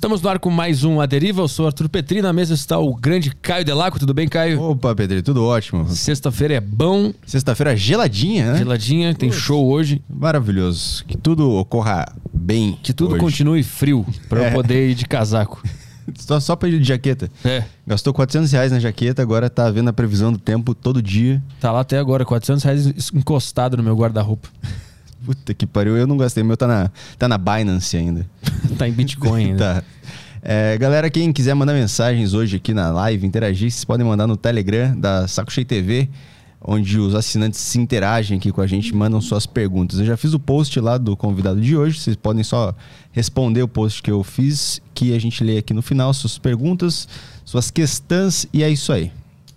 Estamos no ar com mais um A Deriva. Eu sou Arthur Petri. Na mesa está o grande Caio Delaco. Tudo bem, Caio? Opa, Pedro, tudo ótimo. Sexta-feira é bom, Sexta-feira geladinha, né? geladinha, tem show hoje. Maravilhoso. Que tudo ocorra bem. Que tudo hoje. continue frio pra eu É. poder ir de casaco. Só, só pra ir de jaqueta. É, Gastou 400 reais na jaqueta, agora tá vendo a previsão do tempo todo dia. tá lá até agora, 400 reais encostado no meu guarda-roupa. Puta que pariu, eu não gastei. O meu tá na, tá na Binance ainda. tá em Bitcoin ainda. Tá. É, galera, quem quiser mandar mensagens hoje aqui na live, interagir, vocês podem mandar no Telegram da Saco Cheio TV, onde os assinantes se interagem aqui com a gente, mandam suas perguntas. Eu já fiz o post lá do convidado de hoje, vocês podem só responder o post que eu fiz, que a gente lê aqui no final, suas perguntas, suas questões, e é isso aí.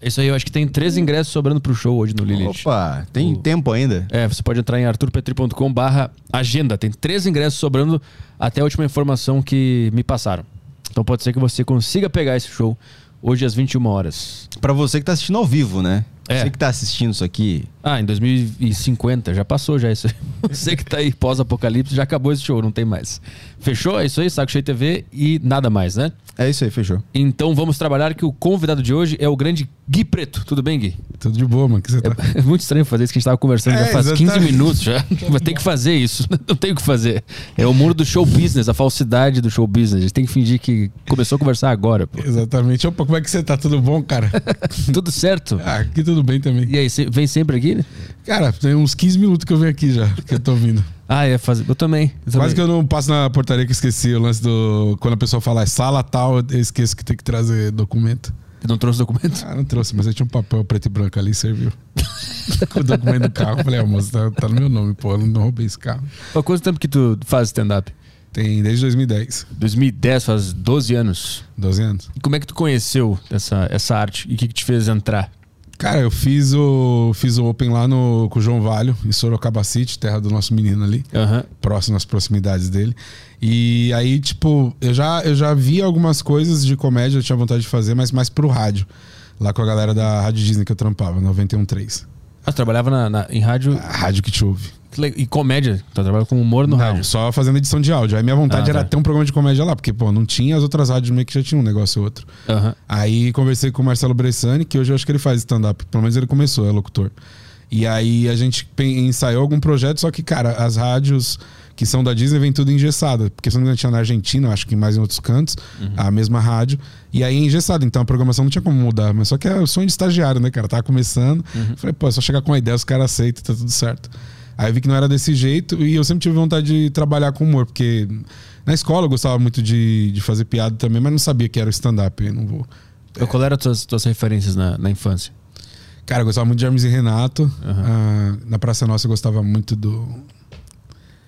Isso aí, eu acho que tem três ingressos sobrando pro show hoje no Lilith. Opa, tem O- tempo ainda? É, você pode entrar em arturpetri.com barra agenda. Tem três ingressos sobrando até a última informação que me passaram. Então pode ser que você consiga pegar esse show hoje às 21 horas. Pra você que tá assistindo ao vivo, né? É. Você que tá assistindo isso aqui, Ah, em 2050, já passou já isso aí. Você que tá aí pós-apocalipse, já acabou esse show, não tem mais. Fechou? É isso aí, Saco Cheio TV e nada mais, né? é isso aí, fechou. Então vamos trabalhar que o convidado de hoje é o grande Gui Preto. Tudo bem, Gui? Tudo de boa, mano. Que você tá... É muito estranho fazer isso que a gente tava conversando já É, faz 15 exatamente. minutos já. Mas tem que fazer isso. Não tem o que fazer. É o mundo do show business, a falsidade do show business. A gente tem que fingir que começou a conversar agora, pô. Exatamente. Opa, como é que você tá? Tudo bom, cara? Tudo certo? Ah, aqui tudo bem também. E aí, você vem sempre aqui? né? Cara, tem uns 15 minutos que eu venho aqui já, que eu tô vindo. Ah, é fazer. Eu também. Eu Quase que também. eu não passo na portaria que esqueci o lance do. Quando a pessoa fala é sala tal, eu esqueço que tem que trazer documento. Eu não trouxe documento? Ah, não trouxe, mas eu tinha um papel preto e branco ali e serviu. Com o documento do carro. Eu Falei, ah, moço, tá, tá no meu nome, pô, eu não roubei esse carro. Há quanto tempo que tu faz stand-up? Tem desde 2010, 2010, faz 12 anos. 12 anos. E como é que tu conheceu essa, essa arte? E o que, que te fez entrar? Cara, eu fiz o, fiz o Open lá no, com o João Valho, em Sorocaba City, terra do nosso menino ali. Aham. próximo às proximidades dele. E aí, tipo, eu já, eu já vi algumas coisas de comédia, eu tinha vontade de fazer, mas mais pro rádio. Lá com a galera da Rádio Disney que eu trampava, 91.3. Ah, tu trabalhava na, na- em rádio A rádio que te ouve. que e comédia. Tu trabalhava com humor no Não, rádio. só fazendo edição de áudio. Aí minha vontade Ah, era tá. ter um programa de comédia lá, porque, pô, não tinha as outras rádios meio que já tinha um negócio ou outro. Aí conversei com o Marcelo Bressani, que hoje eu acho que ele faz stand-up. Pelo menos ele começou, é locutor. E aí a gente ensaiou algum projeto, só que, cara, as rádios que são da Disney vem tudo engessada. Porque se não me engano tinha na Argentina, acho que mais em outros cantos, a mesma rádio. E aí é engessado, então a programação não tinha como mudar. Mas só que é o sonho de estagiário, né, cara? Tava começando. Falei, pô, é só chegar com uma ideia, os caras aceitam, tá tudo certo. Aí eu vi que não era desse jeito e eu sempre tive vontade de trabalhar com humor, porque na escola eu gostava muito de, de fazer piada também, mas não sabia que era o stand-up. Não vou. Eu- Qual eram as tuas, tuas referências na, na infância? Cara, eu gostava muito de Hermes e Renato. Ah, na Praça Nossa eu gostava muito do.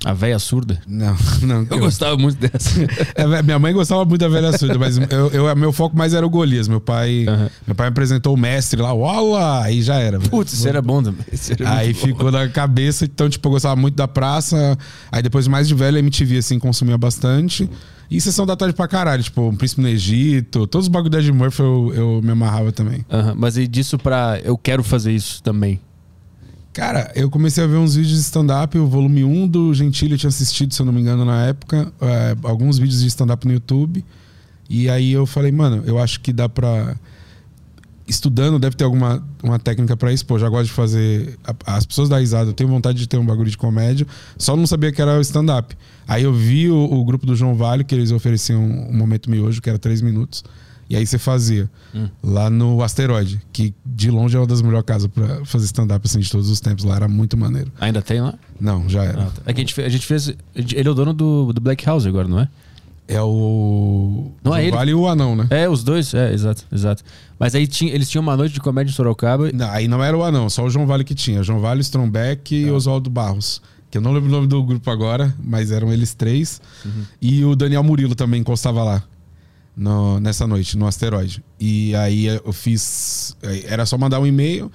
A véia surda? Não, não. Eu gostava muito dessa. É, minha mãe gostava muito da velha surda, mas eu, eu- meu foco mais era o Golias. Meu pai, Aham. meu pai me apresentou o mestre lá, Wala! Aí já era. Putz, isso era bom também. Era Aí muito bom. ficou na cabeça, então, tipo, eu gostava muito da praça. Aí depois, mais de velho, a MTV, assim, consumia bastante. E sessão da tarde pra caralho, tipo, um Príncipe no Egito, todos os bagulho da Ed Murphy eu, eu me amarrava também. Aham, Mas e disso pra. Eu quero fazer isso também. Cara, eu comecei a ver uns vídeos de stand-up, o volume 1 do Gentili eu tinha assistido, se eu não me engano, na época, é, alguns vídeos de stand-up no YouTube. E aí eu falei, mano, eu acho que dá pra. Estudando, deve ter alguma uma técnica pra isso. Pô, já gosto de fazer. As pessoas da risada, eu tenho vontade de ter um bagulho de comédia, só não sabia que era o stand-up. Aí eu vi o, o grupo do João Vale, que eles ofereciam um momento miojo, que era três minutos. E aí você fazia. Hum. Lá no Asteroide, que de longe é uma das melhores casas pra fazer stand-up assim, de todos os tempos. Lá era muito maneiro. Ainda tem lá? Não, já era. Ah, tá. É que a gente, a gente fez. Ele é o dono do, do Black House agora, não é? É o. Não é João ele? Vale e o Anão, né? É, os dois, é, exato, exato. Mas aí tinha, eles tinham uma noite de comédia em Sorocaba. Não, aí não era o Anão, só o João Vale que tinha. João Vale, Strombeck e Ah. Oswaldo Barros. Que eu não lembro o nome do grupo agora, mas eram eles três. Uhum. E o Daniel Murilo também encostava lá. No- nessa noite, no asteroide. E aí eu fiz. Era só mandar um e-mail,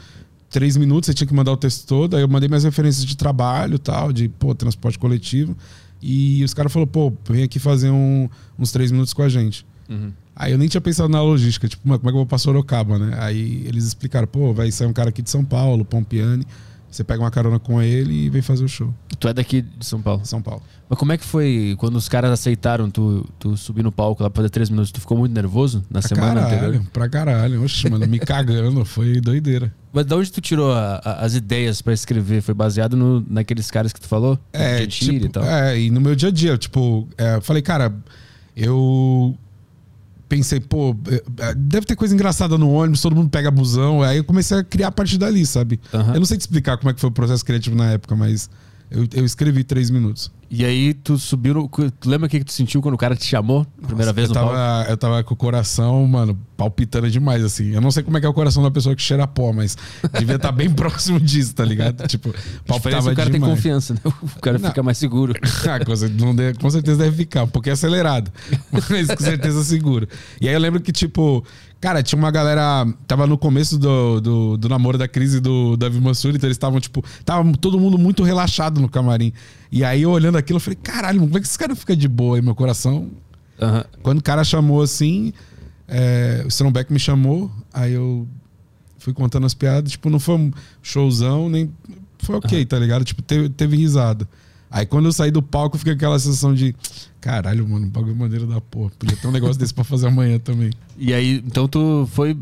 três minutos, você tinha que mandar o texto todo. Aí eu mandei minhas referências de trabalho tal, de pô, transporte coletivo. E os caras falaram, pô, vem aqui fazer um- uns três minutos com a gente. Uhum. Aí eu nem tinha pensado na logística, tipo, como é que eu vou pra Sorocaba, né? Aí eles explicaram, pô, vai sair um cara aqui de São Paulo, Pompiani. Você pega uma carona com ele e vem fazer o show. Tu é daqui de São Paulo. São Paulo. Mas como é que foi quando os caras aceitaram tu, tu subir no palco lá pra fazer três minutos? Tu ficou muito nervoso na Pra semana caralho, anterior? pra caralho. Oxe, mano, me cagando. Foi doideira. Mas de onde tu tirou a- a- as ideias pra escrever? Foi baseado no, naqueles caras que tu falou? É, tipo, e tal. é, e no meu dia a dia, tipo, é, eu falei, cara, eu pensei, pô, é, é, deve ter coisa engraçada no ônibus, todo mundo pega busão. Aí eu comecei a criar a partir dali, sabe? Aham. Eu não sei te explicar como é que foi o processo criativo na época, mas eu, eu escrevi três minutos. E aí tu subiu. No, tu lembra o que, que tu sentiu quando o cara te chamou? Primeira Nossa, vez eu no palco? tava, Eu tava com o coração, mano, palpitando demais, assim. Eu não sei como é que é o coração da pessoa que cheira pó, mas devia estar bem próximo disso, tá ligado? Tipo, é palpitava que o cara tem demais. confiança, né? O cara Não. fica mais seguro. Ah, com, deve- certeza deve ficar, um pouquinho acelerado. Mas com certeza seguro. E aí eu lembro que, tipo, cara, tinha uma galera. Tava no começo do, do, do namoro da crise do Davi Mansur, então eles estavam, tipo, tava todo mundo muito relaxado no camarim. E aí eu olhando aquilo, eu falei, caralho, como é que esse cara fica de boa? E meu coração. Quando o cara chamou assim, é, o Strombeck me chamou, aí eu fui contando as piadas, tipo, não foi um showzão, nem. Foi ok, tá ligado? Tipo, teve, teve risada. Aí quando eu saí do palco, fica aquela sensação de. Caralho, mano, bagulho maneiro da porra. Podia ter um negócio desse pra fazer amanhã também. E aí, então tu foi.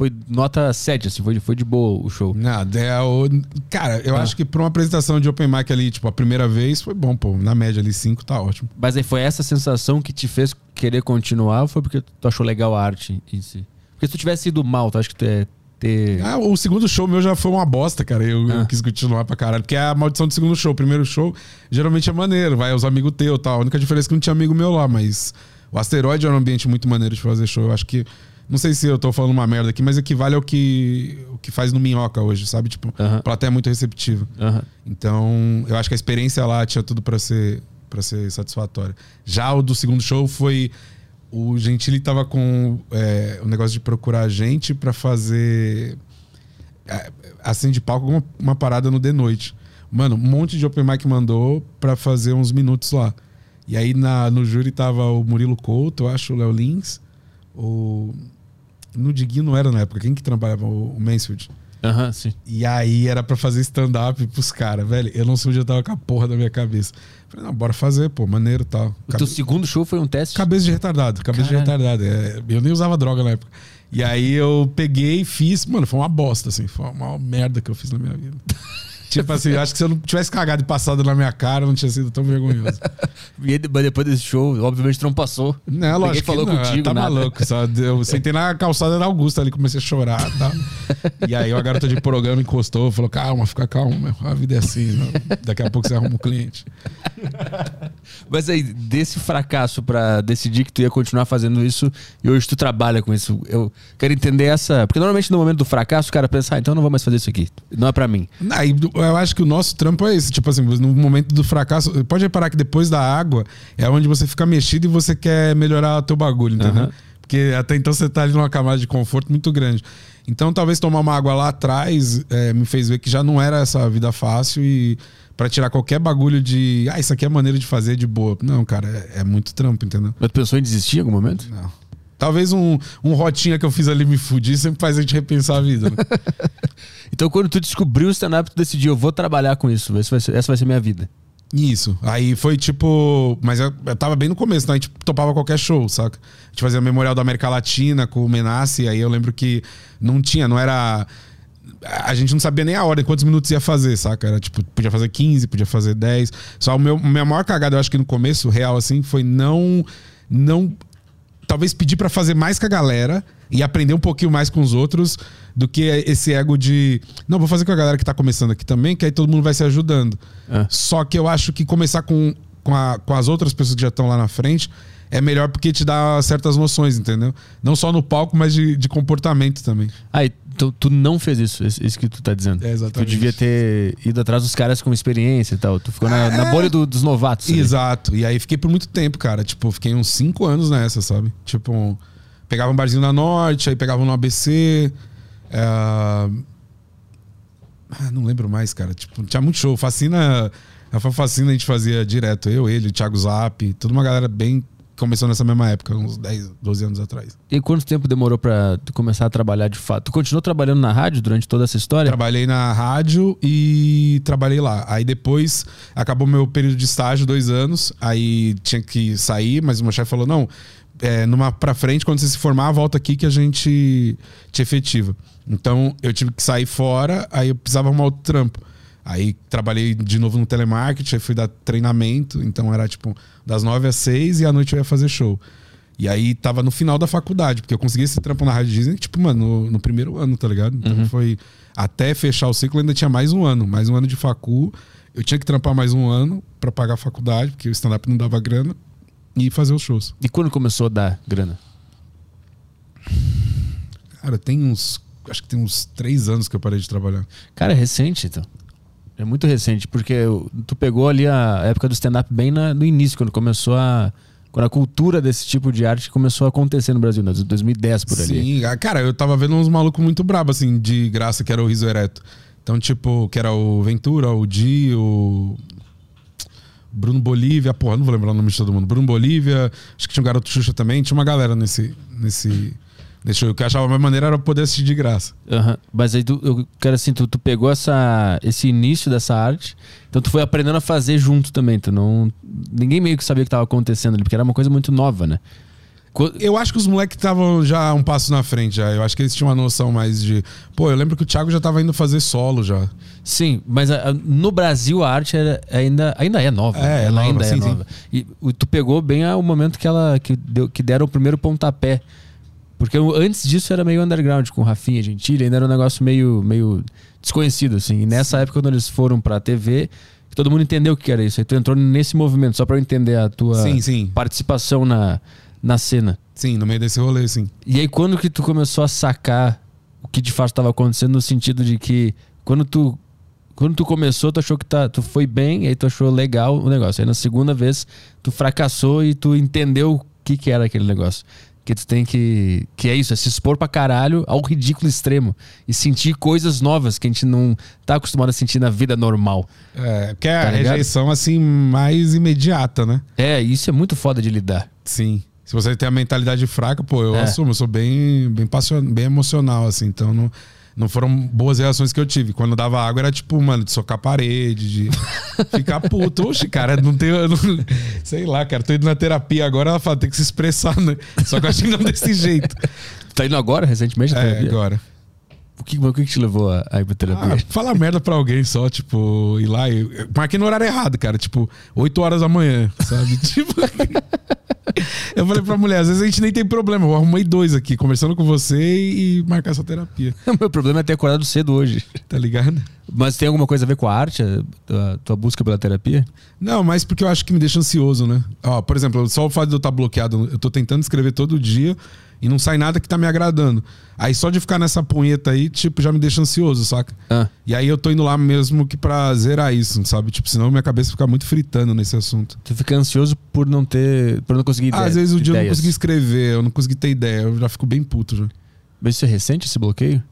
Foi nota 7, assim, foi, de- foi de boa o show. Nada, é o. Cara, eu Ah. acho que pra uma apresentação de Open Mic ali, tipo, a primeira vez, foi bom, pô. Na média ali, 5 tá ótimo. Mas aí foi essa sensação que te fez querer continuar ou foi porque tu achou legal a arte em si? Porque se tu tivesse ido mal, tu acha que tu ia ter. Ah, o segundo show meu já foi uma bosta, cara. Eu, eu Ah. quis continuar pra caralho. Porque é a maldição do segundo show. O primeiro show geralmente é maneiro, vai os amigos teus e tal. A única diferença é que não tinha amigo meu lá, mas o asteroide era um ambiente muito maneiro de fazer show. Eu acho que. Não sei se eu tô falando uma merda aqui, mas equivale ao que, o que faz no Minhoca hoje, sabe? Tipo, Aham. a plateia é muito receptiva. Aham. Então, eu acho que a experiência lá tinha tudo pra ser para ser satisfatória. Já o do segundo show foi o Gentili tava com é, o negócio de procurar gente pra fazer é, assim de palco uma, uma parada no de noite. Mano, um monte de open mic mandou pra fazer uns minutos lá. E aí na, no júri tava o Murilo Couto, eu acho, o Léo Lins, o no Diguinho não era na época, quem que trabalhava? O, o Mansfield. Aham, sim. E aí era pra fazer stand-up pros caras, velho. Eu não sei onde eu tava com a porra da minha cabeça. Falei, não, bora fazer, pô, maneiro e tal. O Cabe- teu segundo show foi um teste? Cabeça de retardado, cabeça de Caralho. retardado. É, eu nem usava droga na época. E aí eu peguei e fiz, mano, foi uma bosta, assim, foi uma maior merda que eu fiz na minha vida. tipo assim, eu acho que se eu não tivesse cagado e passado na minha cara, não tinha sido tão vergonhoso. E depois desse show, obviamente tu não passou. Não, Ninguém lógico falou que não, contigo, tá nada. maluco. Só eu sentei na calçada da Augusta ali, comecei a chorar e tal. E aí a garota de programa encostou, falou, calma, fica calmo, meu. a vida é assim, não. daqui a pouco você arruma um cliente. Mas aí, desse fracasso pra decidir que tu ia continuar fazendo isso e hoje tu trabalha com isso, eu quero entender essa. Porque normalmente no momento do fracasso o cara pensa, ah, então eu não vou mais fazer isso aqui. Não é pra mim. Aí, eu acho que o nosso trampo é esse, tipo assim, no momento do fracasso, pode reparar que depois da água é onde você fica mexido e você quer melhorar o teu bagulho, entendeu? Aham. Porque até então você tá ali numa camada de conforto muito grande. Então talvez tomar uma água lá atrás é, me fez ver que já não era essa vida fácil e pra tirar qualquer bagulho de, ah, isso aqui é maneira de fazer de boa. Não, cara, é, é muito trampo, entendeu? Mas tu pensou em desistir em algum momento? Não. Talvez um, um rotinha que eu fiz ali me fudir sempre faz a gente repensar a vida. Né? Então quando tu descobriu o stand-up, tu decidiu, eu vou trabalhar com isso, essa vai ser, essa vai ser minha vida. Isso. Aí foi tipo. Mas eu, eu tava bem no começo, né? A gente topava qualquer show, saca? A gente fazia Memorial da América Latina com o Menace, aí eu lembro que não tinha, não era. A gente não sabia nem a ordem, quantos minutos ia fazer, saca? Era tipo, podia fazer 15, podia fazer 10. Só o meu, minha maior cagada, eu acho que no começo, real, assim, foi não. Não. Talvez pedir pra fazer mais com a galera e aprender um pouquinho mais com os outros do que esse ego de. Não, vou fazer com a galera que tá começando aqui também, que aí todo mundo vai se ajudando. É. Só que eu acho que começar com, com, a- com as outras pessoas que já estão lá na frente é melhor porque te dá certas noções, entendeu? Não só no palco, mas de, de comportamento também. Ah, então tu não fez isso, isso que tu tá dizendo. É, exatamente. Tu devia ter ido atrás dos caras com experiência e tal. Tu ficou na, É. na bolha do- dos novatos. ali. Exato. E aí fiquei por muito tempo, cara. Tipo, fiquei uns cinco anos nessa, sabe? Tipo, pegava um barzinho na Norte, aí pegava no ABC. é, Ah, não lembro mais, cara. Tipo, tinha muito show. Fascina. A Fa- Fascina a gente fazia direto. Eu, ele, o Thiago Zap, toda uma galera bem começou nessa mesma época, uns 10, 12 anos atrás. E quanto tempo demorou pra tu começar a trabalhar de fato? Tu continuou trabalhando na rádio durante toda essa história? Trabalhei na rádio e trabalhei lá. Aí depois acabou meu período de estágio, dois anos. Aí tinha que sair, mas o meu chefe falou: não, é, numa pra frente, quando você se formar, volta aqui que a gente te efetiva. Então eu tive que sair fora, aí eu precisava arrumar outro trampo. Aí trabalhei de novo no telemarketing, aí fui dar treinamento, então era tipo das nove às seis e à noite eu ia fazer show. E aí tava no final da faculdade, porque eu consegui esse trampo na Rádio Disney, tipo, mano, no, no primeiro ano, tá ligado? Então foi até fechar o ciclo ainda tinha mais um ano, mais um ano de facu. Eu tinha que trampar mais um ano pra pagar a faculdade, porque o stand-up não dava grana, e fazer os shows. E quando começou a dar grana? Cara, tem uns. Acho que tem uns três anos que eu parei de trabalhar. Cara, é recente, então. É muito recente, porque tu pegou ali a época do stand-up bem na- no início, quando começou a. Quando a cultura desse tipo de arte começou a acontecer no Brasil, né? 2010 por ali. Sim, ah, cara, eu tava vendo uns malucos muito brabos, assim, de graça, que era o Riso Ereto. Então, tipo, que era o Ventura, o Di, o. Bruno Bolívia, porra, não vou lembrar o nome de todo mundo. Bruno Bolívia, acho que tinha um garoto Xuxa também, tinha uma galera nesse. nesse nesse show. O que eu achava a mais maneira era poder assistir de graça. Aham. Mas aí tu, eu quero assim, tu, tu pegou essa, esse início dessa arte, então tu foi aprendendo a fazer junto também. Tu não. Ninguém meio que sabia o que estava acontecendo ali, porque era uma coisa muito nova, né? Eu acho que os moleques estavam já um passo na frente já. Eu acho que eles tinham uma noção mais de. Pô, eu lembro que o Thiago já tava indo fazer solo já. Sim, mas a- a- no Brasil a arte era- ainda, ainda é nova. É, né? é ela nova, ainda é sim, sim. nova. E o- tu pegou bem o momento que ela que, deu, que deram o primeiro pontapé. Porque o- antes disso era meio underground, com Rafinha Gentili, ainda era um negócio meio, meio desconhecido, assim. E nessa época, quando eles foram pra TV, todo mundo entendeu o que era isso. Aí tu entrou nesse movimento, só pra eu entender a tua Sim, sim. participação na, na cena. Sim, no meio desse rolê, sim. E aí, quando que tu começou a sacar o que de fato estava acontecendo, no sentido de que quando tu, quando tu começou, tu achou que tá, tu foi bem, e aí tu achou legal o negócio. Aí na segunda vez, tu fracassou e tu entendeu o que, que era aquele negócio. Que tu tem que. Que é isso, é se expor pra caralho ao ridículo extremo. E sentir coisas novas que a gente não tá acostumado a sentir na vida normal. É, que é Tá a ligado? rejeição assim mais imediata, né? É, isso é muito foda de lidar. Sim. Se você tem a mentalidade fraca, pô, eu É. assumo, eu sou bem, bem, passion... bem emocional, assim, então não, não foram boas reações que eu tive. Quando dava água era tipo, mano, de socar a parede, de ficar puto. Oxe, cara, não tem. não- Sei lá, cara, tô indo na terapia agora, ela fala, tem que se expressar, né? Só que eu acho que não desse jeito. Tá indo agora, recentemente? É, agora. O que, o que te levou a, a ir pra terapia? Ah, falar merda pra alguém só, tipo, ir lá e. eu Marquei no horário errado, cara. Tipo, 8 horas da manhã, sabe? tipo. eu falei pra mulher, às vezes a gente nem tem problema. Eu arrumei dois aqui, conversando com você e, marcar essa terapia, meu problema é ter acordado cedo hoje. tá ligado? Mas tem alguma coisa a ver com a arte, a tua, tua busca pela terapia? Não, mas porque eu acho que me deixa ansioso, né? Ó, por exemplo, só o fato de eu estar bloqueado, eu tô tentando escrever todo dia e não sai nada que tá me agradando. Aí só de ficar nessa punheta aí, tipo, já me deixa ansioso, saca? Ah, E aí eu tô indo lá mesmo que pra zerar isso, sabe? Tipo, senão minha cabeça fica muito fritando nesse assunto. tu fica ansioso por não ter. por não conseguir ideia- às vezes o dia eu não ideias. consegui escrever, eu não consegui ter ideia, eu já fico bem puto já. Mas isso é recente, esse bloqueio?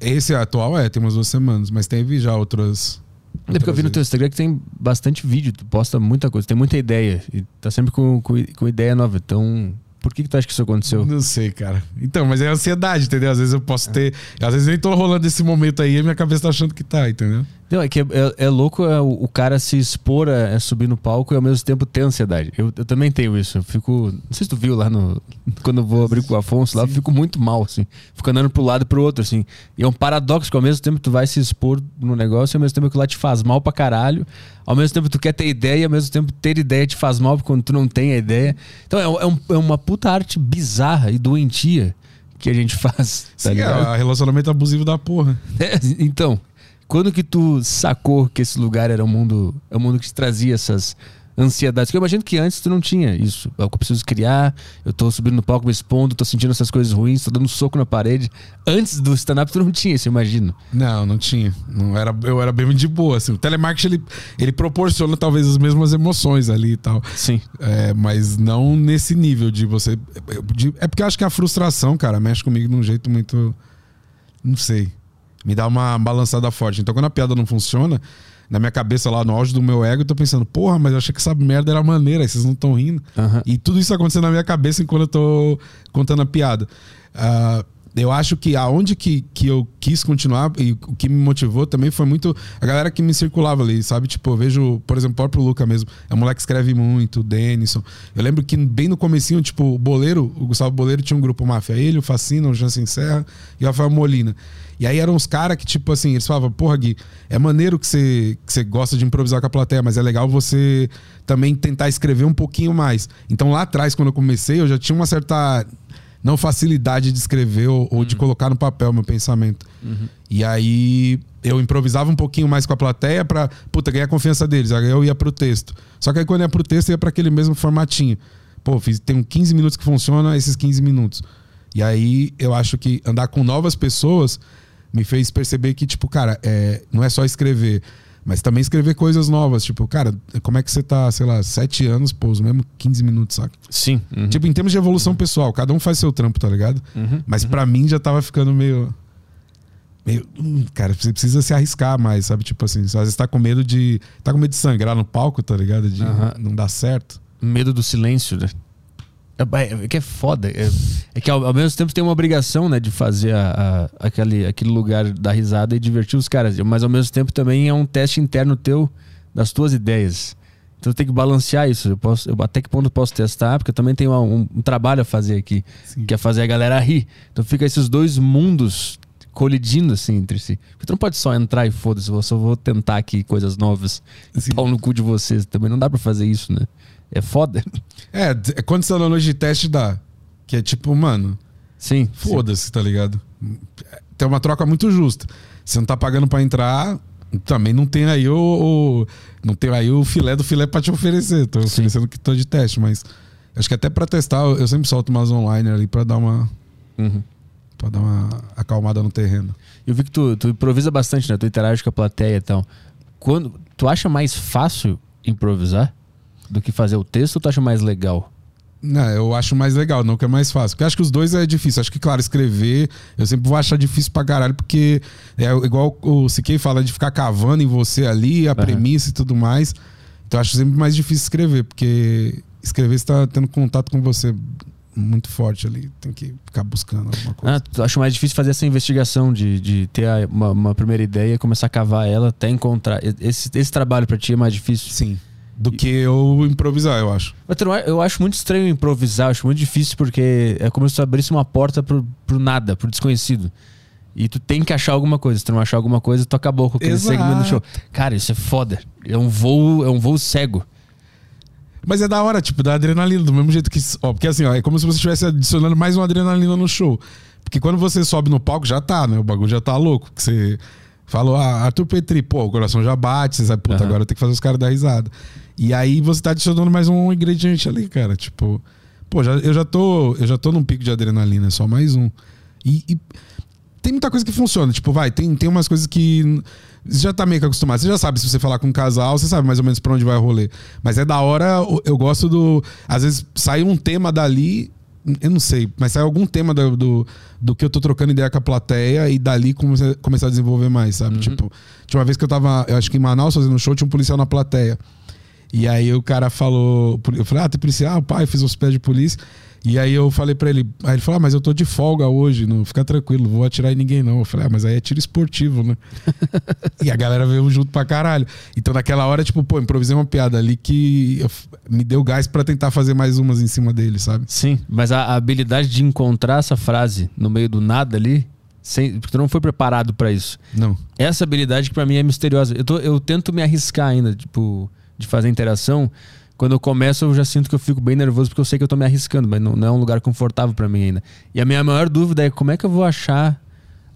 Esse atual é, tem umas duas semanas, mas teve já outras. É porque eu vi no teu Instagram que tem bastante vídeo, tu posta muita coisa, tem muita ideia. E tá sempre com, com, com ideia nova. Então, por que, que tu acha que isso aconteceu? Não sei, cara. Então, mas é ansiedade, entendeu? Às vezes eu posso ter. Às vezes nem tô rolando esse momento aí e minha cabeça tá achando que tá, entendeu? Não, é que é, é- é louco é, o, o cara se expor a, a subir no palco e ao mesmo tempo ter ansiedade. Eu, eu também tenho isso. Eu fico. Não sei se tu viu lá no. Quando eu vou abrir com o Afonso lá, eu fico muito mal, assim. Fico andando pro lado e pro outro, assim. E é um paradoxo que ao mesmo tempo tu vai se expor no negócio e ao mesmo tempo aquilo lá te faz mal pra caralho. Ao mesmo tempo tu quer ter ideia e ao mesmo tempo ter ideia te faz mal quando tu não tem a ideia. Então é, é um- é uma puta arte bizarra e doentia que a gente faz. Tá Sim, ligado? é relacionamento abusivo da porra. É, então, quando que tu sacou que esse lugar era um mundo, é um mundo que te trazia essas ansiedades? Porque eu imagino que antes tu não tinha isso. É o que eu preciso criar, eu tô subindo no palco, me expondo, tô sentindo essas coisas ruins, tô dando um soco na parede. Antes do stand-up tu não tinha isso, eu imagino. Não, não tinha. Não era, eu era bem de boa. Assim. O telemarketing ele, ele proporciona talvez as mesmas emoções ali e tal. Sim. É, mas não nesse nível de você. de- é porque eu acho que a frustração, cara, mexe comigo de um jeito muito. Não sei. Me dá uma balançada forte. Então, quando a piada não funciona, na minha cabeça lá, no auge do meu ego, eu tô pensando, porra, mas eu achei que essa merda era maneira, aí vocês não estão rindo. Aham. E tudo isso acontecendo na minha cabeça enquanto eu tô contando a piada. Ah, eu acho que aonde que, que eu quis continuar e o que me motivou também foi muito a galera que me circulava ali, sabe? Tipo, eu vejo, por exemplo, o próprio Luca mesmo. É um moleque que escreve muito, o Denison. Eu lembro que bem no comecinho, tipo, o Boleiro, o Gustavo Boleiro tinha um grupo Máfia. Ele, o Facina, o Jansen Serra e o Rafael Molina. E aí eram uns caras que, tipo assim, eles falavam, porra, Gui, é maneiro que você, que você gosta de improvisar com a plateia, mas é legal você também tentar escrever um pouquinho mais. Então lá atrás, quando eu comecei, eu já tinha uma certa não facilidade de escrever ou, ou de colocar no papel meu pensamento. E aí eu improvisava um pouquinho mais com a plateia pra, puta, ganhar a confiança deles. Aí eu ia pro texto. Só que aí quando ia pro texto, ia pra aquele mesmo formatinho. Pô, fiz, tem 15 minutos que funciona, esses 15 minutos. E aí eu acho que andar com novas pessoas me fez perceber que, tipo, cara, é, não é só escrever, mas também escrever coisas novas. Tipo, cara, como é que você tá, sei lá, sete anos, pô, os mesmos 15 minutos, saca? Sim. Uhum. Tipo, em termos de evolução pessoal, cada um faz seu trampo, tá ligado? Uhum. Mas pra mim já tava ficando meio. Meio. hum, cara, você precisa se arriscar mais, sabe? Tipo assim, às vezes tá com medo de. Tá com medo de sangrar no palco, tá ligado? De não dar certo. Medo do silêncio, né? É, é que é foda. É, é que ao, ao mesmo tempo tem uma obrigação, né, de fazer a, a- aquele, aquele lugar da risada e divertir os caras. Mas ao mesmo tempo também é um teste interno teu das tuas ideias. Então tem que balancear isso. Eu posso, eu, até que ponto eu posso testar? Porque eu também tenho um, um trabalho a fazer aqui, Sim. que é fazer a galera rir. Então fica esses dois mundos colidindo assim entre si. Porque tu não pode só entrar e foda-se, eu só vou tentar aqui coisas novas. E Sim. pau no cu de vocês. Também não dá pra fazer isso, né? É foda. É, quando você tá noite de teste, dá. Que é tipo, mano, Sim. foda-se, tá ligado? Tem uma troca muito justa. Você não tá pagando pra entrar, também não tem aí o, o- não tem aí o filé do filé pra te oferecer. Tô Sim. oferecendo que tô de teste, mas acho que até pra testar, eu sempre solto umas online ali pra dar uma Uhum. para dar uma acalmada no terreno. Eu vi que tu, tu improvisa bastante, né? Tu interage com a plateia e tal. Quando, tu acha mais fácil improvisar do que fazer o texto ou tu acha mais legal? Não, eu acho mais legal, não que é mais fácil. Porque acho que os dois é difícil. Acho que, claro, escrever, eu sempre vou achar difícil pra caralho, porque é igual o Siquei fala de ficar cavando em você ali, a premissa e tudo mais. Então eu acho sempre mais difícil escrever, porque escrever você tá tendo contato com você muito forte ali. Tem que ficar buscando alguma coisa. Ah, tu acha mais difícil fazer essa investigação de, de ter a- uma, uma primeira ideia e começar a cavar ela até encontrar. Esse, esse trabalho pra ti é mais difícil? Sim. Do que eu improvisar, eu acho. A- eu acho muito estranho improvisar, eu acho muito difícil porque é como se tu abrisse uma porta pro, pro nada, pro desconhecido. E tu tem que achar alguma coisa. Se tu não achar alguma coisa, tu acabou com aquele Exato. segmento do show. Cara, isso é foda. É um voo, é um voo cego. Mas é da hora, tipo, da adrenalina, do mesmo jeito que. Ó, porque assim, ó, é como se você estivesse adicionando mais uma adrenalina no show. Porque quando você sobe no palco, já tá, né? O bagulho já tá louco. Que você falou, ah, Arthur Petri, pô, o coração já bate, você sabe, puta, Aham. agora tenho que fazer os caras dar risada. E aí você tá adicionando mais um ingrediente ali, cara. Tipo, pô, já, eu já tô. Eu já tô num pico de adrenalina, é só mais um. E, e tem muita coisa que funciona. Tipo, vai, tem, tem umas coisas que. Você já tá meio que acostumado. Você já sabe se você falar com um casal, você sabe mais ou menos pra onde vai o rolê. Mas é da hora, eu gosto do. Às vezes sai um tema dali, eu não sei, mas sai algum tema do, do, do que eu tô trocando ideia com a plateia e dali come- começar a desenvolver mais, sabe? Tipo, tinha uma vez que eu tava, eu acho que em Manaus fazendo um show, tinha um policial na plateia. E aí o cara falou, eu falei, ah, tem policial, pai, fiz os pés de polícia. E aí eu falei pra ele, aí ele falou, ah, mas eu tô de folga hoje, não fica tranquilo, não vou atirar em ninguém não. Eu falei, ah, mas aí é tiro esportivo, né? e a galera veio junto pra caralho. Então naquela hora, tipo, pô, improvisei uma piada ali que eu me deu gás pra tentar fazer mais umas em cima dele, sabe? Sim, mas a, a habilidade de encontrar essa frase no meio do nada ali, sem, porque tu não foi preparado pra isso. Não. Essa habilidade que pra mim é misteriosa. Eu, tô- eu tento me arriscar ainda, tipo, de fazer interação. Quando eu começo, eu já sinto que eu fico bem nervoso porque eu sei que eu tô me arriscando, mas não, não é um lugar confortável pra mim ainda. E a minha maior dúvida é como é que eu vou achar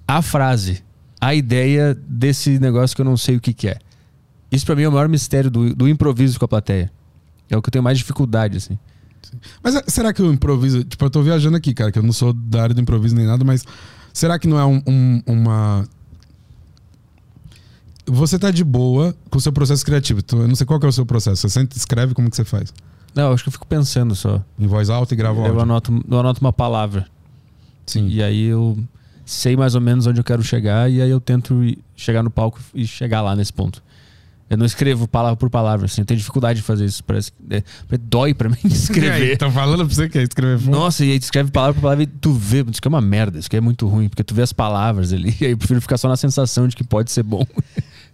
a frase, a ideia desse negócio que eu não sei o que, que é. Isso pra mim é o maior mistério do, do improviso com a plateia. É o que eu tenho mais dificuldade, assim. Mas é- será que o improviso. Tipo, eu tô viajando aqui, cara, que eu não sou da área do improviso nem nada, mas será que não é um- um- uma. Você tá de boa com o seu processo criativo. Tu- Eu não sei qual é o seu processo. Você sente, escreve, como que você faz? Não, acho que eu fico pensando só. Em voz alta e grava o Eu áudio? anoto, eu anoto uma palavra. Sim. E aí eu sei mais ou menos onde eu quero chegar e aí eu tento chegar no palco e chegar lá nesse ponto. Eu não escrevo palavra por palavra, assim. Eu tenho dificuldade de fazer isso. Parece é, dói pra mim escrever. Tá falando pra você que é escrever foda. Nossa, e aí tu escreve palavra por palavra e tu vê. Isso que é uma merda, isso que é muito ruim, porque tu vê as palavras ali. E aí eu prefiro ficar só na sensação de que pode ser bom.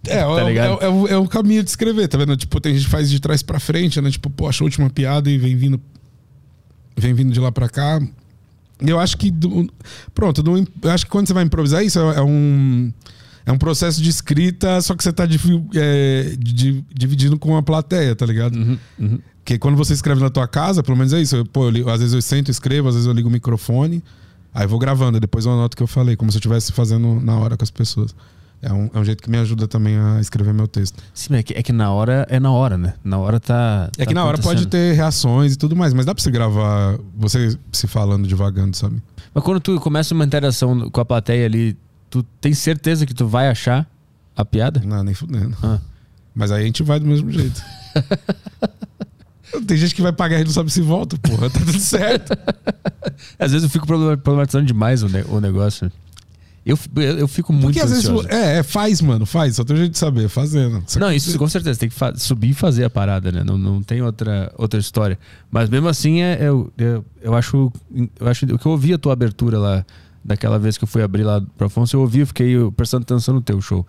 É, Tá é, é, o- é o caminho de escrever, tá vendo? Tipo, tem gente que faz de trás pra frente, né? Tipo, pô, achou a última piada e vem vindo. Vem vindo de lá pra cá. Eu acho que. do- pronto, do- eu acho que quando você vai improvisar, isso é, é um. É um processo de escrita, só que você tá divi- é, di- dividindo com a plateia, tá ligado? Uhum, Porque quando você escreve na tua casa, pelo menos é isso. Eu, pô, eu às vezes eu sento, escrevo, às vezes eu ligo o microfone, aí eu vou gravando, depois eu anoto o que eu falei, como se eu estivesse fazendo na hora com as pessoas. É um, é um jeito que me ajuda também a escrever meu texto. Sim, é que, é que na hora é na hora, né? Na hora tá. É tá que na hora pode ter reações e tudo mais, mas dá pra você gravar você se falando devagando, sabe? Mas quando tu começa uma interação com a plateia ali, tu tem certeza que tu vai achar a piada? Não, nem fudendo. Ah. Mas aí a gente vai do mesmo jeito. Tem gente que vai pagar e não sabe se volta, porra. Tá tudo certo. Às vezes eu fico problem- problematizando demais o, ne- o negócio. Eu, eu, fico muito Porque às vezes. ansioso. É, é, faz, mano, faz. Só tem jeito de saber, fazendo. Só Não, isso com certeza. Tem que subir e fazer a parada, né? Não, não tem outra, outra história. Mas mesmo assim, é, eu, eu, eu acho. Eu acho. O que eu ouvi a tua abertura lá, daquela vez que eu fui abrir lá pro Afonso, eu ouvi, eu fiquei prestando atenção no teu show.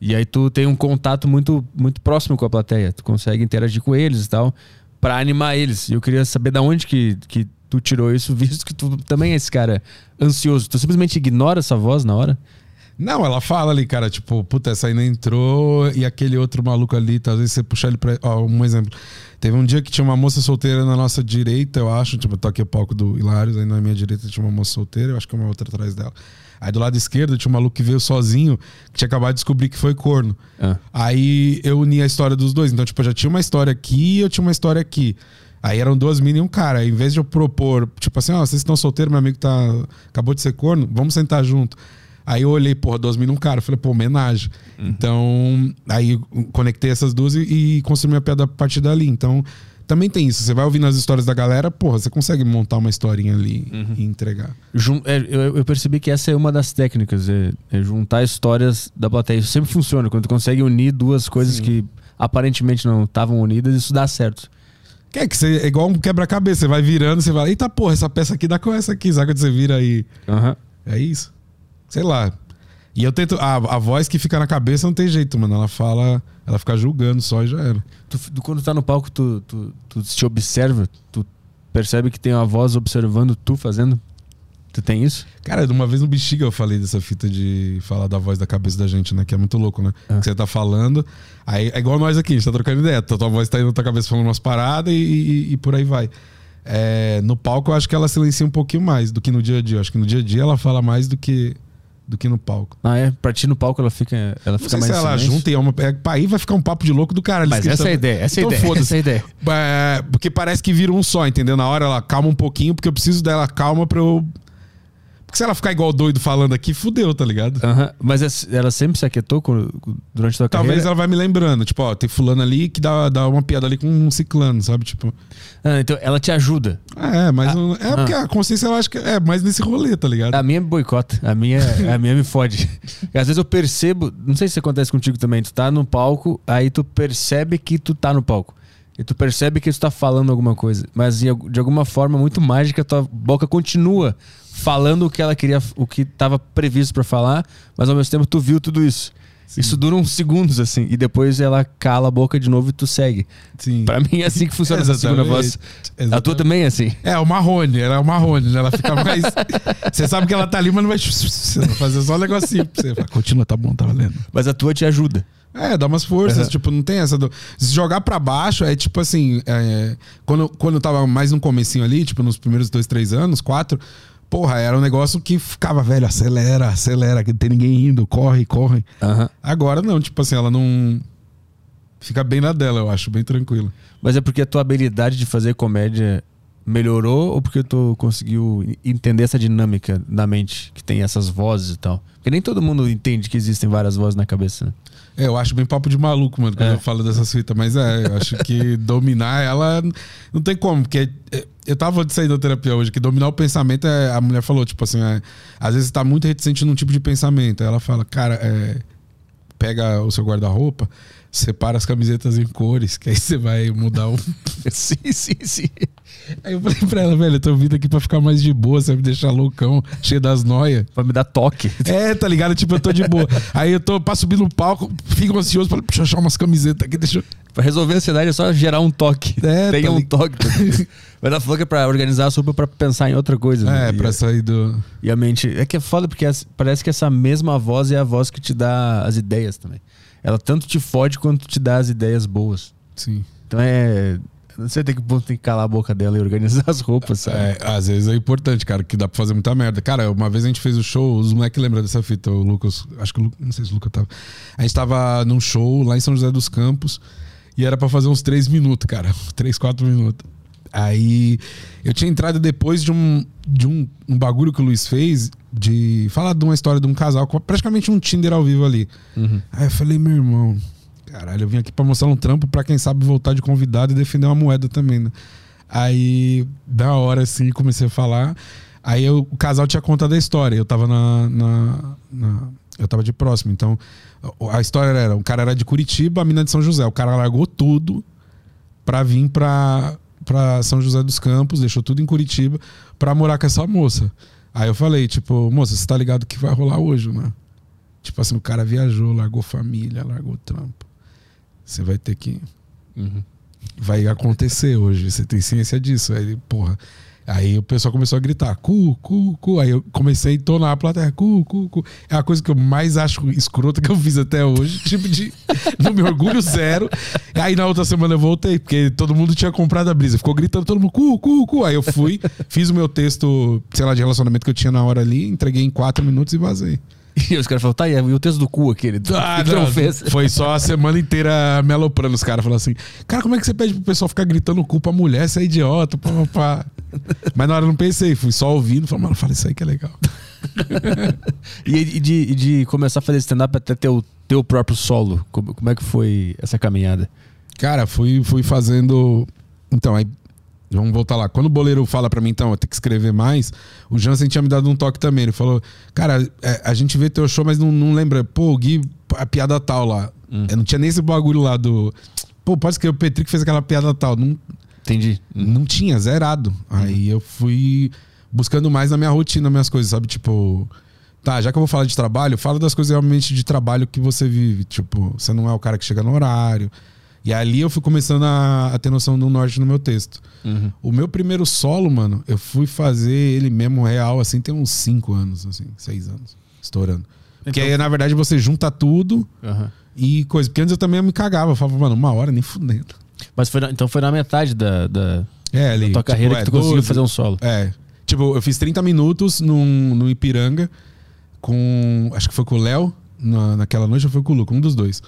E aí tu tem um contato muito, muito próximo com a plateia. Tu consegue interagir com eles e tal, pra animar eles. E eu queria saber da onde que, que tu tirou isso, visto que tu também é esse cara ansioso. Tu simplesmente ignora essa voz na hora? Não, ela fala ali, cara, tipo, puta, essa não entrou e aquele outro maluco ali, vezes você puxar ele pra. Ó, um exemplo. Teve um dia que tinha uma moça solteira na nossa direita, eu acho, tipo, eu tô aqui o palco do Hilários, aí na minha direita tinha uma moça solteira, eu acho que uma outra atrás dela. Aí do lado esquerdo tinha um maluco que veio sozinho, que tinha acabado de descobrir que foi corno. Ah. Aí eu uni a história dos dois. Então, tipo, eu já tinha uma história aqui e eu tinha uma história aqui. Aí eram duas minas e um cara. Em vez de eu propor, tipo assim, ó, vocês estão solteiros, meu amigo tá, acabou de ser corno, vamos sentar junto. Aí eu olhei, porra, duas minas e um cara. Eu falei, pô, homenagem. Então, aí conectei essas duas e, e construí minha piada a partir dali. Então, também tem isso. Você vai ouvindo as histórias da galera, porra, você consegue montar uma historinha ali e entregar. Jun- é, eu, eu percebi que essa é uma das técnicas, é, é juntar histórias da plateia. Isso sempre funciona. Quando tu consegue unir duas coisas Sim. que aparentemente não estavam unidas, isso dá certo. Que é que você, é igual um quebra-cabeça. Você vai virando, você vai, eita porra, essa peça aqui dá com essa aqui. Sabe quando você vira aí? Aham. É isso. Sei lá. E eu tento. A, a voz que fica na cabeça não tem jeito, mano. Ela fala. Ela fica julgando só e já era. Tu- quando tá no palco, tu, tu, tu te observa, tu percebe que tem uma voz observando tu fazendo. Tu tem isso? Cara, de uma vez no Bexiga eu falei dessa fita de falar da voz da cabeça da gente, né? Que é muito louco, né? Ah. Que você tá falando. Aí é igual nós aqui, a gente tá trocando ideia. Tua voz tá indo na tua cabeça falando umas paradas e, e- e por aí vai. É, no palco eu acho que ela silencia um pouquinho mais do que no dia a dia. Eu acho que no dia a dia ela fala mais do que, do que no palco. Ah, é? Pra ti no palco ela fica, ela fica mais se ela junta e é uma. É, aí vai ficar um papo de louco do cara. Mas essa é a ideia, essa é a Então ideia, foda-se. essa é a ideia. É, porque parece que vira um só, entendeu? Na hora ela calma um pouquinho, porque eu preciso dela calma pra eu. Porque se ela ficar igual doido falando aqui, fudeu, tá ligado? Mas essa- ela sempre se aquietou durante a tua Talvez carreira? ela vai me lembrando, tipo, ó, tem fulano ali que dá, dá uma piada ali com um ciclano, sabe? Tipo. Ah, então ela te ajuda. É, mas não- é porque a consciência eu acho que é mais nesse rolê, tá ligado? A minha me boicota. A minha, a minha me fode. Às vezes eu percebo, não sei se acontece contigo também, tu tá no palco, aí tu percebe que tu tá no palco. E tu percebe que tu tá falando alguma coisa. Mas de al- de alguma forma muito mágica, tua boca continua falando o que ela queria, o que tava previsto pra falar, mas ao mesmo tempo tu viu tudo isso. Isso dura uns segundos, assim, e depois ela cala a boca de novo e tu segue. Sim. Pra mim é assim que funciona essa segunda voz. A tua também é assim. É, o Marrone, ela é o Marrone, né? Ela fica mais. você sabe que ela tá ali, mas não vai. Você vai fazer só um negocinho pra você. Fala, Continua, tá bom, tá valendo. Mas a tua te ajuda. É, dá umas forças, Uhum. tipo, não tem essa do... Se jogar pra baixo, é tipo assim, é, quando, quando eu tava mais no comecinho ali, tipo, nos primeiros dois, três anos, quatro, porra, era um negócio que ficava, velho, acelera, acelera, que não tem ninguém indo, corre, corre. Aham. Agora não, tipo assim, ela não... Fica bem na dela, eu acho, bem tranquilo. Mas é porque a tua habilidade de fazer comédia melhorou ou porque tu conseguiu entender essa dinâmica da mente que tem essas vozes e tal? Porque nem todo mundo entende que existem várias vozes na cabeça, né? É, eu acho bem papo de maluco, mano, quando É. eu falo dessas fitas. Mas é, eu acho que dominar ela não tem como, porque eu tava de sair da terapia hoje, que dominar o pensamento é. A mulher falou, tipo assim, é, às vezes você tá muito reticente num tipo de pensamento. Aí ela fala, cara, é. pega o seu guarda-roupa, separa as camisetas em cores, que aí você vai mudar um. sim, sim, sim. Aí eu falei pra ela, velho, eu tô vindo aqui pra ficar mais de boa, você vai me deixar loucão, cheio das noias. Pra me dar toque. É, tá ligado? Tipo, eu tô de boa. Aí eu tô pra subir no palco, fico ansioso, falei, deixa eu achar umas camisetas aqui, deixa eu. Pra resolver a ansiedade é só gerar um toque. É, Tenha tá um toque. Mas ela falou que é pra organizar a sopa pra pensar em outra coisa. né? É, E- pra sair do. E a mente. É que é foda porque parece que essa mesma voz é a voz que te dá as ideias também. Ela tanto te fode quanto te dá as ideias boas. Sim. Então é. Não sei até que ponto tem que calar a boca dela e organizar as roupas, sabe? É, às vezes é importante, cara, que dá pra fazer muita merda. Cara, uma vez a gente fez o show, os moleques lembram dessa fita, o Lucas, acho que o Lu- não sei se o Lucas tava. A gente tava num show lá em São José dos Campos e era pra fazer uns três minutos, cara. Três, quatro minutos. Aí eu tinha entrado depois de um, de um, um bagulho que o Luiz fez de falar de uma história de um casal, praticamente um Tinder ao vivo ali. Uhum. Aí eu falei, meu irmão, caralho, eu vim aqui pra mostrar um trampo pra quem sabe voltar de convidado e defender uma moeda também, né? Aí, da hora, assim, comecei a falar. Aí eu- o casal tinha contado a história. Eu tava na, na- na- Eu tava de próximo. Então, a a história era: o cara era de Curitiba, a mina de São José. O cara largou tudo pra vir pra, pra São José dos Campos, deixou tudo em Curitiba pra morar com essa moça. Aí eu falei, tipo, moça, você tá ligado que vai rolar hoje, né? Tipo assim, o cara viajou, largou família, largou trampo. Você vai ter que. Uhum. Vai acontecer hoje, você tem ciência disso. Aí, porra. Aí o pessoal começou a gritar, cu, cu, cu. Aí eu comecei a entonar a plateia, cu, cu, cu. É a coisa que eu mais acho escrota que eu fiz até hoje. Tipo de. Não me orgulho zero. Aí na outra semana eu voltei, porque todo mundo tinha comprado a brisa. Ficou gritando todo mundo, cu, cu, cu. Aí eu fui, fiz o meu texto, sei lá, de relacionamento que eu tinha na hora ali, entreguei em quatro minutos e vazei. E os caras falaram, tá, e o texto do cu aquele? Ah, O não, não fez? Foi só a semana inteira me aloprando. Os caras falaram assim: Cara, como é que você pede pro pessoal ficar gritando cu pra mulher? Você é idiota, pá, pá. Mas na hora eu não pensei, fui só ouvindo. Falei, mano, fala isso aí que é legal. E, de, de começar a fazer stand-up até ter o teu próprio solo. Como, como é que foi essa caminhada? Cara, fui, fui fazendo. Então, aí. Vamos voltar lá. Quando o boleiro fala pra mim, então, eu tenho que escrever mais, o Jansen tinha me dado um toque também. Ele falou: Cara, é, a gente vê teu show, mas não, não lembra. Pô, o Gui, a piada tal lá. Eu não tinha nem esse bagulho lá do. Pô, pode escrever o Petri que fez aquela piada tal. Não, Entendi. Não tinha, zerado. Aí eu fui buscando mais na minha rotina, minhas coisas, sabe? Tipo, tá, já que eu vou falar de trabalho, fala das coisas realmente de trabalho que você vive. Tipo, você não é o cara que chega no horário. E ali eu fui começando a, a ter noção do norte no meu texto. Uhum. O meu primeiro solo, mano, eu fui fazer ele mesmo real, assim, tem uns 5 anos, assim, 6 anos, estourando. Porque Então- aí, na verdade, você junta tudo Aham. e coisa. Porque antes eu também me cagava. Eu falava, mano, uma hora nem fudendo. Mas foi na- então foi na metade da, da, É, ali. da tua tipo, carreira é, que tu conseguiu 12, fazer um solo. É. Tipo, eu fiz 30 minutos num, no Ipiranga com. Acho que foi com o Léo na, naquela noite ou foi com o Luca, um dos dois.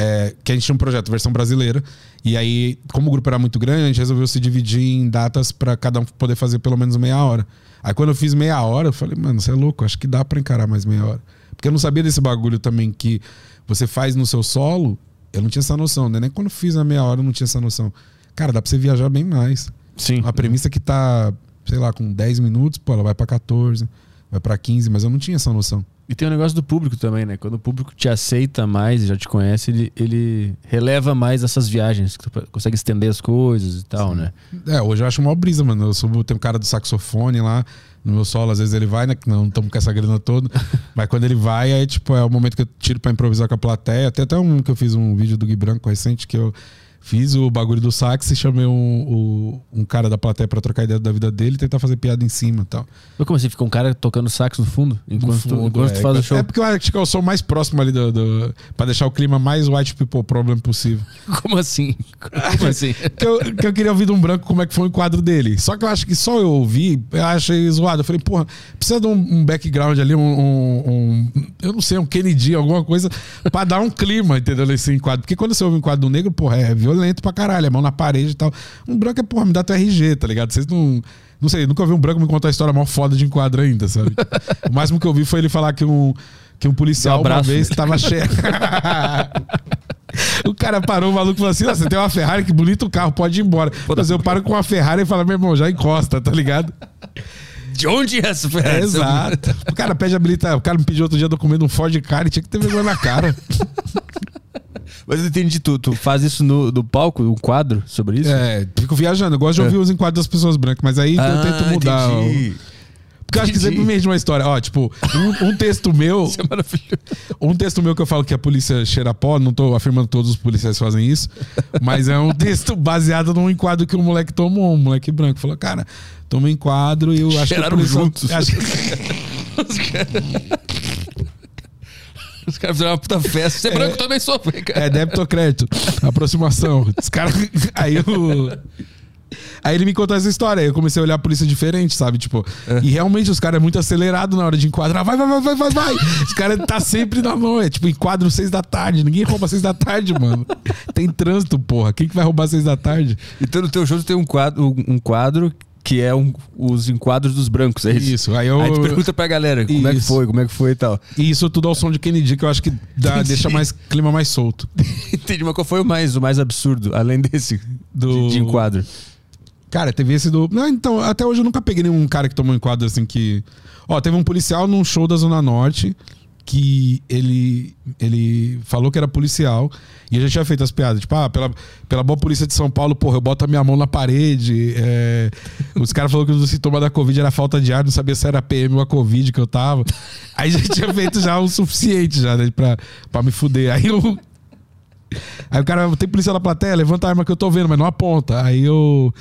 É, que a gente tinha um projeto, versão brasileira. E aí, como o grupo era muito grande, a gente resolveu se dividir em datas pra cada um poder fazer pelo menos meia hora. Aí quando eu fiz meia hora, eu falei, mano, você é louco, acho que dá pra encarar mais meia hora. Porque eu não sabia desse bagulho também que você faz no seu solo, eu não tinha essa noção, né? Nem quando eu fiz a meia hora eu não tinha essa noção. Cara, dá pra você viajar bem mais. Sim. Uma premissa que tá, sei lá, com 10 minutos, pô, ela vai pra 14, vai pra 15, mas eu não tinha essa noção. E tem o negócio do público também, né? Quando o público te aceita mais e já te conhece, ele, ele releva mais essas viagens, que tu consegue estender as coisas e tal, né? É, hoje eu acho uma brisa, mano. Eu subo, tem um cara do saxofone lá no meu solo, às vezes ele vai, né? Que não estamos com essa grana toda. mas quando ele vai, é tipo, é o momento que eu tiro pra improvisar com a plateia. Tem até um que eu fiz um vídeo do Gui Branco recente que eu fiz o bagulho do sax e chamei um, o- um cara da plateia pra trocar ideia da vida dele e tentar fazer piada em cima e tal. Mas como assim? Fica um cara tocando sax no fundo? Enquanto, tu, fundo, enquanto é. tu faz o show. É porque eu acho que eu sou mais próximo ali do, do. pra deixar o clima mais white people problem possível. Como assim? Como assim? que, eu, que eu queria ouvir de um branco como é que foi o enquadro dele. Só que eu acho que só eu ouvi, eu achei zoado. Eu falei, porra, precisa de um, um background ali, um, um- um- Eu não sei, um Kennedy, alguma coisa, pra dar um clima, entendeu? Nesse enquadro. Porque quando você ouve um enquadro do negro, porra, é violento pra caralho, é mão na parede e tal. Um branco é, porra, me dá teu RG, tá ligado? Vocês não. Não sei, nunca ouvi um branco me contar a história mal foda de enquadro ainda, sabe? o máximo que eu vi foi ele falar que um. Que um policial um uma abraço. vez tava cheio. O cara parou, o maluco falou assim: "Ah, você tem uma Ferrari, que bonito o carro, pode ir embora. Mas eu paro com uma Ferrari e falo, meu irmão, já encosta, tá ligado? De onde é essa É, ferramenta? exato. O cara pede habilitar. O cara me pediu outro dia documento um Ford Car e tinha que ter vergonha na cara. Mas eu entendi, tu, tu faz isso no, no palco, um quadro sobre isso? É, fico viajando. Eu gosto de É. ouvir os enquadros das pessoas brancas, mas aí eu tento mudar. Ah, entendi. Porque eu acho que sempre mesmo uma história. Ó, tipo, um, um texto meu. Isso é maravilhoso. Um texto meu que eu falo que a polícia cheira pó, não tô afirmando que todos os policiais fazem isso, mas é um texto baseado num enquadro que o moleque tomou, um moleque branco. Falou, cara, tomei um enquadro e eu acho Cheiraram que. polícia- juntos. Acho Os caras fizeram uma puta festa. Você é branco também sofre, cara. É débito ou crédito. Aproximação. Os caras. Aí eu. Aí ele me contou essa história. Aí eu comecei a olhar a polícia diferente, sabe? Tipo, e realmente os caras é muito acelerado na hora de enquadrar. Vai, vai, vai, vai, vai, vai. Os caras tá sempre na mão. É tipo, enquadro seis da tarde. Ninguém rouba seis da tarde, mano. Tem trânsito, porra. Quem que vai roubar seis da tarde? Então no teu tu tem um quadro, um quadro que é um- os enquadros dos brancos, é isso? Isso. Aí eu. Aí tu pergunta pra galera como é que Isso. foi, como é que foi e tal. E isso tudo ao som de Kennedy, que eu acho que dá, deixa mais clima mais solto. Entendi, mas qual foi o mais, o mais absurdo, além desse Do- de, de enquadro? Cara, teve esse do. Não, então, até hoje eu nunca peguei nenhum cara que tomou um enquadro assim que. Ó, teve um policial num show da Zona Norte que ele, ele falou que era policial e eu já tinha feito as piadas. Tipo, ah, pela, pela boa polícia de São Paulo, porra, eu boto a minha mão na parede. é, Os caras falaram que o sintoma da Covid era falta de ar, não sabia se era PM ou a Covid que eu tava. Aí já tinha feito já o suficiente já, né, pra, pra me fuder. Aí eu. Aí o cara, tem polícia na plateia, levanta a arma que eu tô vendo, mas não aponta. Aí eu.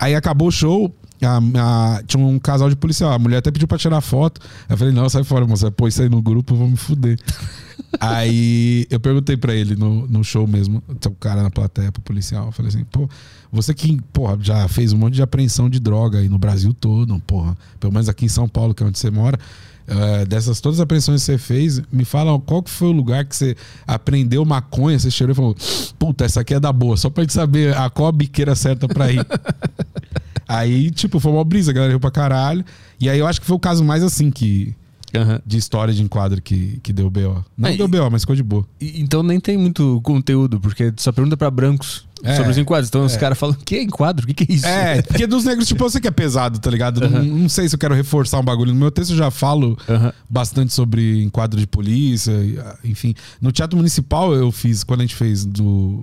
Aí acabou o show, a- a- tinha um casal de policial. A mulher até pediu pra tirar foto. Eu falei, não, sai fora, moça. Pô, isso aí no grupo, eu vou me fuder. aí eu perguntei pra ele no, no show mesmo, tem um cara na plateia pro policial. Eu falei assim, pô, você que, porra, já fez um monte de apreensão de droga aí no Brasil todo, porra. Pelo menos aqui em São Paulo, que é onde você mora. eh, dessas todas as apreensões que você fez, me fala qual que foi o lugar que você aprendeu maconha, você cheirou e falou, puta, essa aqui é da boa, só pra gente saber a qual a biqueira certa pra ir. aí, tipo, foi uma brisa, a galera riu pra caralho. E aí eu acho que foi o caso mais assim que. De história de enquadro que, que deu BO. Não Aí- deu BO, mas ficou de boa. Então nem tem muito conteúdo, porque só pergunta pra brancos É, sobre os enquadros. Então os é. caras falam, que é enquadro? O que, que é isso? É, porque dos negros, tipo, eu sei que é pesado, tá ligado? Não, não sei se eu quero reforçar um bagulho. No meu texto eu já falo Aham. bastante sobre enquadro de polícia, ah, enfim. No Teatro Municipal eu fiz, quando a gente fez do,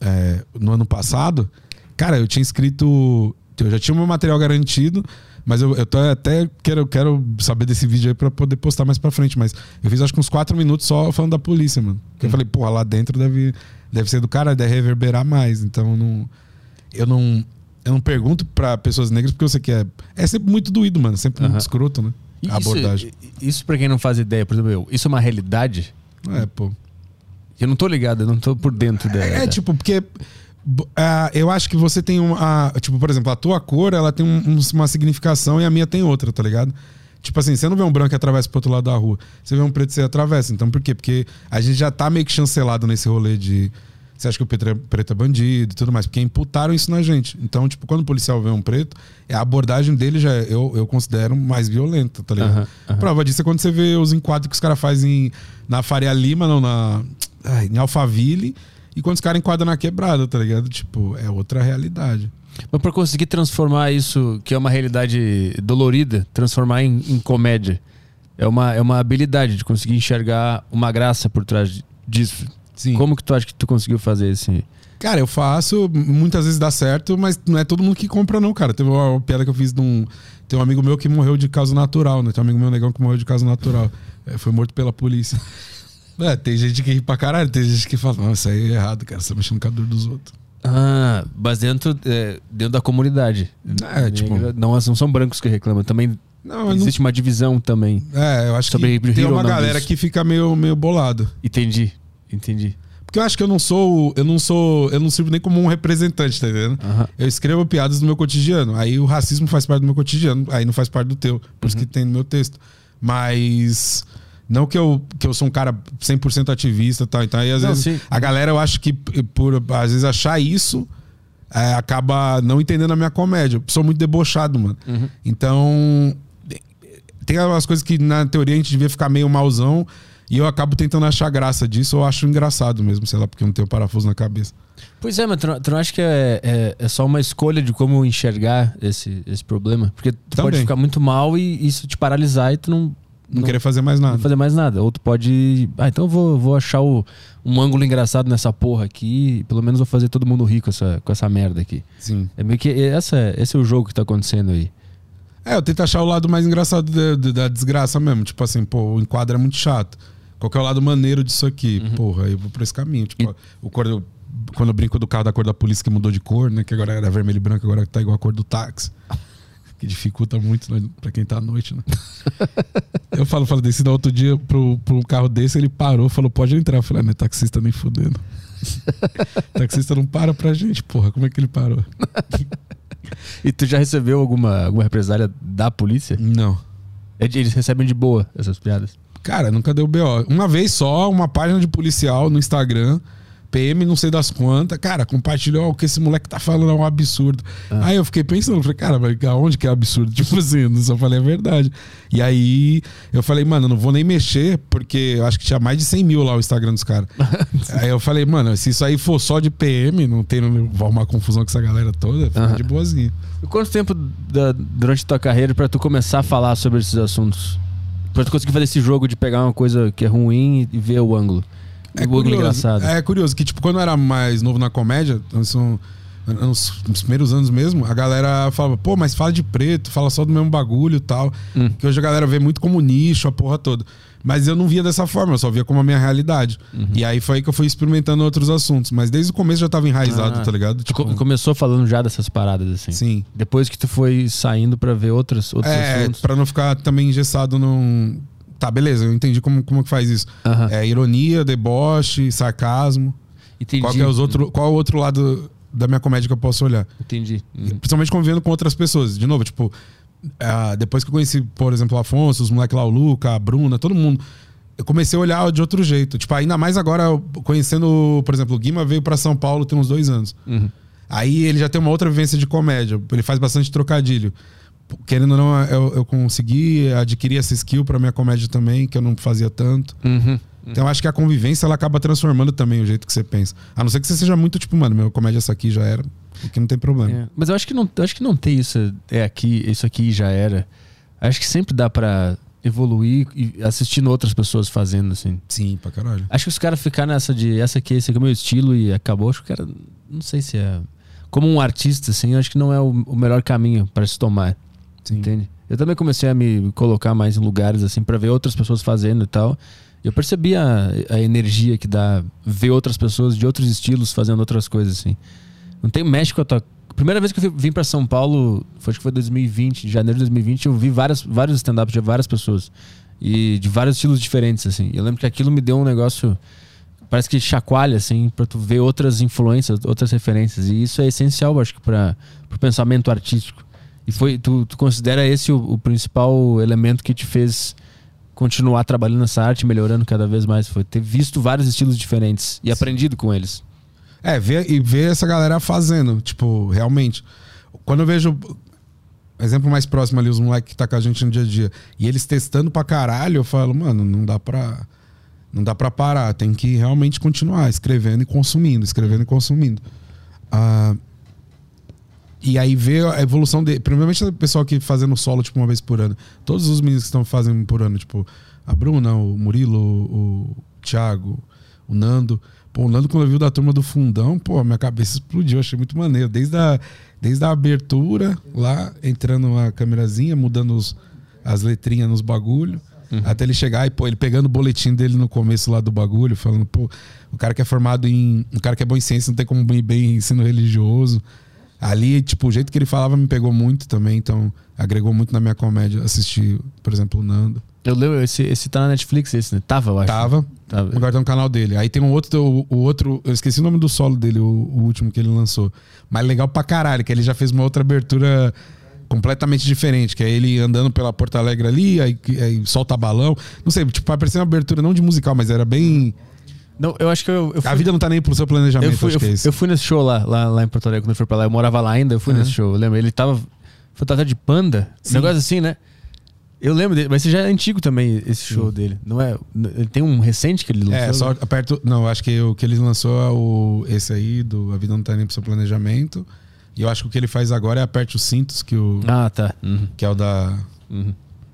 é, no ano passado, cara, eu tinha escrito. Eu já tinha o meu material garantido, mas eu, eu tô até quero, quero saber desse vídeo aí pra poder postar mais pra frente. Mas eu fiz acho que uns quatro minutos só falando da polícia, mano. Porque eu falei, porra, lá dentro deve, deve ser do cara, deve reverberar mais. Então não, eu não. Eu não pergunto pra pessoas negras porque eu sei que é. É sempre muito doído, mano. Sempre muito Aham. escroto, né? E A abordagem. Isso, isso pra quem não faz ideia, por exemplo, eu, isso é uma realidade? É, pô. Eu não tô ligado, eu não tô por dentro dela. É, tipo, porque ah, eu acho que você tem uma. ah, tipo, por exemplo, a tua cor ela tem um- um- uma significação e a minha tem outra, tá ligado? Tipo assim, você não vê um branco que atravessa pro outro lado da rua. Você vê um preto e você atravessa. Então por quê? Porque a gente já tá meio que chancelado nesse rolê de. Você acha que o preto é, preto é bandido e tudo mais, porque imputaram isso na gente. Então, tipo, quando o policial vê um preto, a abordagem dele já é- eu, eu considero mais violenta, tá ligado? Aham, aham. Prova disso é quando você vê os enquadros que os caras fazem na Faria Lima, não, na. ai, em Alphaville, e quando os caras enquadram na quebrada, tá ligado? Tipo, é outra realidade. Mas pra conseguir transformar isso, que é uma realidade dolorida, transformar em, em comédia, é uma, é uma habilidade de conseguir enxergar uma graça por trás disso. Sim. Como que tu acha que tu conseguiu fazer esse. Cara, eu faço, muitas vezes dá certo, mas não é todo mundo que compra, não, cara. Teve uma, uma piada que eu fiz de um. Tem um amigo meu que morreu de causa natural, né? Tem um amigo meu negão que morreu de causa natural. É, foi morto pela polícia. É, tem gente que ri pra caralho, tem gente que fala, não, isso aí é errado, cara. Você tá mexendo com a dor dos outros. Ah, mas dentro, é, dentro da comunidade. É, tipo- Não, não são brancos que reclamam. Também Não, mas não existe uma divisão também. É, eu acho Sobre que tem uma galera disso. que fica meio, meio bolado. Entendi. Entendi. Porque eu acho que eu não sou. Eu não sou. Eu não sirvo nem como um representante, tá entendendo? Eu escrevo piadas do meu cotidiano. Aí o racismo faz parte do meu cotidiano. Aí não faz parte do teu. Por isso que tem no meu texto. Mas. Não que eu, que eu sou um cara 100% ativista e tal. Então aí às Não, vezes sim. a galera eu acho que por às vezes achar isso. é, acaba não entendendo a minha comédia. Eu sou muito debochado, mano. Uhum. Então. Tem algumas coisas que na teoria a gente devia ficar meio malzão. E eu acabo tentando achar graça disso. Eu acho engraçado mesmo, sei lá, porque eu não tenho parafuso na cabeça. Pois é, mas tu não, tu não acha que é, é, é só uma escolha de como enxergar esse, esse problema? Porque tu pode Também. ficar muito mal e isso te paralisar e tu não, não, querer fazer mais nada. Não fazer mais nada. Ou tu pode. Ah, então eu vou, vou achar o, um ângulo engraçado nessa porra aqui. e Pelo menos vou fazer todo mundo rico com essa, com essa merda aqui. Sim. É meio que. Essa, esse é o jogo que tá acontecendo aí. É, eu tento achar o lado mais engraçado da, da- da desgraça mesmo. Tipo assim, pô, o enquadro é muito chato. Qual que é o lado maneiro disso aqui? Porra, aí eu vou por esse caminho. Tipo, o cor do- quando eu brinco do carro da cor da polícia que mudou de cor, né? Que agora era vermelho e branco, agora tá igual a cor do táxi. Que dificulta muito né, pra quem tá à noite, né? Eu falo, falo, desci no outro dia pro, pro carro desse, ele parou, falou, pode entrar. Eu falei, ah, não é taxista nem fudendo. taxista não para pra gente, porra, como é que ele parou? E tu já recebeu alguma, alguma represália da polícia? Não. É Eles recebem de boa essas piadas. Cara, nunca deu BO. Uma vez só, uma página de policial no Instagram, PM não sei das quantas, cara, compartilhou "Ó, o que esse moleque tá falando é um absurdo. Aí eu fiquei pensando, falei, cara, mas aonde que é absurdo? Tipo assim, eu só falei a verdade. E aí eu falei, mano, não vou nem mexer, porque eu acho que tinha mais de 100 mil lá o Instagram dos caras. aí eu falei, mano, se isso aí for só de PM, não tem, arrumar confusão com essa galera toda, fica Aham. de boazinha. E quanto tempo da- durante a tua carreira pra tu começar a falar sobre esses assuntos? Pra tu conseguir fazer esse jogo de pegar uma coisa que é ruim e ver o ângulo. O ângulo engraçado. É curioso que, tipo, quando eu era mais novo na comédia, são nos, nos primeiros anos mesmo, a galera falava, pô, mas fala de preto, fala só do mesmo bagulho e tal. Hum. Que hoje a galera vê muito como nicho, a porra toda. Mas eu não via dessa forma, eu só via como a minha realidade. Uhum. E aí foi aí que eu fui experimentando outros assuntos. Mas desde o começo já tava enraizado, Ah. tá ligado? Tu co- começou falando já dessas paradas assim. sim. Depois que tu foi saindo pra ver outros, outros É, assuntos. pra não ficar também engessado num. Tá, beleza, eu entendi como, como que faz isso. Aham. É ironia, deboche, sarcasmo. Entendi. Qual, é os outro, qual é o outro lado da minha comédia que eu posso olhar? Entendi. Uhum. Principalmente convivendo com outras pessoas. De novo, tipo, ah, depois que eu conheci, por exemplo, o Afonso, os moleques lá, o Luca, a Bruna, todo mundo, eu comecei a olhar de outro jeito. Tipo, ainda mais agora, conhecendo, por exemplo, o Guima veio pra São Paulo tem uns dois anos. Uhum. Aí ele já tem uma outra vivência de comédia. Ele faz bastante trocadilho. Querendo ou não, eu, eu consegui adquirir essa skill pra minha comédia também, que eu não fazia tanto. Uhum. Então eu acho que a convivência ela acaba transformando também o jeito que você pensa. A não ser que você seja muito tipo, mano, meu comédia essa aqui já era, aqui não tem problema. É, Mas eu acho que não, acho que não tem isso. É aqui, isso aqui já era. Acho que sempre dá pra evoluir e assistindo outras pessoas fazendo assim. Sim, pra caralho. Acho que os caras ficar nessa de essa aqui, esse aqui é o meu estilo e acabou. Acho que o cara não sei se é como um artista assim, eu acho que não é o, o melhor caminho para se tomar, Sim. entende? Eu também comecei a me colocar mais em lugares assim pra ver outras pessoas fazendo e tal. Eu percebi a, a energia que dá ver outras pessoas de outros estilos fazendo outras coisas assim. Não tem mexe com a tua Primeira vez que eu vim pra São Paulo, foi, acho que foi 2020, em janeiro de 2020, eu vi várias, vários stand-ups de várias pessoas. E de vários estilos diferentes, assim. Eu lembro que aquilo me deu um negócio. Parece que chacoalha, assim, pra tu ver outras influências, outras referências. E isso é essencial, acho que, pra, pro pensamento artístico. E foi. Tu, tu considera esse o, o principal elemento que te fez continuar trabalhando nessa arte, melhorando cada vez mais? Foi ter visto vários estilos diferentes e aprendido com eles. É, ver, e ver essa galera fazendo, tipo, realmente. Quando eu vejo. Exemplo mais próximo ali, os moleques que tá com a gente no dia a dia. E eles testando pra caralho, eu falo, mano, não dá pra. Não dá pra parar. Tem que realmente continuar escrevendo e consumindo, escrevendo e consumindo. Ah, e aí ver a evolução de. Primeiramente o pessoal que fazendo solo, tipo, uma vez por ano. Todos os meninos que estão fazendo por ano, tipo, a Bruna, o Murilo, o Thiago, o Nando. Pô, o Nando, quando eu vi o da turma do fundão, pô, minha cabeça explodiu, achei muito maneiro. Desde a, desde a abertura, lá, entrando a câmerazinha, mudando os- as letrinhas nos bagulho. Até ele chegar e, pô, ele pegando o boletim dele no começo lá do bagulho, falando, pô, o cara que é formado em. O cara que é bom em ciência não tem como ir bem em ensino religioso. Ali, tipo, o jeito que ele falava me pegou muito também, então agregou muito na minha comédia assistir, por exemplo, o Nando. Eu lembro, esse, esse tá na Netflix, esse, né? Tava, eu acho. Tava, Tava. agora tá no canal dele. Aí tem um outro, o, o outro, eu esqueci o nome do solo dele, o, o último que ele lançou. Mas legal pra caralho, que ele já fez uma outra abertura completamente diferente, que é ele andando pela Porto Alegre ali, aí, aí solta balão. Não sei, tipo, parecia uma abertura não de musical, mas era bem. Não, eu acho que eu, eu fui, A vida não tá nem pro seu planejamento, eu fui, eu, é eu fui nesse show lá, lá, lá em Porto Alegre, quando eu fui pra lá. Eu morava lá ainda, eu fui Uhum. nesse show. Eu lembro, ele tava fantasiado de panda, um Sim. negócio assim, né? Eu lembro dele, mas já é antigo também, esse show dele. Não é? Ele tem um recente que ele lançou? É, só né? aperto. Não, acho que o que ele lançou é o, esse aí, do A Vida Não Tá Nem Pro Seu Planejamento. E eu acho que o que ele faz agora é aperte os cintos, que, o, Ah, tá. Uhum, que é o da. uhum.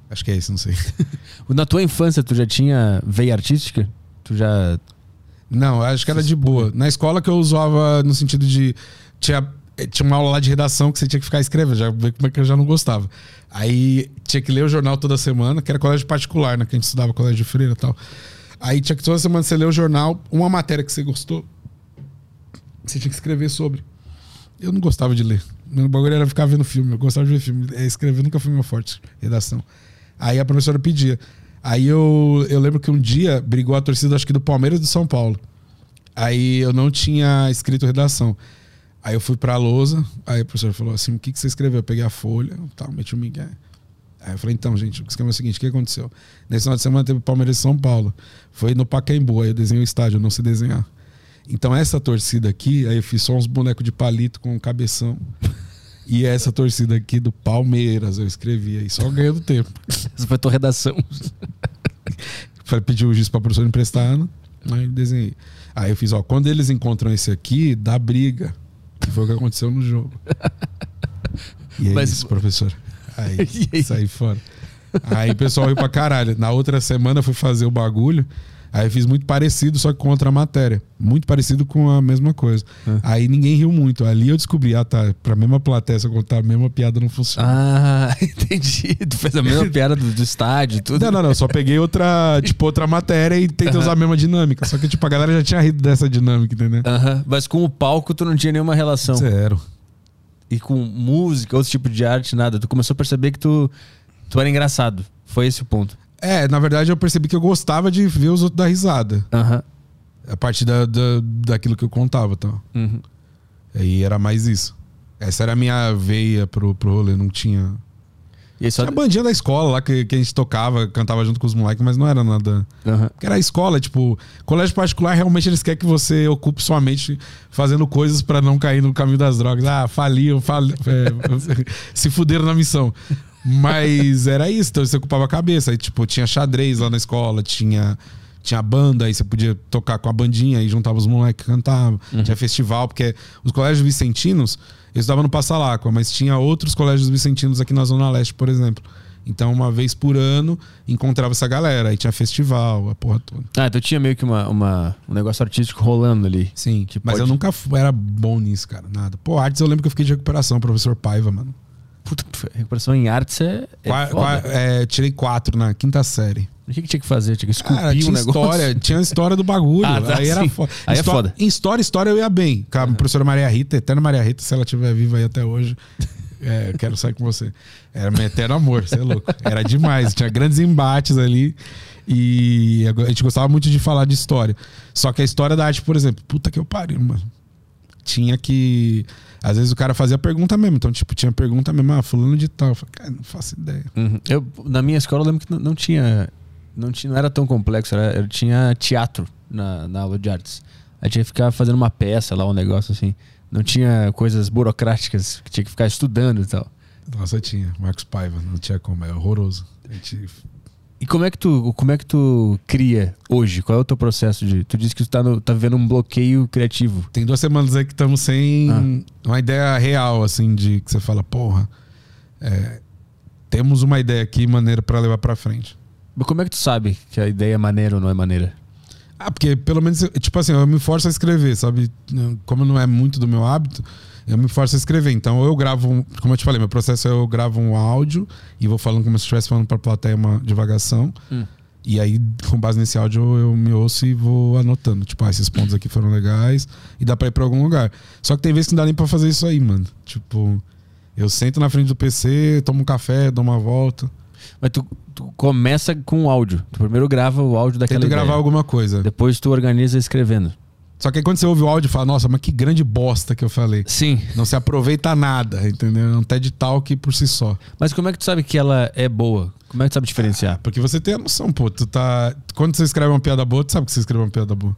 Acho que é esse, não sei. Na tua infância, tu já tinha veia artística? Tu já. Não, acho que era de boa. Na escola que eu usava no sentido de. Tinha, eh, tinha uma aula lá de redação que você tinha que ficar escrevendo, já vê como é que eu já não gostava. Aí tinha que ler o jornal toda semana, que era colégio particular, né? Que a gente estudava colégio de freira e tal. Aí tinha que toda semana você ler o jornal, uma matéria que você gostou, você tinha que escrever sobre. Eu não gostava de ler. Meu bagulho era ficar vendo filme. Eu gostava de ver filme. É, Escrever nunca foi meu forte, redação. Aí a professora pedia. Aí eu, eu lembro que um dia brigou a torcida, acho que do Palmeiras e do São Paulo. Aí eu não tinha escrito redação. Aí eu fui pra lousa, aí a professora falou assim: o que, que você escreveu? Eu peguei a folha, tal, meti o migué. Aí eu falei, então, gente, escreveu o seguinte: o que aconteceu? Nesse final de semana teve Palmeiras e São Paulo. Foi no Pacaembu, aí eu desenhei o estádio, não sei desenhar. Então essa torcida aqui, aí eu fiz só uns bonecos de palito com cabeção. E essa torcida aqui do Palmeiras, eu escrevi aí, só ganhando tempo. Essa foi a tua redação. Falei, pedi o giz pra professora emprestar, né? aí desenhei. Aí eu fiz, ó, quando eles encontram esse aqui, dá briga. Que foi o que aconteceu no jogo. E é Mas- isso, professor. Aí, E aí? saí fora. Aí o pessoal riu pra caralho. Na outra semana eu fui fazer o bagulho. Aí eu fiz muito parecido, só que com outra matéria. Muito parecido com a mesma coisa. Aí ninguém riu muito. Ali eu descobri, ah tá, pra mesma plateia, se eu contar a mesma piada não funciona. Ah, entendi. Tu fez a mesma piada do, do estádio tudo. Não, não, não. Só peguei outra, tipo, outra matéria e tentei usar a mesma dinâmica. Só que, tipo, a galera já tinha rido dessa dinâmica, entendeu? Aham. Mas com o palco tu não tinha nenhuma relação. Zero. E com música, outro tipo de arte, nada. Tu começou a perceber que tu, tu era engraçado. Foi esse o ponto. É, na verdade eu percebi que eu gostava de ver os outros dar risada. Aham. A partir da, da, daquilo que eu contava, tá? Uhum. Aí era mais isso. Essa era a minha veia pro, pro rolê, não tinha. E só. Tinha a bandinha da escola lá que, que a gente tocava, cantava junto com os moleques, mas não era nada. Aham. Porque era a escola, tipo, colégio particular, realmente eles querem que você ocupe sua mente fazendo coisas pra não cair no caminho das drogas. Ah, faliam, fali, é, se fuderam na missão. Mas era isso, então você ocupava a cabeça. Aí, tipo, tinha xadrez lá na escola, tinha, tinha banda, aí você podia tocar com a bandinha, aí juntava os moleques que cantavam. Tinha festival, porque os colégios vicentinos, eu estudava no Passalacqua, mas tinha outros colégios vicentinos aqui na Zona Leste, por exemplo. Então, uma vez por ano, encontrava essa galera. Aí tinha festival, a porra toda. Ah, então tinha meio que uma, uma- um negócio artístico rolando ali. Sim, mas pode- eu nunca era bom nisso, cara. Nada. Pô, artes eu lembro que eu fiquei de recuperação, professor Paiva, mano. Puta, recuperação em artes é. é Qua- é, tirei quatro na quinta série. O que, que tinha que fazer? Tinha que esculpir Cara, tinha um negócio. história, tinha a história do bagulho. Ah, tá, aí era foda. Aí é foda. Em história, história eu ia bem. Com a professora Maria Rita, eterna Maria Rita, se ela estiver viva aí até hoje. É, quero sair com você. Era meu eterno amor, você é louco. Era demais. Tinha grandes embates ali. E a gente gostava muito de falar de história. Só que a história da arte, por exemplo, puta que eu pariu, mano. Tinha que. Às vezes o cara fazia pergunta mesmo. Então, tipo, tinha pergunta mesmo, ah, fulano de tal. Eu falei, cara, não faço ideia. Uhum. Eu, na minha escola eu lembro que não, não tinha. Não, tinha, não era tão complexo, era, eu tinha teatro na, na aula de artes. Aí tinha que ficar fazendo uma peça lá, um negócio assim. Não tinha coisas burocráticas que tinha que ficar estudando e tal. Nossa, tinha. Marcos Paiva, não tinha como, é horroroso. A gente E como é que tu, como é que tu cria hoje? Qual é o teu processo de. Tu disse que tu tá, no, tá vivendo um bloqueio criativo. Tem duas semanas aí que estamos sem Ah. uma ideia real, assim, de que você fala, porra, é, temos uma ideia aqui, maneira pra levar pra frente. Mas como é que tu sabe que a ideia é maneira ou não é maneira? Ah, porque pelo menos, tipo assim, eu me forço a escrever, sabe? Como não é muito do meu hábito, eu me forço a escrever. Então eu gravo, um- como eu te falei, meu processo é eu gravo um áudio e vou falando como se eu estivesse falando pra plateia uma divagação. Hum. E aí, com base nesse áudio, eu me ouço e vou anotando. Tipo, ah, esses pontos aqui foram legais e dá pra ir pra algum lugar. Só que tem vezes que não dá nem pra fazer isso aí, mano. Tipo, eu sento na frente do PC, tomo um café, dou uma volta. Mas tu, tu começa com o áudio. Tu primeiro grava o áudio daquela Tento gravar ideia. alguma coisa. Depois tu organiza escrevendo. Só que aí quando você ouve o áudio, fala, nossa, mas que grande bosta que eu falei. Sim. Não se aproveita nada, entendeu? É um TED Talk por si só. Mas como é que tu sabe que ela é boa? Como é que tu sabe diferenciar? Porque você tem a noção, pô. Tu tá... Quando você escreve uma piada boa, tu sabe que você escreveu uma piada boa.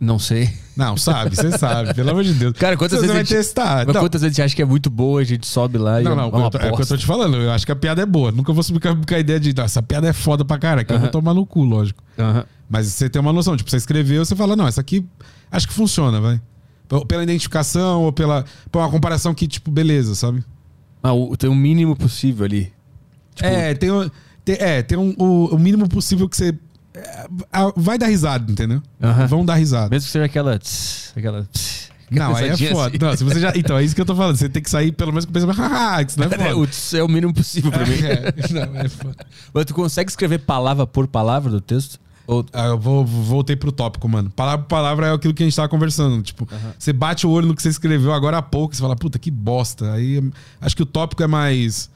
Não sei. Não, sabe, você sabe, pelo amor de Deus. Cara, quantas você vezes vai a gente- testar. Mas Não, quantas vezes a gente acha que é muito boa, a gente sobe lá e não, é não, uma eu é o que eu tô te falando. Eu acho que a piada é boa. Nunca vou subir com a, ideia de, "Não, essa piada é foda pra caralho, que eu Aham. vou tomar no cu, lógico. Aham. Mas você tem uma noção, tipo, você escreveu, você fala, não, essa aqui acho que funciona, vai. Pela identificação ou pela, por uma comparação que, tipo, beleza, sabe? Ah, o, tem o mínimo possível ali. Tipo, é, tem, o- Ter- é, ter um, o, o mínimo possível que você. é, vai dar risada, entendeu? Aham. Vão dar risada. Mesmo que seja aquela. tss, aquela. tss, Não, aí é foda. assim. Não, se você já, então, é isso que eu tô falando. Você tem que sair pelo menos com o pensamento, haha, isso não é É, foda. o tss é o mínimo possível pra mim. É, não, é foda. Mas tu consegue escrever palavra por palavra do texto? Ah, eu vou, voltei pro tópico, mano. Palavra por palavra é aquilo que a gente tava conversando. Tipo, você bate o olho no que você escreveu agora há pouco, você fala, puta, que bosta. Aí acho que o tópico é mais.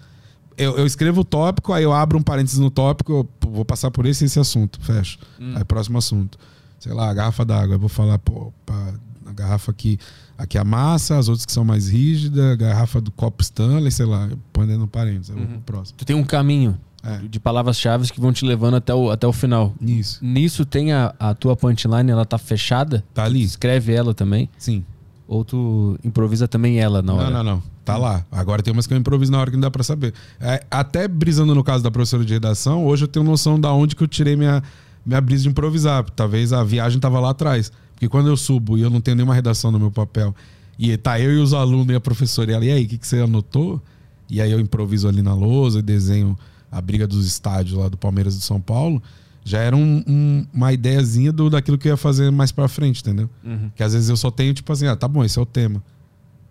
Eu, eu escrevo o tópico, aí eu abro um parênteses no tópico, eu vou passar por esse e esse assunto, fecho. Aí próximo assunto. Sei lá, a garrafa d'água. Eu vou falar, pô, pá, a garrafa aqui, aqui é a massa, as outras que são mais rígidas, a garrafa do copo Stanley, sei lá, dentro no parênteses. Aí eu vou pro próximo. Tu tem um caminho É. de palavras-chave que vão te levando até o, até o final. Isso. Nisso tem a, a tua punchline, ela tá fechada? Tá ali? Escreve ela também? Sim. Ou tu improvisa também ela na hora? Não, não, não. Tá lá. Agora tem umas que eu improviso na hora que não dá pra saber. É, até brisando no caso da professora de redação, hoje eu tenho noção da onde que eu tirei minha, minha brisa de improvisar. Talvez a viagem tava lá atrás. Porque quando eu subo e eu não tenho nenhuma redação no meu papel, e tá eu e os alunos e a professora, e ela, e aí, o que, que você anotou? E aí eu improviso ali na lousa e desenho a briga dos estádios lá do Palmeiras e do São Paulo. Já era um- um- uma ideiazinha do, daquilo que eu ia fazer mais pra frente, entendeu? Uhum. Que às vezes eu só tenho, tipo assim, ah, tá bom, esse é o tema.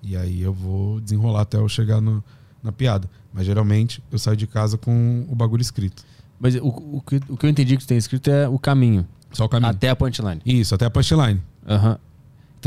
E aí eu vou desenrolar até eu chegar no- na piada. Mas geralmente eu saio de casa com o bagulho escrito. Mas o, o, que, o que eu entendi que tu tem escrito é o caminho. Só o caminho. Até a punchline. Isso, até a punchline. Aham.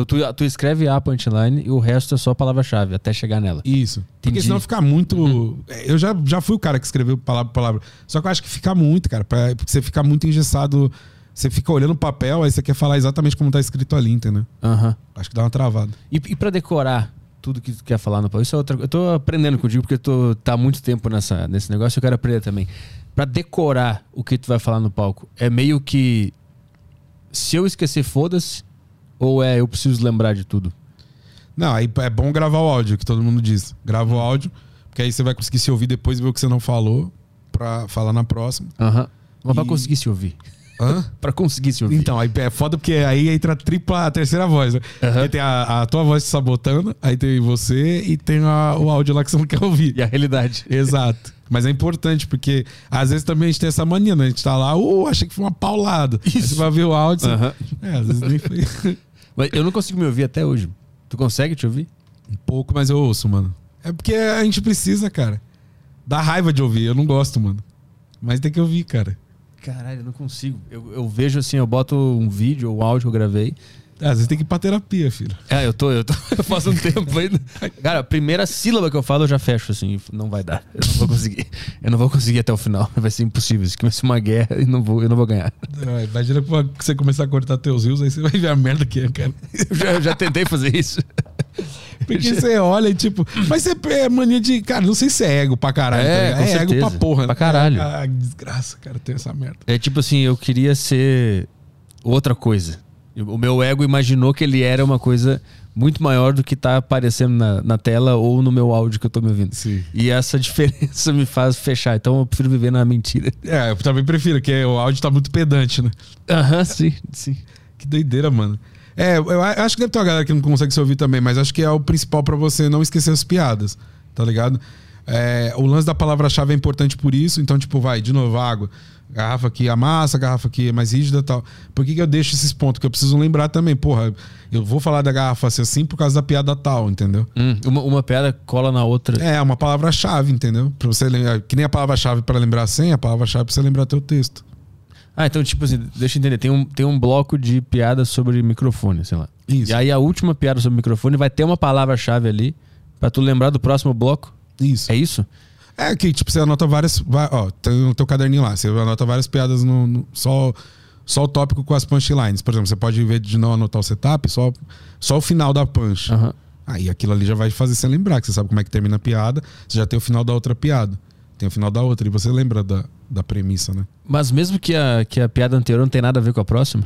Então tu, tu escreve a punchline e o resto é só palavra-chave, até chegar nela. Isso. Porque Entendi. senão fica muito. É, Eu já, já fui o cara que escreveu palavra por palavra. Só que eu acho que fica muito, cara. pra- Porque você fica muito engessado. Você fica olhando o papel, aí você quer falar exatamente como tá escrito ali, entendeu? Aham. Acho que dá uma travada. E, e pra decorar tudo que tu quer falar no palco, isso é outra Eu tô aprendendo contigo porque tu tá há muito tempo nessa, nesse negócio eu quero aprender também. Pra decorar o que tu vai falar no palco, é meio que. Se eu esquecer, foda-se? Ou é eu preciso lembrar de tudo? Não, aí é bom gravar o áudio, que todo mundo diz. Grava o áudio, porque aí você vai conseguir se ouvir depois e ver o que você não falou pra falar na próxima. Aham. Mas pra E- conseguir se ouvir. Hã? Pra conseguir se ouvir. Então, aí é foda porque aí entra a tripla, a terceira voz. Né? Aham. Porque tem a, a tua voz te sabotando, aí tem você e tem a- o áudio lá que você não quer ouvir. E a realidade. Exato. Mas é importante, porque às vezes também a gente tem essa mania, né? A gente tá lá, uh, achei que foi uma paulada. Aí Isso. você vai ver o áudio. você- Aham. É, às vezes nem foi. Mas eu não consigo me ouvir até hoje. Tu consegue te ouvir? um pouco, mas eu ouço, mano. É porque a gente precisa, cara. Dá raiva de ouvir, eu não gosto, mano. Mas tem que ouvir, cara. Caralho, eu não consigo. Eu, eu vejo assim, eu boto um vídeo ou um áudio que eu gravei. Às vezes tem que ir pra terapia, filho. É, eu tô, eu tô. Eu faço um tempo ainda. Cara, a primeira sílaba que eu falo, eu já fecho, assim. Não vai dar. Eu não vou conseguir. Eu não vou conseguir até o final. Vai ser impossível. Isso aqui vai ser uma guerra e não vou, eu não vou ganhar. Ah, Imagina que você começar a cortar teus rios, aí você vai ver a merda que é, cara. Eu já, eu já tentei fazer isso. Porque você olha e tipo. Mas você é mania de. Cara, não sei se é ego pra caralho. É, tá é ego pra porra. Pra né? caralho. Ah, desgraça, cara, ter essa merda. É tipo assim, eu queria ser outra coisa. O meu ego imaginou que ele era uma coisa muito maior do que tá aparecendo na, na tela ou no meu áudio que eu tô me ouvindo. Sim. E essa diferença me faz fechar. Então eu prefiro viver na mentira. É, eu também prefiro, que o áudio tá muito pedante, né? Aham, sim, sim. Que doideira, mano. É, eu acho que deve ter uma galera que não consegue se ouvir também, mas acho que é o principal pra você não esquecer as piadas, tá ligado? É, o lance da palavra-chave é importante por isso, então, tipo, vai, de novo, água. Garrafa aqui amassa, garrafa aqui é mais rígida e tal. Por que, que eu deixo esses pontos? Que eu preciso lembrar também, porra, eu vou falar da garrafa assim, assim por causa da piada tal, entendeu? Hum, uma, uma piada cola na outra. É, uma palavra-chave, entendeu? Pra você lembrar, que nem a palavra-chave pra lembrar a senha, a palavra-chave pra você lembrar teu texto. Ah, então, tipo assim, deixa eu entender. Tem um, tem um bloco de piadas sobre microfone, sei lá. Isso. E aí a última piada sobre microfone vai ter uma palavra-chave ali pra tu lembrar do próximo bloco. Isso. É isso? É que, tipo, você anota várias. ó, tem o teu caderninho lá. Você anota várias piadas no. no- só, só o tópico com as punchlines. Por exemplo, você pode, em vez de não anotar o setup, só, só o final da punch. Aham. Aí aquilo ali já vai fazer você lembrar, que você sabe como é que termina a piada. Você já tem o final da outra piada. Tem o final da outra. E você lembra da, da premissa, né? Mas mesmo que a, que a piada anterior não tem nada a ver com a próxima?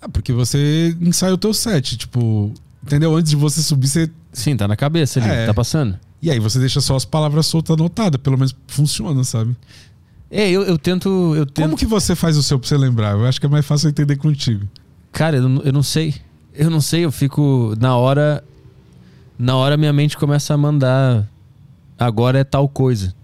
Ah, porque você ensaia o teu set. Tipo, entendeu? Antes de você subir, você. Sim, tá na cabeça ali, É. tá passando. E aí você deixa só as palavras soltas anotadas. Pelo menos funciona, sabe? É, eu, eu tento. Eu tento... Como que você faz o seu pra você lembrar? Eu acho que é mais fácil eu entender contigo. Cara, eu, não- eu não sei. Eu não sei, eu fico. Na hora. Na hora minha mente começa a mandar. Agora é tal coisa.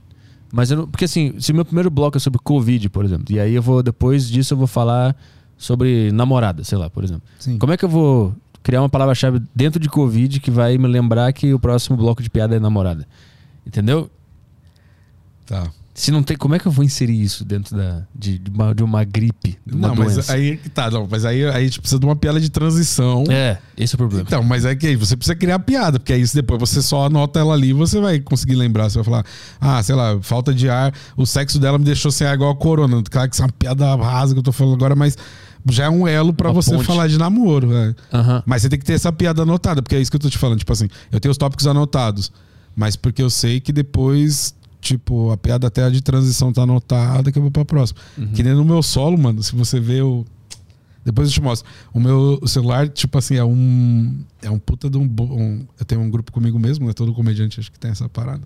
Mas eu não, porque assim, se o meu primeiro bloco é sobre Covid, por exemplo, e aí eu vou, depois disso, eu vou falar sobre namorada, sei lá, por exemplo. Sim. Como é que eu vou criar uma palavra-chave dentro de Covid que vai me lembrar que o próximo bloco de piada é namorada? Entendeu? Tá. Se não tem, como é que eu vou inserir isso dentro da, de, de uma, de uma gripe? De uma Não, mas doença? aí tá, não, mas aí, aí a gente precisa de uma piada de transição. É, esse é o problema. Então, mas é que aí você precisa criar a piada, porque aí depois você só anota ela ali, você vai conseguir lembrar. Você vai falar, ah, sei lá, falta de ar, o sexo dela me deixou sem ar igual a corona. Claro que isso é uma piada rasa que eu tô falando agora, mas já é um elo pra Uma você ponte. falar de namoro, velho. Aham. Mas você tem que ter essa piada anotada, porque é isso que eu tô te falando. Tipo assim, eu tenho os tópicos anotados, mas porque eu sei que depois, tipo, a piada até a de transição tá anotada, que eu vou pra próxima. Que nem no meu solo, mano, se você vê o. Depois eu te mostro. O meu celular, tipo assim, é um. É um puta de um. um- eu tenho um grupo comigo mesmo, né? Todo comediante acho que tem essa parada.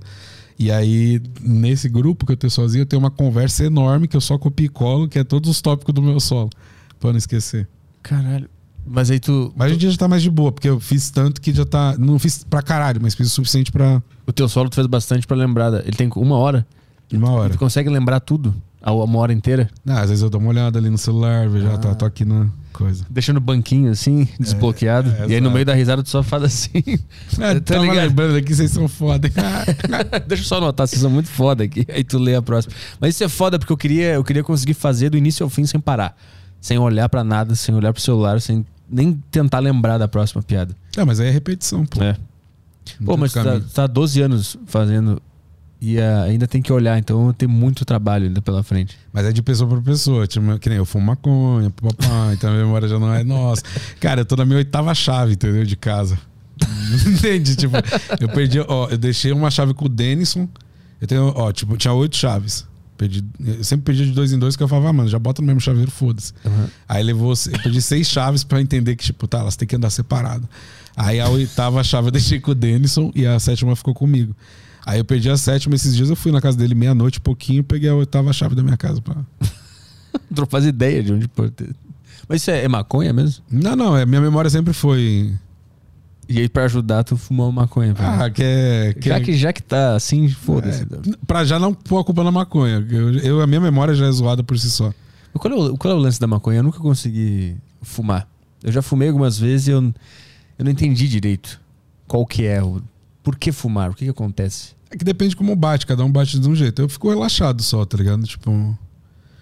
E aí, nesse grupo que eu tenho sozinho, eu tenho uma conversa enorme que eu só copio e colo, que é todos os tópicos do meu solo. Pra não esquecer. Caralho. Mas aí tu. Mas hoje em dia já tá mais de boa, porque eu fiz tanto que já tá. Não fiz pra caralho, mas fiz o suficiente pra O teu solo tu fez bastante pra lembrar. Ele tem uma hora. uma hora. Tu consegue lembrar tudo? Uma hora inteira? Ah, às vezes eu dou uma olhada ali no celular, vejo, ah, tá, tô aqui na coisa. Deixa no banquinho assim, desbloqueado. é, e aí no meio da risada tu só faz assim. É, tá lembrando aqui, vocês são foda. Deixa eu só anotar, vocês são muito foda aqui. Aí tu lê a próxima. Mas isso é foda porque eu queria, eu queria conseguir fazer do início ao fim sem parar. Sem olhar pra nada, sem olhar pro celular, sem nem tentar lembrar da próxima piada. é, mas aí é repetição, pô. É. Não Pô, mas tá, tá 12 anos fazendo e ah, ainda tem que olhar, então tem muito trabalho ainda pela frente. Mas é de pessoa pra pessoa. Tipo, que nem eu fumo maconha, papai, então a memória já não é nossa. Cara, eu tô na minha oitava chave, entendeu? De casa. Entende? Tipo, eu perdi, ó, eu deixei uma chave com o Denison. Eu tenho, ó, tipo, tinha oito chaves. Perdi, eu sempre perdi de dois em dois, que eu falava, ah, mano, já bota no mesmo chaveiro, foda-se. Aí levou, eu perdi seis chaves pra entender que, tipo, tá, elas têm que andar separado. Aí a oitava chave eu deixei com o Denison e a sétima ficou comigo. Aí eu perdi a sétima esses dias, eu fui na casa dele meia-noite, pouquinho, peguei a oitava chave da minha casa pra. Não faz ideia de onde pode ter. Mas isso é, é maconha mesmo? Não, não, é, minha memória sempre foi. E aí pra ajudar tu fumar uma maconha. pra- Ah, que é. Que já, é- que, já que tá assim, foda-se. Pra já não pôr a culpa na maconha. Eu, eu- a minha memória já é zoada por si só. Qual é, o, qual é o lance da maconha? Eu nunca consegui fumar. Eu já fumei algumas vezes e eu, eu não entendi direito qual que é o. Por que fumar? O que, que acontece? É que depende como bate, cada um bate de um jeito. Eu fico relaxado só, tá ligado? Tipo.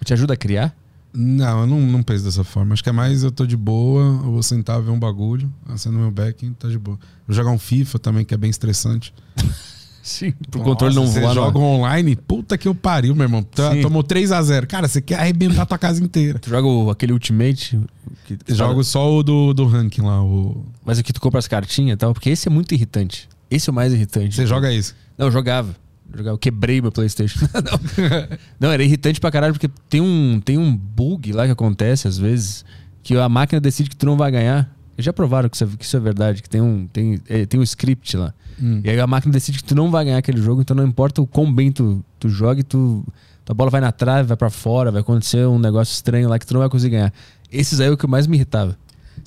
Te ajuda a criar? Não, eu não, não penso dessa forma. Acho que é mais eu tô de boa, eu vou sentar, ver um bagulho, acendo meu back, tá de boa. Vou jogar um FIFA também, que é bem estressante. Sim. Pro controle não voar. joga online, puta que eu pariu, meu irmão. Tá- Sim. Tomou 3x0. Cara, você quer arrebentar tua casa inteira. Tu joga o- aquele Ultimate? Que, Jogo só o do, do ranking lá. O... Mas aqui tu compra as cartinhas e tal, porque esse é muito irritante. Esse é o mais irritante. Você joga isso. Não, eu jogava. Eu jogava. Eu quebrei meu Playstation. não. não, era irritante pra caralho, porque tem um, tem um bug lá que acontece às vezes, que a máquina decide que tu não vai ganhar. Já provaram que isso é, que isso é verdade, que tem um, tem, é, tem um script lá. Hum. E aí a máquina decide que tu não vai ganhar aquele jogo, então não importa o quão bem tu, tu joga, tu, tua bola vai na trave, vai pra fora, vai acontecer um negócio estranho lá que tu não vai conseguir ganhar. Esses aí é o que mais me irritava.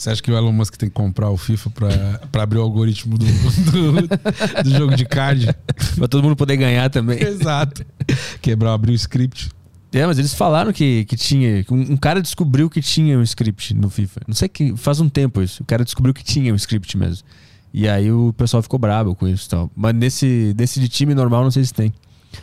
Você acha que o Elon Musk tem que comprar o FIFA pra, pra abrir o algoritmo do, do, do jogo de card? pra todo mundo poder ganhar também. Exato. Quebrar, abrir o script. É, mas eles falaram que, que tinha. Um, um cara descobriu que tinha um script no FIFA. Não sei que. Faz um tempo isso. O cara descobriu que tinha um script mesmo. E aí o pessoal ficou brabo com isso e tal. Mas nesse, nesse de time normal, não sei se tem.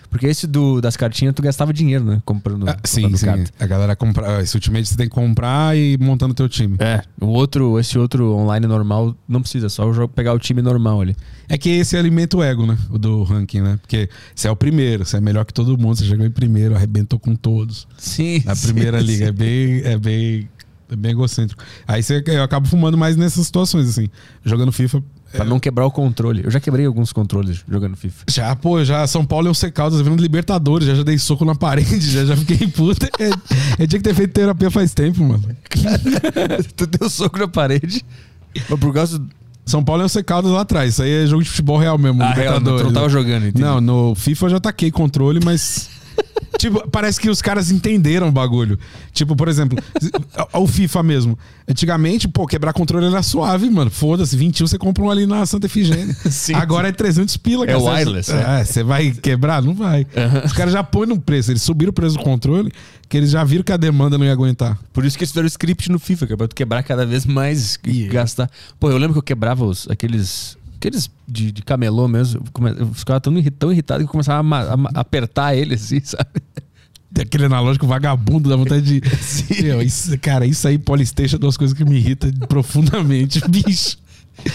Porque esse do, das cartinhas, tu gastava dinheiro, né? Comprando, Ah, sim, comprando sim. carta. A galera compra. Esse Ultimate você tem que comprar e montando teu time. É, o outro, esse outro online normal não precisa, só o jogo pegar o time normal ali. É que esse alimenta o ego, né? O do ranking, né? Porque você é o primeiro, você é melhor que todo mundo, você chegou em primeiro, arrebentou com todos. Sim. Na primeira liga. É bem. É bem. É bem egocêntrico. Aí você, eu acabo fumando mais nessas situações, assim. Jogando FIFA. Pra não quebrar o controle. Eu já quebrei alguns controles jogando FIFA. Já, pô, já São Paulo e o C Caldas vendo Libertadores, já, já dei soco na parede, já, já fiquei puta. É, eu tinha que ter feito terapia faz tempo, mano. tu deu soco na parede. Mas por causa do. São Paulo C Caldas lá atrás. Isso aí é jogo de futebol real mesmo. Ah, real, tu Libertadores. não tava jogando, entendi. Não, no FIFA eu já taquei controle, mas tipo, parece que os caras entenderam o bagulho. Tipo, por exemplo, o FIFA mesmo. Antigamente, pô, quebrar controle era suave, mano. Foda-se, 21 você compra um ali na Santa Efigênia. Sim, Agora é 300 pila, É cara. Wireless, É, você vai quebrar? Não vai. Os caras já põem no preço. Eles subiram o preço do controle, que eles já viram que a demanda não ia aguentar. Por isso que eles fizeram o script no FIFA, que é pra tu quebrar cada vez mais e Yeah. gastar. Pô, eu lembro que eu quebrava os, aqueles. Aqueles de, de camelô mesmo. Eu, eu ficava tão, tão irritado que eu começava a, a ma- apertar ele assim, sabe? Aquele analógico vagabundo, dá vontade de. Meu, isso, cara, isso aí, Polystation, é duas coisas que me irritam profundamente, bicho.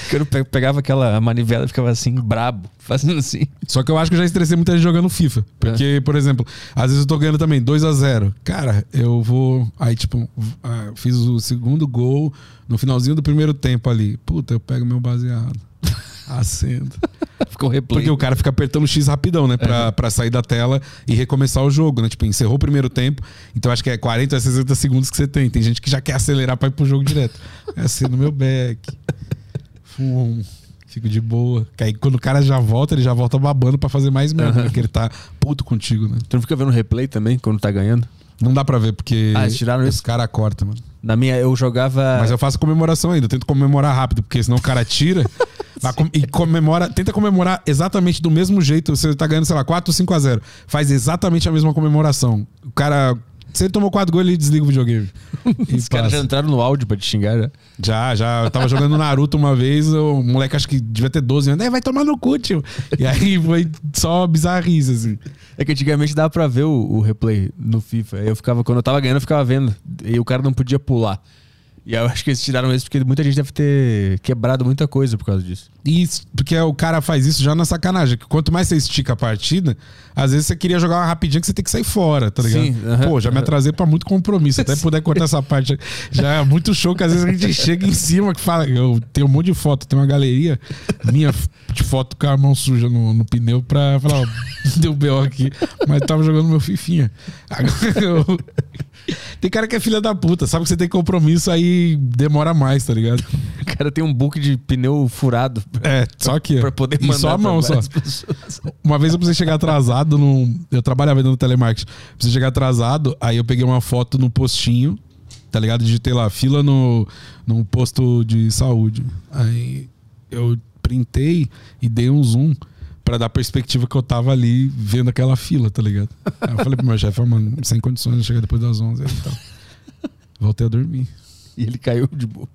Que eu pe- pegava aquela manivela e ficava assim, brabo, fazendo assim. Só que eu acho que eu já estressei muita gente jogando FIFA. Porque, por exemplo, às vezes eu tô ganhando também 2 a 0 Cara, eu vou. Aí, tipo, ah, fiz o segundo gol no finalzinho do primeiro tempo ali. Puta, eu pego meu baseado. Acendo. Ficou replay. Porque o cara fica apertando o X rapidão, né? Pra, pra sair da tela e recomeçar o jogo, né? Tipo, encerrou o primeiro tempo. Então acho que é 40 a 60 segundos que você tem. Tem gente que já quer acelerar pra ir pro jogo direto. É assim no meu back. Fum. Fico de boa. Que aí quando o cara já volta, ele já volta babando pra fazer mais merda. Aham. Porque ele tá puto contigo, né? Tu não fica vendo replay também quando tá ganhando? Não dá pra ver, porque Ah, tiraram os isso? caras cortam, mano. Na minha, eu jogava. Mas eu faço comemoração ainda. Eu tento comemorar rápido, porque senão o cara tira. com- e comemora. Tenta comemorar exatamente do mesmo jeito. Você tá ganhando, sei lá, 4 ou 5 a 0 Faz exatamente a mesma comemoração. O cara. Se ele tomou 4 gols, ele desliga o videogame. Os caras já entraram no áudio pra te xingar já. Já, já. Eu tava jogando Naruto uma vez, o moleque acho que devia ter 12 anos. É, vai tomar no cu, tio. E aí foi só bizarrice, assim. É que antigamente dava pra ver o, o replay no FIFA. Eu ficava, quando eu tava ganhando, eu ficava vendo. E o cara não podia pular. E eu acho que eles tiraram isso porque muita gente deve ter quebrado muita coisa por causa disso. E isso- porque o cara faz isso já na sacanagem. Que quanto mais você estica a partida, às vezes você queria jogar uma rapidinha que você tem que sair fora, tá ligado? Sim, aham, Pô, já me atrasei pra muito compromisso. Até puder cortar essa parte. Já é muito show que às vezes a gente chega em cima que fala. Eu tenho um monte de foto, tem uma galeria minha de foto com a mão suja no, no pneu pra falar, ó, deu B.O. aqui, mas tava jogando meu fifinha. Agora eu- Tem cara que é filha da puta, sabe que você tem compromisso, aí demora mais, tá ligado? O cara tem um book de pneu furado É, só que. pra poder e mandar só a mão, só. pessoas. Uma vez eu precisei chegar atrasado no. Eu trabalhava no telemarketing. Precisei chegar atrasado, aí eu peguei uma foto no postinho, tá ligado? Digitei lá, fila no, no posto de saúde. Aí eu printei e dei um zoom pra dar perspectiva que eu tava ali vendo aquela fila, tá ligado? Aí eu falei pro meu chefe, "Ó, mano, sem condições de chegar depois das 11 e tal. Voltei a dormir. E ele caiu de boa.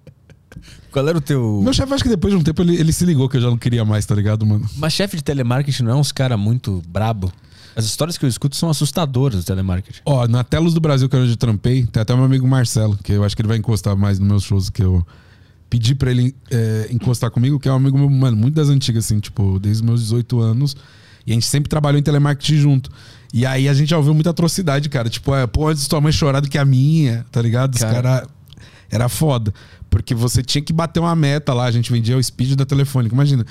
Qual era o teu. Meu chefe, acho que depois de um tempo ele, ele se ligou que eu já não queria mais, tá ligado, mano? Mas chefe de telemarketing não é uns cara muito brabo? As histórias que eu escuto são assustadoras do telemarketing. Ó, na Telos do Brasil que eu onde trampei, tem até meu amigo Marcelo, que eu acho que ele vai encostar mais nos meus shows, que eu pedi pra ele é, encostar comigo, que é um amigo meu, mano, muito das antigas, assim, tipo, desde meus 18 anos. E a gente sempre trabalhou em telemarketing junto. E aí a gente já ouviu muita atrocidade, cara. Tipo, é, pô, antes tua mãe chorar do que a minha, tá ligado? Os Cara. cara era foda. Porque você tinha que bater uma meta lá, a gente vendia o speed da telefônica. Imagina,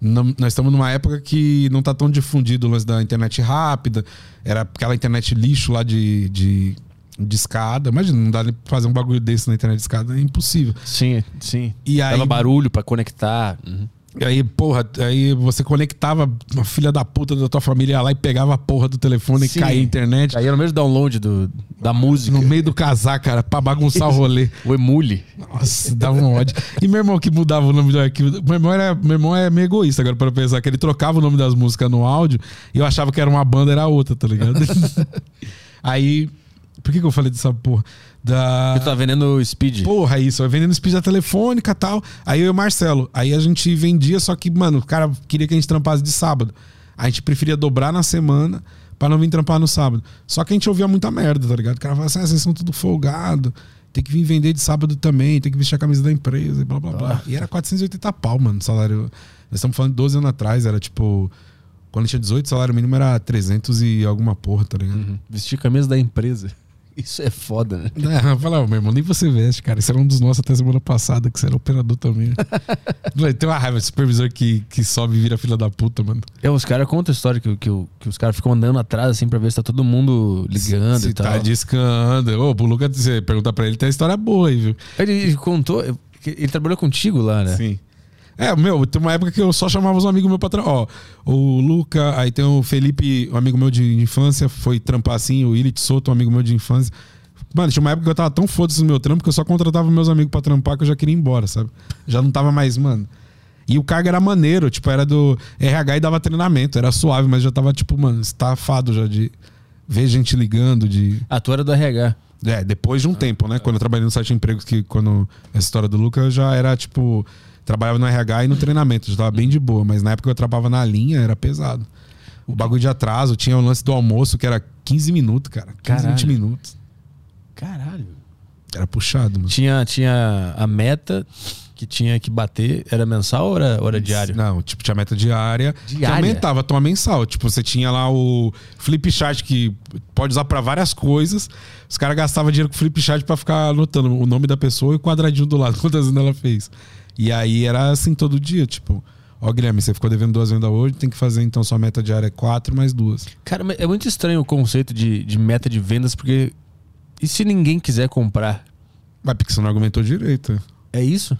não- nós estamos numa época que não tá tão difundido o lance da internet rápida. Era aquela internet lixo lá de, de, de escada. Imagina, não dá nem pra fazer um bagulho desse na internet de escada, é impossível. Sim, sim. E aí, Dava barulho pra conectar. Uhum. e aí, porra, aí você conectava uma filha da puta da tua família lá e pegava a porra do telefone Sim. e caía a internet. Aí era o mesmo download do, da música. No meio do casar, cara, pra bagunçar o rolê. O emule. Nossa, dava um ódio. E meu irmão que mudava o nome do arquivo. Meu irmão, era, meu irmão é meio egoísta agora para pensar que ele trocava o nome das músicas no áudio e eu achava que era uma banda, era outra, tá ligado? Aí. Por que, que eu falei dessa porra? Da. Eu tava vendendo speed. Porra, isso. Eu vendendo speed da telefônica e tal. Aí eu e o Marcelo. Aí a gente vendia, só que, mano, o cara queria que a gente trampasse de sábado. A gente preferia dobrar na semana pra não vir trampar no sábado. Só que a gente ouvia muita merda, tá ligado? O cara falava assim, ah, vocês são tudo folgado. Tem que vir vender de sábado também, tem que vestir a camisa da empresa e blá blá blá. E era 480 pau, mano, o salário. Nós estamos falando de 12 anos atrás, era tipo. Quando tinha 18, o salário mínimo era 300 e alguma porra, tá ligado? Uhum. Vestir camisa da empresa. Isso é foda, né? Eu falava, meu irmão, nem você veste, cara. Esse era um dos nossos até semana passada, que você era operador também. Tem uma raiva de supervisor que, que sobe e vira filha da puta, mano. É, os caras contam a história que, que, que os caras ficam andando atrás, assim, pra ver se tá todo mundo ligando Se e tal. tá discando. Ô, pro Lucas, você perguntar pra ele, tem uma história boa aí, viu? Ele, ele contou. Ele trabalhou contigo lá, né? Sim. É, meu, tem uma época que eu só chamava os amigos meus pra trampar. Ó, o Luca, aí tem o Felipe, um amigo meu de infância, foi trampar assim, o Illit Soto, um amigo meu de infância. Mano, tinha uma época que eu tava tão foda-se no meu trampo que eu só contratava meus amigos pra trampar que eu já queria ir embora, sabe? Já não tava mais, mano. E o cargo era maneiro, tipo, era do RH e dava treinamento, era suave, mas já tava, tipo, mano, estafado já de ver gente ligando, de. A tua era do RH. É, depois de um tempo, né? Quando eu trabalhei no site de empregos, que quando essa história do Luca eu já era, tipo, trabalhava no RH e no treinamento, já tava bem de boa, mas na época eu trabalhava na linha, era pesado. O bagulho de atraso, tinha o lance do almoço, que era 15 minutos, cara. 15, Caralho. 20 minutos. Caralho. Era puxado, mano. Tinha, tinha a meta que tinha que bater. Era mensal ou era, ou era diário? Não, tipo, tinha meta diária. Que Diária? aumentava a tua mensal. Tipo, você tinha lá o flip chart que pode usar pra várias coisas. Os caras gastavam dinheiro com flip chart pra ficar anotando o nome da pessoa e o quadradinho do lado, quantas vendas ela fez. E aí era assim todo dia, tipo... Ó, Guilherme, você ficou devendo duas vendas hoje, tem que fazer então sua meta diária é quatro mais duas. Cara, é muito estranho o conceito de, de meta de vendas, porque. E se ninguém quiser comprar? Mas porque você não argumentou direito. É isso?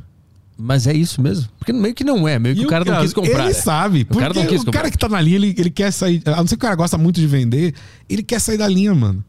Mas é isso mesmo? Porque meio que não é, meio que o cara não quis comprar. Ele sabe. O cara não quis o comprar. cara que tá na linha, ele, ele quer sair. A não ser que o cara gosta muito de vender, ele quer sair da linha, mano.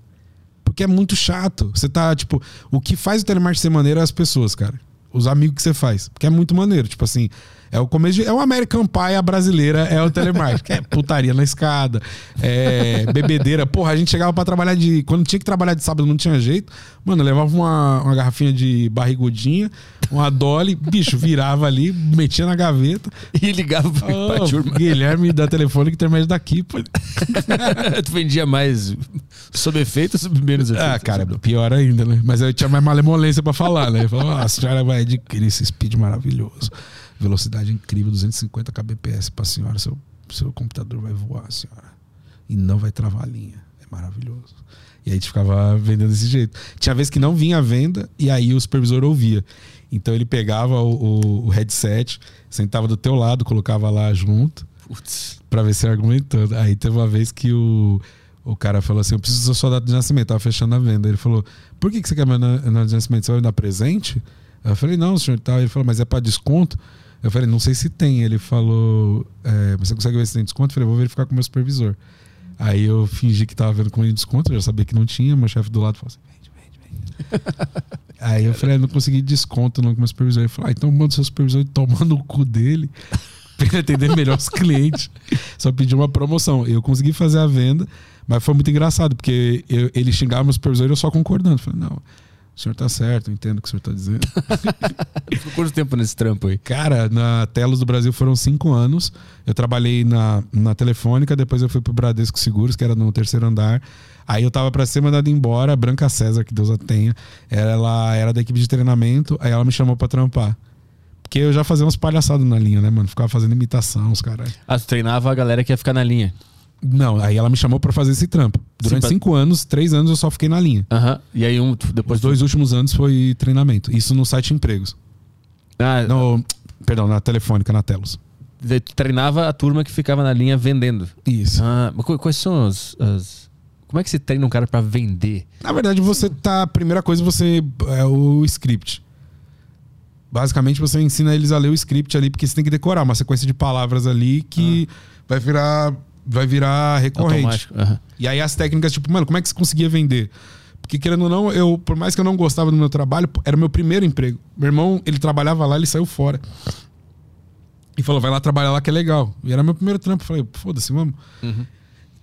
Porque é muito chato. Você tá, tipo, o que faz o telemarketing ser maneiro é as pessoas, cara. Os amigos que você faz. Porque é muito maneiro. Tipo assim, é o começo de. É o American Pie, a brasileira é o telemarketing. é putaria na escada, é bebedeira. Porra, a gente chegava pra trabalhar de. Quando tinha que trabalhar de sábado não tinha jeito. Mano, eu levava uma, uma garrafinha de barrigudinha, uma dolly, bicho, virava ali, metia na gaveta. E ligava pra, pra Ô, turma. Guilherme da telefone que intermédio daqui, pô. tu vendia mais sob efeito ou sob menos efeito? Ah, cara, pior ainda, né? Mas eu tinha mais malemolência pra falar, né? Eu falava, ah, a senhora vai adquirir esse speed maravilhoso. Velocidade incrível, 250 kbps pra senhora. Seu, seu computador vai voar, senhora. E não vai travar a linha. É maravilhoso. E aí a gente ficava vendendo desse jeito. Tinha vez que não vinha a venda e aí o supervisor ouvia. Então ele pegava o, o- o headset, sentava do teu lado, colocava lá junto. Pra ver se argumentando. Aí teve uma vez que o, o cara falou assim: Eu preciso da sua data de nascimento. Tava fechando a venda. Ele falou: Por que, que você quer meu data de nascimento? Você vai me dar presente? Eu falei: Não, senhor. Tal. Ele falou: Mas é pra desconto? Eu falei: Não sei se tem. Ele falou: é, Você consegue ver se tem desconto? Eu falei: Vou verificar com o meu supervisor. Aí eu fingi que tava vendo com ele desconto. Eu já sabia que não tinha. Meu chefe do lado falou assim: Vende, vende, vende. Aí eu falei: "Ah, Não consegui desconto não com o meu supervisor. Ele falou: ah, Então manda o seu supervisor tomar no cu dele pra ele atender melhor os clientes. Só pedi uma promoção. Eu consegui fazer a venda, mas foi muito engraçado, porque eu- ele xingava meu supervisor e eu só concordando. Falei, não, o senhor tá certo, eu entendo o que o senhor tá dizendo. Ficou quanto tempo nesse trampo aí? Cara, na Telos do Brasil foram cinco anos. Eu trabalhei na, na Telefônica, depois eu fui pro Bradesco Seguros, que era no terceiro andar. Aí eu tava pra ser mandado embora, a Branca César, que Deus a tenha. Ela era da equipe de treinamento, aí ela me chamou pra trampar. Porque eu já fazia umas palhaçadas na linha, né, mano? Ficava fazendo imitação, os caras. Ah, tu treinava a galera que ia ficar na linha. Não, aí ela me chamou pra fazer esse trampo. Durante pra- cinco anos, três anos eu só fiquei na linha. Aham. E aí um, tu- depois Os dois últimos anos foi treinamento. Isso no site empregos. Ah, No, perdão, na telefônica, na Telos. treinava a turma que ficava na linha vendendo. Isso. Ah, quais são as, as- Como é que você treina um cara pra vender? Na verdade, você tá. A primeira coisa, você. É o script. Basicamente, você ensina eles a ler o script ali, porque você tem que decorar uma sequência de palavras ali que vai virar. Vai virar recorrente. Aham. E aí as técnicas, tipo, mano, como é que você conseguia vender? Porque querendo ou não, eu, por mais que eu não gostava do meu trabalho, era meu primeiro emprego. Meu irmão, ele trabalhava lá, ele saiu fora. E falou, vai lá trabalhar lá que é legal. E era meu primeiro trampo. Eu falei, foda-se, vamos.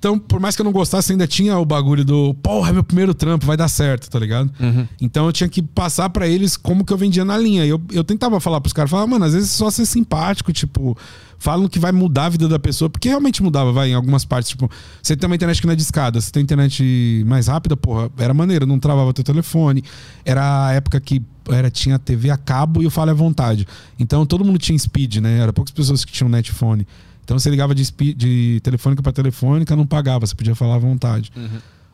Então, por mais que eu não gostasse, ainda tinha o bagulho do, porra, é meu primeiro trampo, vai dar certo, tá ligado? Então eu tinha que passar pra eles como que eu vendia na linha. Eu, eu tentava falar pros caras, falar, mano, às vezes é só ser simpático, tipo, falam que vai mudar a vida da pessoa, porque realmente mudava, vai, em algumas partes. Tipo, você tem uma internet que não é de escada, você tem internet mais rápida, porra, era maneiro, não travava teu telefone. Era a época que era, tinha TV a cabo e o fale à vontade. Então todo mundo tinha speed, né? Era poucas pessoas que tinham netphone. Então você ligava de, de telefônica para telefônica, não pagava, você podia falar à vontade.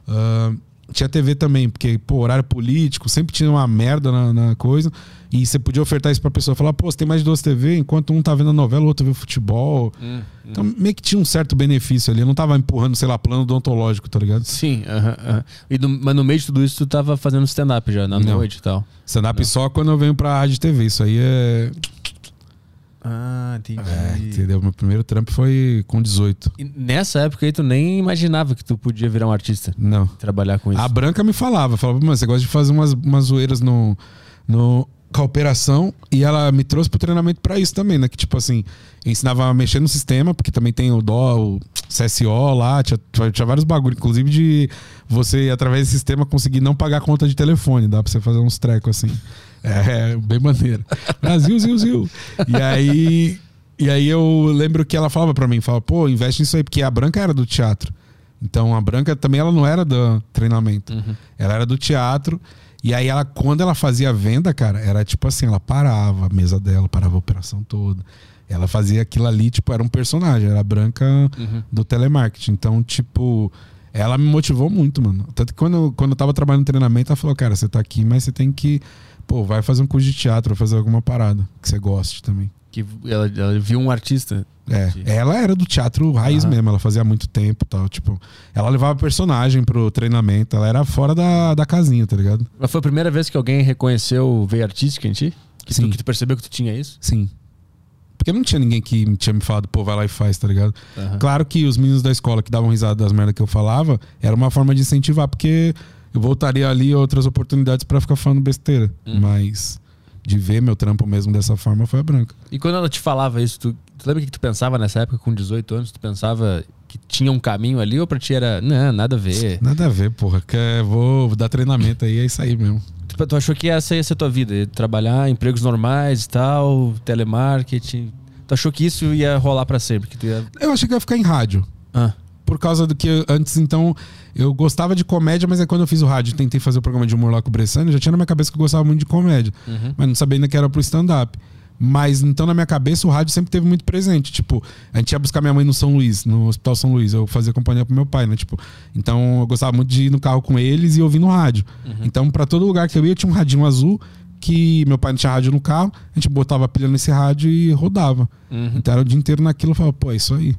Ah, tinha TV também, porque, pô, horário político, sempre tinha uma merda na, na coisa. E você podia ofertar isso pra pessoa. Falar, pô, você tem mais de duas TV, enquanto um tá vendo a novela, o outro vê o futebol. Então meio que tinha um certo benefício ali. Eu não tava empurrando, sei lá, plano odontológico, tá ligado? Sim. E no- mas no meio de tudo isso, tu tava fazendo stand-up já, na Não. noite e tal. Stand-up só quando eu venho pra rádio e TV. Isso aí é. Ah, entendi. É, entendeu? Meu primeiro trampo foi com 18. E nessa época aí tu nem imaginava que tu podia virar um artista, Não. trabalhar com isso. A Branca me falava, falava, mano, você gosta de fazer umas, umas zoeiras no, no, com a operação e ela me trouxe pro treinamento pra isso também, né? Que tipo assim, ensinava a mexer no sistema, porque também tem o DO, o CSO lá, tinha, tinha vários bagulhos, inclusive de você, através desse sistema, conseguir não pagar conta de telefone, dá pra você fazer uns trecos assim. É, bem maneiro. Brasil, Zil, Zil. E aí, e aí eu lembro que ela falava pra mim, falava, pô, investe nisso aí, porque a Branca era do teatro. Então a Branca também ela não era do treinamento. Ela era do teatro. E aí ela, quando ela fazia a venda, cara, era tipo assim, ela parava a mesa dela, parava a operação toda. Ela fazia aquilo ali, tipo, era um personagem, era a branca do telemarketing. Então, tipo, ela me motivou muito, mano. Tanto que quando, quando eu tava trabalhando no treinamento, ela falou, cara, você tá aqui, mas você tem que, pô, vai fazer um curso de teatro, vai fazer alguma parada que você goste também. Que ela, ela viu um artista. É, ela era do teatro raiz mesmo, ela fazia muito tempo e tal, tipo, ela levava personagem pro treinamento, ela era fora da, da casinha, tá ligado? Mas foi a primeira vez que alguém reconheceu veia artística em ti? Que, Sim. Tu, que tu percebeu que tu tinha isso? Sim. Porque não tinha ninguém que me tinha me falado, pô, vai lá e faz, tá ligado? Aham. Claro que os meninos da escola que davam risada das merdas que eu falava, era uma forma de incentivar, porque eu voltaria ali a outras oportunidades pra ficar falando besteira. Uhum. Mas de ver meu trampo mesmo dessa forma foi a branca. E quando ela te falava isso, tu, tu lembra o que tu pensava nessa época, com 18 anos? Tu pensava que tinha um caminho ali ou pra ti era, não, nada a ver? Nada a ver, porra. Que é, vou dar treinamento aí, é isso aí mesmo. Tu, tu achou que essa ia ser a tua vida? Trabalhar, empregos normais e tal, telemarketing. Tu achou que isso ia rolar pra sempre? Que ia... Eu achei que ia ficar em rádio. Ah, Por causa do que antes, então, eu gostava de comédia, mas é quando eu fiz o rádio, tentei fazer o programa de humor lá com o Bressani, já tinha na minha cabeça que eu gostava muito de comédia. uhum. mas não sabia ainda que era pro stand-up. Mas então na minha cabeça o rádio sempre teve muito presente. Tipo, a gente ia buscar minha mãe no São Luís, no Hospital São Luís. Eu fazia companhia pro meu pai, né? Tipo, então eu gostava muito de ir no carro com eles e ouvir no rádio. Então, pra todo lugar que eu ia, tinha um radinho azul que meu pai não tinha rádio no carro, a gente botava a pilha nesse rádio e rodava. Uhum. Então era o dia inteiro naquilo, eu falava, pô, é isso aí.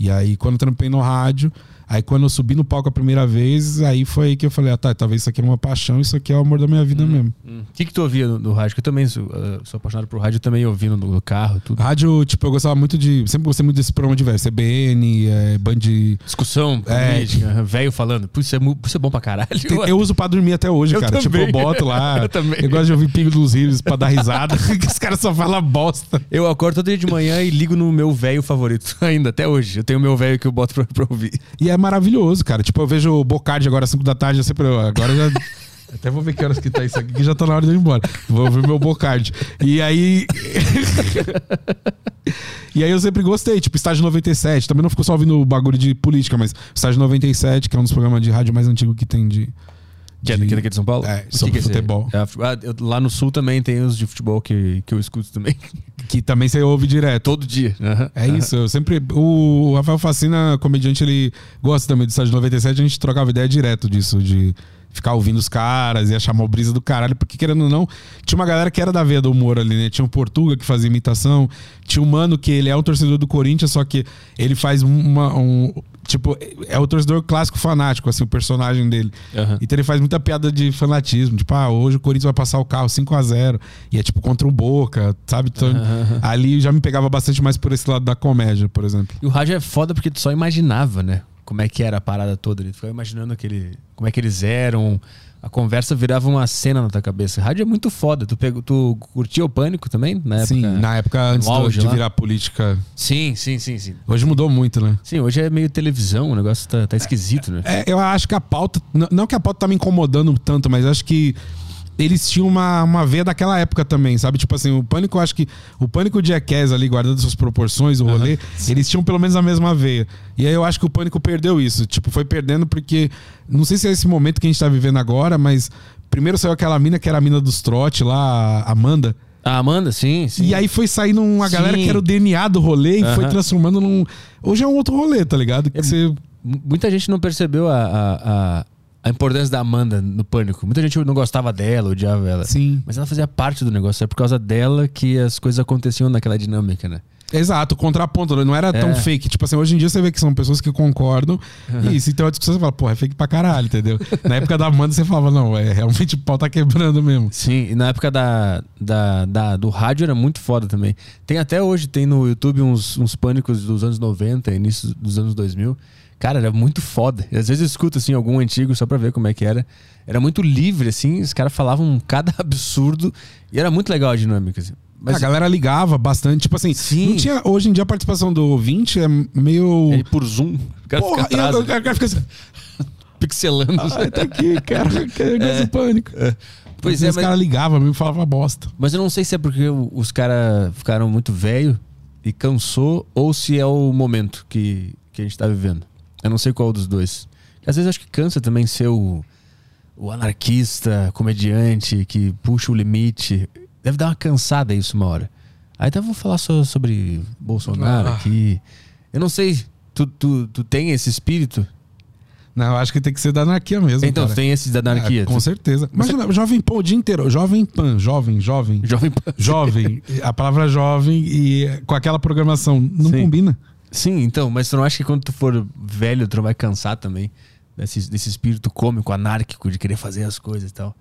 E aí, quando eu trampei no rádio, aí quando eu subi no palco a primeira vez, aí foi aí que eu falei, ah, tá, talvez isso aqui é uma paixão, isso aqui é o amor da minha vida mesmo. Hum. O que, que tu ouvia no, no rádio? Que eu também sou, ah, sou apaixonado por rádio, eu também ouvi no, no carro, tudo. Rádio, tipo, eu gostava muito de. Sempre gostei muito desse programa diverso. CBN, é, Band. Discussão É. política, aham, velho falando. Putz, isso é, isso é bom pra caralho. Tem- Eu uso pra dormir até hoje, Eu cara. Tipo, também. eu boto lá. Eu também. gosto de ouvir Pingo dos Rios pra dar risada. que os caras só falam bosta. Eu acordo todo dia de manhã e ligo no meu velho favorito. Ainda, até hoje. Eu tenho o meu velho que eu boto pra, pra ouvir. E é maravilhoso, cara. Tipo, eu vejo o Bocardi agora às 5 da tarde, eu sempre. Agora já. Até vou ver que horas que tá isso aqui, que já tá na hora de eu ir embora. Vou ouvir meu Bocardi. E aí. e aí eu sempre gostei, tipo, Estágio 97. Também não ficou só ouvindo o bagulho de política, mas Estágio 97, que é um dos programas de rádio mais antigos que tem de. Que é de- daqui, daqui de São Paulo? É, que sobre que é futebol. É, lá no sul também tem os de futebol que, que eu escuto também. Que também você ouve direto. Todo dia. É isso, eu sempre. O Rafael Facina, comediante, ele gosta também do Estágio 97, a gente trocava ideia direto disso, de ficar ouvindo os caras e achar uma brisa do caralho, porque querendo ou não, tinha uma galera que era da veia do humor ali, né? Tinha o Portuga que fazia imitação, tinha o Mano que ele é o torcedor do Corinthians, só que ele faz uma. Um, tipo, é o torcedor clássico fanático, assim, o personagem dele. Aham. Então ele faz muita piada de fanatismo. Tipo, ah, hoje o Corinthians vai passar o carro 5 a 0 E é tipo contra o Boca, sabe? Então, Ali já me pegava bastante mais por esse lado da comédia, por exemplo. E o rádio é foda porque tu só imaginava, né? Como é que era a parada toda. Tu ficava imaginando aquele, como é que eles eram. A conversa virava uma cena na tua cabeça. Rádio é muito foda. Tu, pegou, tu curtia o pânico também? Na Sim, época? na época antes auge de lá? virar política. Sim, sim, sim, sim. Hoje mudou muito, né? Sim, hoje é meio televisão, o negócio tá, tá esquisito, né? É, eu acho que a pauta. Não que a pauta tá me incomodando tanto, mas acho que eles tinham uma, uma veia daquela época também, sabe? Tipo assim, o pânico, eu acho que. O pânico e o Jackass ali, guardando suas proporções, o rolê, eles tinham pelo menos a mesma veia. E aí eu acho que o pânico perdeu isso. Tipo, foi perdendo porque. Não sei se é esse momento que a gente tá vivendo agora, mas. Primeiro saiu aquela mina que era a mina dos trote lá, a Amanda. A Amanda, sim, sim. E aí foi saindo uma Sim. galera que era o DNA do rolê e foi Aham. transformando num. Hoje é um outro rolê, tá ligado? Que É você. Muita gente não percebeu a, a, a, a importância da Amanda no pânico. Muita gente não gostava dela, odiava ela. Sim. Mas ela fazia parte do negócio. É por causa dela que as coisas aconteciam naquela dinâmica, né? Exato, contraponto, né? não era tão É. fake. Tipo assim, hoje em dia você vê que são pessoas que concordam e se tem uma discussão, você fala, porra, é fake pra caralho, entendeu? Na época da Amanda você falava, não, é realmente o pau tá quebrando mesmo. Sim, e na época da, da, da- do rádio era muito foda também. Tem até hoje, tem no YouTube uns, uns pânicos dos anos 90, início dos anos 2000. Cara, era muito foda. Às vezes eu escuto assim algum antigo só pra ver como é que era. Era muito livre, assim, os caras falavam cada absurdo e era muito legal a dinâmica. Assim. Mas a galera ligava bastante, tipo assim, Sim. não tinha, hoje em dia a participação do ouvinte é meio... ele por zoom, o cara Porra, fica atrás, o ali, cara fica assim, pixelando. ai, tá aqui, cara, que negócio pânico. Pois Mas é, os mas, caras ligavam mesmo e falavam bosta. mas eu não sei se é porque os caras ficaram muito velho e cansou ou se é o momento que, que a gente tá vivendo. Eu não sei qual dos dois. Às vezes acho que cansa também ser o, o anarquista, comediante que puxa o limite. Deve dar uma cansada isso uma hora. Aí eu vou falar só sobre Bolsonaro Ah. aqui. Eu não sei, tu, tu, tu tem esse espírito? Não, eu acho que tem que ser da anarquia mesmo, então, cara. tem esse da anarquia? É, com certeza. Imagina, Jovem Pan o dia inteiro. Jovem Pan, jovem, jovem. Jovem Pan. Jovem. a palavra jovem e com aquela programação não Sim. combina. Sim, então, mas tu não acha que quando tu for velho, tu vai cansar também desse, desse espírito cômico, anárquico, de querer fazer as coisas e tal?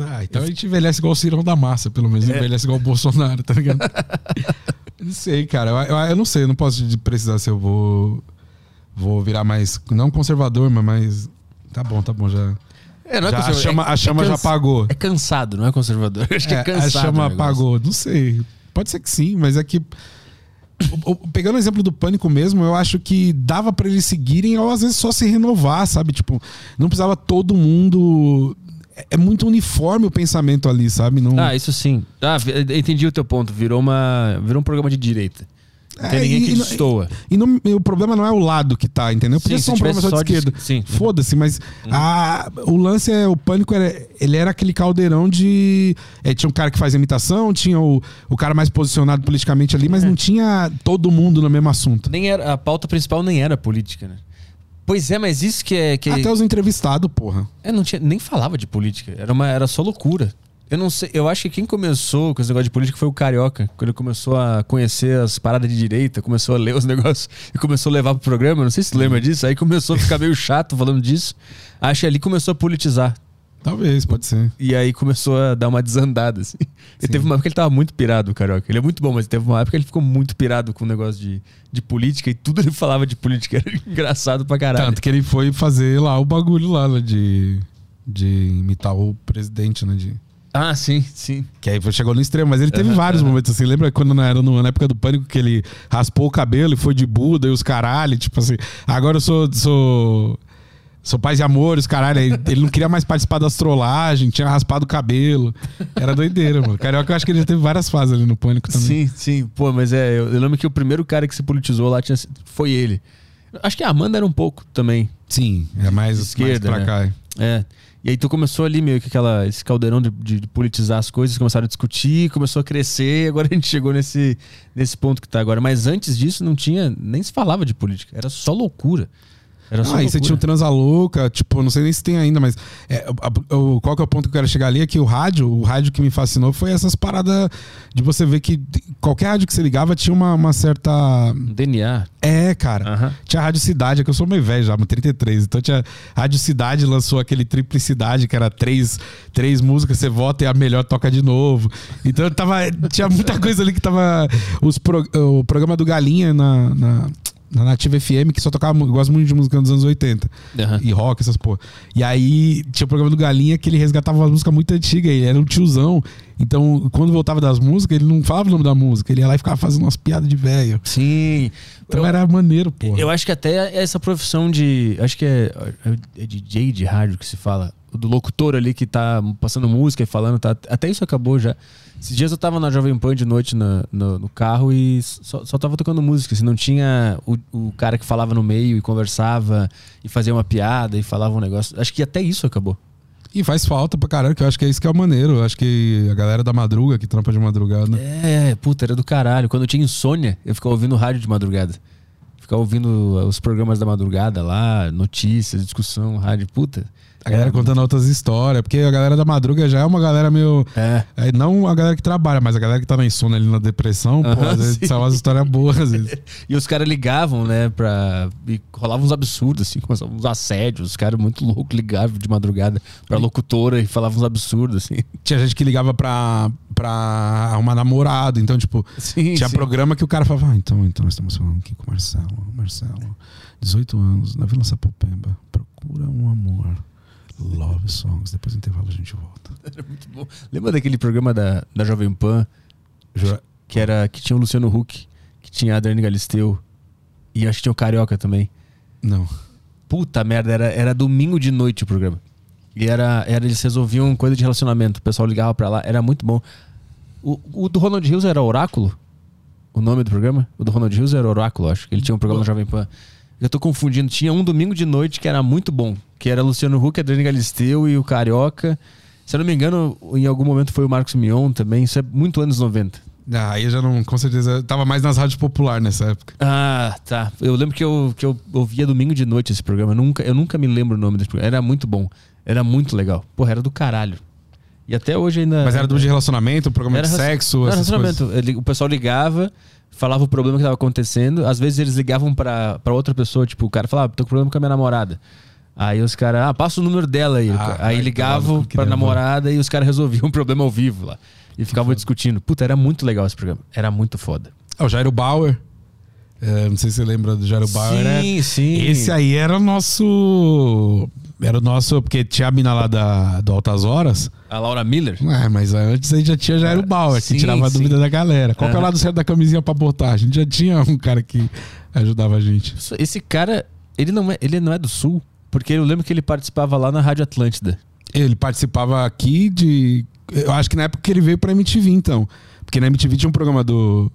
Ah, então a gente envelhece igual o Cirão da Massa, pelo menos. É. Envelhece igual o Bolsonaro, tá ligado? Eu não sei, cara. Eu, eu- eu não sei, eu não posso precisar se eu vou. Vou virar mais. Não conservador, mas mais. Tá bom, tá bom, já. É, não é já a conservador, chama, é- a é chama já apagou. É cansado, não é conservador. Acho que é, É, cansado. a chama apagou. Não sei. Pode ser que sim, mas é que. Pegando o exemplo do pânico mesmo, eu acho que dava pra eles seguirem ou às vezes só se renovar, sabe? Tipo, não precisava todo mundo. É- É muito uniforme o pensamento ali, sabe? Não... Ah, isso sim. Ah, entendi o teu ponto. Virou, uma, virou um programa de direita. Não tem É, ninguém que e não- destoa. E e o problema não é o lado que tá, entendeu? Podia ser se um só de esquerda. es- sim. Foda-se, mas a- o lance é. O pânico era, ele era aquele caldeirão de. é, tinha um cara que fazia imitação, tinha o, o cara mais posicionado politicamente ali, mas É. não tinha todo mundo no mesmo assunto. Nem era, a pauta principal nem era política, né? Pois é, mas isso que é. Que Até os entrevistados, porra. É, não tinha, nem falava de política. Era, uma, era só loucura. Eu não sei, eu acho que quem começou com esse negócio de política foi o Carioca. Quando ele começou a conhecer as paradas de direita, começou a ler os negócios e começou a levar pro programa. Não sei se tu lembra disso. Aí começou a ficar meio chato falando disso. Acho que ali começou a politizar. Talvez, pode ser. E aí começou a dar uma desandada, assim. Ele teve uma época que ele tava muito pirado, o Carioca. Ele é muito bom, mas teve uma época que ele ficou muito pirado com o negócio de, de política e tudo ele falava de política. Era engraçado pra caralho. Tanto que ele foi fazer lá o bagulho lá, né, de, de imitar o presidente, né? De, Ah, sim, sim. Que aí chegou no extremo, mas ele teve Aham, vários aham. momentos assim. Lembra quando na, era no- na época do pânico que ele raspou o cabelo e foi de Buda e os caralho, tipo assim, agora eu sou. sou Sou paz e amor, os caralho. Ele, não queria mais participar das trollagens, tinha raspado o cabelo. Era doideira, mano. Carioca, eu acho que ele já teve várias fases ali no pânico também. Sim, sim. Pô, mas é, eu, eu lembro que o primeiro cara que se politizou lá tinha, foi ele. Acho que a Amanda era um pouco também. Sim, é mais, Esquerda, mais pra né? cá. É. E aí tu começou ali meio que aquela, esse caldeirão de, de- politizar as coisas, começaram a discutir, começou a crescer, e agora a gente chegou nesse, nesse ponto que tá agora. Mas antes disso não tinha, nem se falava de política, era só loucura. Era só Ah, e você tinha um transa louca, tipo, não sei nem se tem ainda, mas é, a- o- qual que é o ponto que eu quero chegar ali é que o rádio, o rádio que me fascinou foi essas paradas de você ver que qualquer rádio que você ligava tinha uma, uma certa. DNA. É, cara. Aham. Tinha a Rádio Cidade, é que eu sou meio velho já, mas 33. Então tinha. A Rádio Cidade lançou aquele Triplicidade, que era três, três músicas, você vota e a melhor toca de novo. Então tava. Tinha muita coisa ali que tava. Os pro- o programa do Galinha na. na na Nativa FM, que só tocava, eu gosto muito de música dos anos 80 Aham. e rock, essas porra. E aí tinha o programa do Galinha que ele resgatava uma música muito antiga, ele era um tiozão. Então, quando voltava das músicas, ele não falava o nome da música, ele ia lá e ficava fazendo umas piadas de velho. Sim. Então Eu- era maneiro, porra. Eu acho que até essa profissão de. Acho que é, é DJ de rádio que se fala. Do locutor ali que tá passando música e falando. Tá, até isso acabou já. Esses dias eu tava na Jovem Pan de noite na- no, no carro e só, só tava tocando música. Assim, não tinha o, o cara que falava no meio e conversava e fazia uma piada e falava um negócio. Acho que até isso acabou. E faz falta pra caralho, que eu acho que é isso que é o maneiro. Eu acho que a galera da madruga, que trampa de madrugada. É, puta, era do caralho. Quando eu tinha insônia, eu ficava ouvindo rádio de madrugada. Ficar ouvindo os programas da madrugada lá, notícias, discussão, rádio, puta. A galera contando outras histórias, porque a galera da madruga já é uma galera meio. É. É, não a galera que trabalha, mas a galera que tá na insônia ali na depressão, pô, Aham, às vezes sim. são umas histórias boas, às vezes. E os caras ligavam, né, pra. E rolavam uns absurdos, assim, começavam uns assédios. Os caras muito loucos ligavam de madrugada pra locutora e falavam uns absurdos, assim. Tinha gente que ligava pra, pra arrumar namorado, então, tipo, Sim, tinha sim. programa que o cara falava, ah, então, então nós estamos falando aqui com o Marcelo. Marcelo, 18 anos, na Vila Sapopemba, procura um amor. Love songs. Depois do intervalo a gente volta. Era muito bom. Lembra daquele programa da, da Jovem Pan, que era que tinha o Luciano Huck, que tinha a Dani Galisteu e acho que tinha o Carioca também. Não. Puta merda, era, era domingo de noite o programa. E era, era eles resolviam coisa de relacionamento. O pessoal ligava pra lá, era muito bom. O, o do Ronald Hills era Oráculo? O nome do programa? O do Ronald Hills era Oráculo, acho. Ele tinha um programa na Jovem Pan. Eu tô confundindo. Tinha um domingo de noite que era muito bom. Que era Luciano Huck, Adriane Galisteu e o Carioca. Se eu não me engano, em algum momento foi o Marcos Mion também. Isso é muito anos 90. Ah, aí eu já não, com certeza, tava mais nas rádios populares nessa época. Ah, tá. Eu lembro que eu, que eu ouvia domingo de noite esse programa. Eu nunca, eu nunca me lembro o nome desse programa. Era muito bom. Era muito legal. Porra, era do caralho. E até hoje ainda. Mas era do de relacionamento, programa de relacion- sexo, era coisas. relacionamento. Ele- O pessoal ligava, falava o problema que tava acontecendo. Às vezes eles ligavam pra, pra outra pessoa, tipo, o cara falava, tô com problema com a minha namorada. Aí os caras, ah, passa o número dela aí. Ah, vai aí ligavam cu, que pra namorada e os caras resolviam o problema ao vivo lá. E ficavam discutindo. Puta, era muito legal esse programa. Era muito foda. Ah, o Jairo Bauer. É, não sei se você lembra do Jairo Bauer. né? sim, sim. Esse aí era o nosso. Era o nosso. Porque tinha a mina lá da, do Altas Horas. A Laura Miller? É, mas antes aí já tinha Jairo Bauer, sim, que tirava a sim. dúvida da galera. Qual que é o lado certo da camisinha pra botar? A gente já tinha um cara que ajudava a gente. Esse cara, ele não é, ele não é do Sul, porque eu lembro que ele participava lá na Rádio Atlântida. Ele participava aqui de. Eu acho que na época que ele veio pra MTV, então. Porque na MTV tinha um programa do.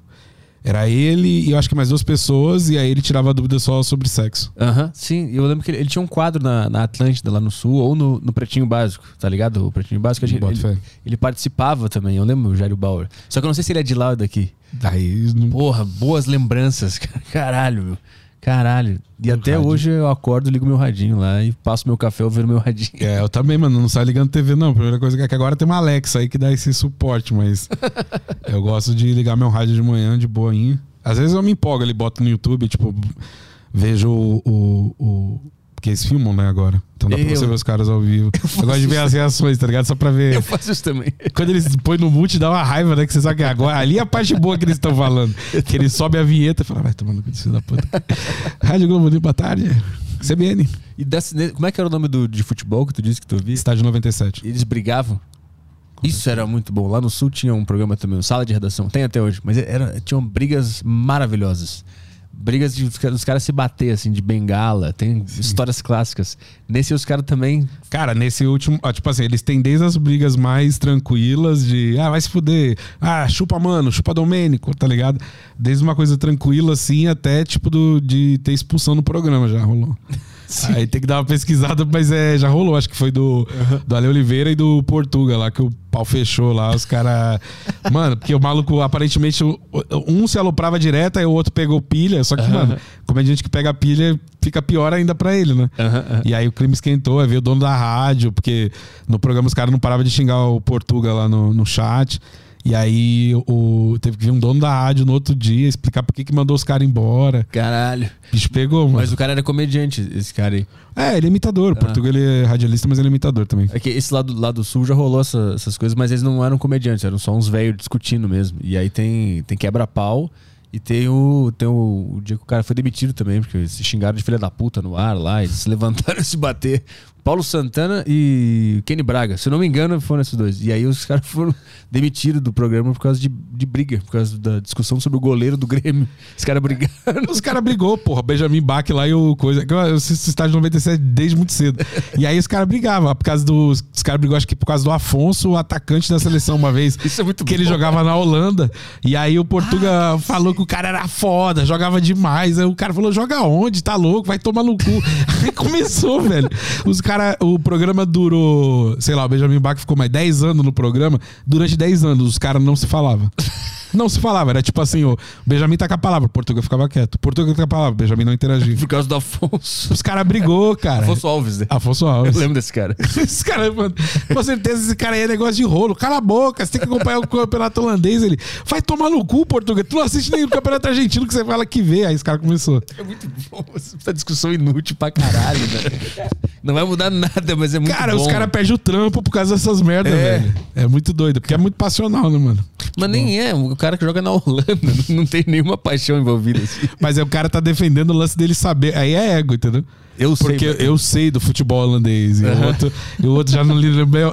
Era ele e eu acho que mais duas pessoas, e aí ele tirava dúvida só sobre sexo. Aham, sim. Eu lembro que ele, ele tinha um quadro na, na Atlântida, lá no Sul, ou no, no Pretinho Básico, tá ligado? O Pretinho Básico, ele, fé. ele participava também, eu lembro o Jairo Bauer. Só que eu não sei se ele é de lá ou daqui. Daí não. Porra, boas lembranças. Caralho, meu. Caralho. E Do até rádio. hoje eu acordo, ligo meu radinho lá e passo meu café ouvindo meu radinho. É, eu também, mano, não sai ligando TV, não. A primeira coisa que é que agora tem uma Alexa aí que dá esse suporte, mas eu gosto de ligar meu rádio de manhã de boinha. Às vezes eu me empolgo ali, boto no YouTube, tipo, vejo o. o, o- porque eles filmam, né, agora. Então dá pra Eu- você ver os caras ao vivo. Eu, gosto de ver as reações, tá ligado? Só pra ver. Eu faço isso também. Quando eles põem no mute, dá uma raiva, né? Que você sabe que agora. Ali é a parte boa que eles estão falando. Que ele sobe a vinheta e fala, vai tomando cu, filho da puta. Rádio Globo, boa tarde. CBN. E desse- como é que era o nome do, de futebol que tu disse que tu ouvia? Estádio 97. Eles brigavam. Isso era muito bom. Lá no Sul tinha um programa também, um Sala de Redação. Tem até hoje. Mas era, tinham brigas maravilhosas. Brigas de os caras- se bater, assim, de bengala. Tem histórias clássicas. Nesse os caras também. Cara, nesse último. ó, tipo assim, eles têm desde as brigas mais tranquilas de. Ah, vai se fuder. Ah, chupa mano, chupa Domênico, tá ligado? Desde uma coisa tranquila assim até tipo do, de ter expulsão no programa já rolou. Aí tem que dar uma pesquisada, mas é, já rolou. Acho que foi do, do Ale Oliveira e do Portuga lá, que o pau fechou lá. Os caras. Mano, porque o maluco, aparentemente, um se aloprava direto, aí o outro pegou pilha. Só que, mano, como é gente que pega pilha, fica pior ainda pra ele, né? E aí o crime esquentou, aí veio o dono da rádio, porque no programa os caras não paravam de xingar o Portuga lá no, no chat. E aí o, teve que vir um dono da rádio no outro dia explicar por que, que mandou os caras embora. Caralho. Bicho pegou, mano. Mas o cara era comediante, esse cara aí. É, ele é imitador. O Portuga ele é radialista, mas ele é imitador também. É que esse lado, lado do sul já rolou essa- essas coisas, mas eles não eram comediantes, eram só uns velhos discutindo mesmo. E aí tem, tem quebra-pau e tem o, tem o, o dia que o cara foi demitido também, porque se xingaram de filha da puta no ar lá, eles se levantaram e se bater. Paulo Santana e Kenny Braga, se eu não me engano, foram esses dois. E aí os caras foram demitidos do programa por causa de, de briga, por causa da discussão sobre o goleiro do Grêmio. Os caras brigaram. Os caras brigou, porra. Benjamin Bach lá e o coisa. Eu assisto estádio 97 desde muito cedo. E aí os caras brigavam. Por causa dos. Os caras brigou, acho que por causa do Afonso, o atacante da seleção, uma vez. Isso é muito Que ele bom. jogava na Holanda. E aí o Portuga falou que o cara era foda, jogava demais. Aí o cara falou: joga onde? Tá louco? Vai tomar no cu. Aí começou, velho. Os caras. O programa durou. Sei lá, o Benjamin Bach ficou mais 10 anos no programa. Durante 10 anos, os caras não se falavam. Não se falava, era tipo assim, o Benjamin tá com a palavra, o Portugal ficava quieto. O Portugal tá com a palavra, o Benjamin não interagia. Por causa do Afonso. Os caras brigou, cara. Afonso Alves, né? Afonso Eu Alves. lembro desse cara. Esse cara, mano, com certeza esse cara aí é negócio de rolo. Cala a boca, você tem que acompanhar o campeonato holandês. Ele vai tomar no cu, Portugal. Tu não assiste nem o campeonato argentino que você fala que vê. Aí esse cara começou. É muito bom. Essa discussão inútil pra caralho, né? Não vai mudar nada, mas é muito cara, bom. os caras perdem o trampo por causa dessas merdas, É. velho. É muito doido, porque é muito passional, né, mano? Mas nem é. O cara que joga na Holanda não tem nenhuma paixão envolvida. Assim. Mas é o cara tá defendendo o lance dele saber. Aí é ego, entendeu? Eu sei. Porque mas- eu sei do futebol holandês. E, o, Aham. outro, e o outro já não,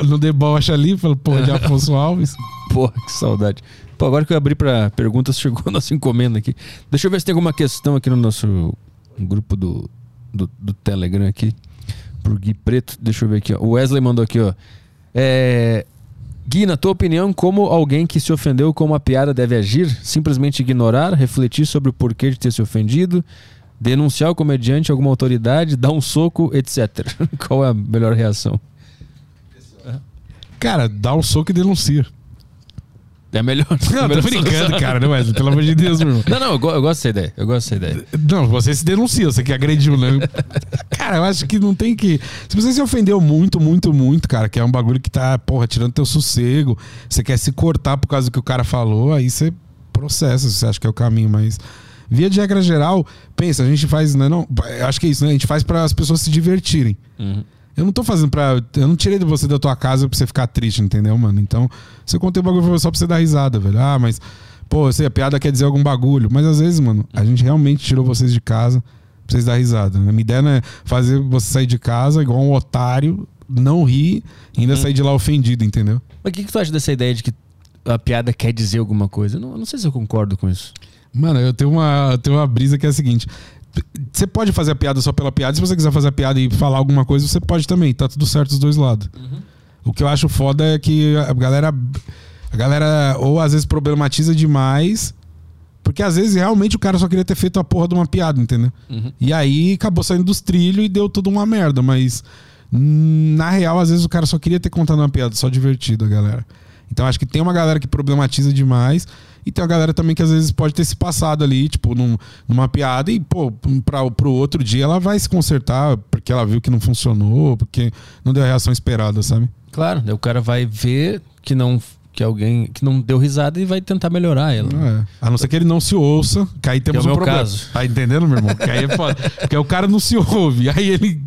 não debocha ali, fala, porra, de Afonso Alves. Porra, que saudade. Pô, agora que eu abri pra perguntas, chegou a nossa encomenda aqui. Deixa eu ver se tem alguma questão aqui no nosso grupo do, do, do Telegram aqui. Pro Gui Preto. Deixa eu ver aqui, ó. O Wesley mandou aqui, ó. É... Gui, na tua opinião, como alguém que se ofendeu com uma piada deve agir? Simplesmente ignorar, refletir sobre o porquê de ter se ofendido, denunciar o comediante alguma autoridade, dar um soco, etc. Qual é a melhor reação? Cara, dá um soco e denuncia. É melhor. Não, a tô melhor brincando, solução. cara, não é? Pelo amor de Deus, meu irmão. Não, não, eu, go- eu gosto dessa ideia. Eu gosto dessa ideia. Não, você se denuncia, você que agrediu, né? cara, eu acho que não tem que. Se você se ofendeu muito, muito, muito, cara, que é um bagulho que tá, porra, tirando teu sossego, você quer se cortar por causa do que o cara falou, aí você processa, você acha que é o caminho, mas. Via de regra geral, pensa, a gente faz, né? Não, acho que é isso, né? A gente faz para as pessoas se divertirem. Uhum. Eu não tô fazendo pra. Eu não tirei de você da tua casa pra você ficar triste, entendeu, mano? Então, se eu contei o bagulho foi só pra você dar risada, velho. Ah, mas. Pô, eu sei, a piada quer dizer algum bagulho. Mas às vezes, mano, a gente realmente tirou vocês de casa pra vocês dar risada. né? A minha ideia não é fazer você sair de casa igual um otário, não rir e ainda sair de lá ofendido, entendeu? Mas o que, que tu acha dessa ideia de que a piada quer dizer alguma coisa? Eu não, eu não sei se eu concordo com isso. Mano, eu tenho uma, eu tenho uma brisa que é a seguinte. Você pode fazer a piada só pela piada. Se você quiser fazer a piada e falar alguma coisa, você pode também. Tá tudo certo dos dois lados. O que eu acho foda é que a galera. A galera ou às vezes problematiza demais. Porque às vezes realmente o cara só queria ter feito a porra de uma piada, entendeu? Uhum. E aí acabou saindo dos trilhos e deu tudo uma merda. Mas hum, na real, às vezes o cara só queria ter contado uma piada, só divertido a galera. Então acho que tem uma galera que problematiza demais. E tem uma galera também que às vezes pode ter se passado ali, tipo, num- numa piada e, pô, pra, pro outro dia ela vai se consertar porque ela viu que não funcionou, porque não deu a reação esperada, sabe? Claro, o cara vai ver que não que alguém que não deu risada e vai tentar melhorar ela. É. A não ser que ele não se ouça, que aí temos Que é o um problema. caso. Tá entendendo, meu irmão? Que aí é foda. Porque o cara não se ouve, aí ele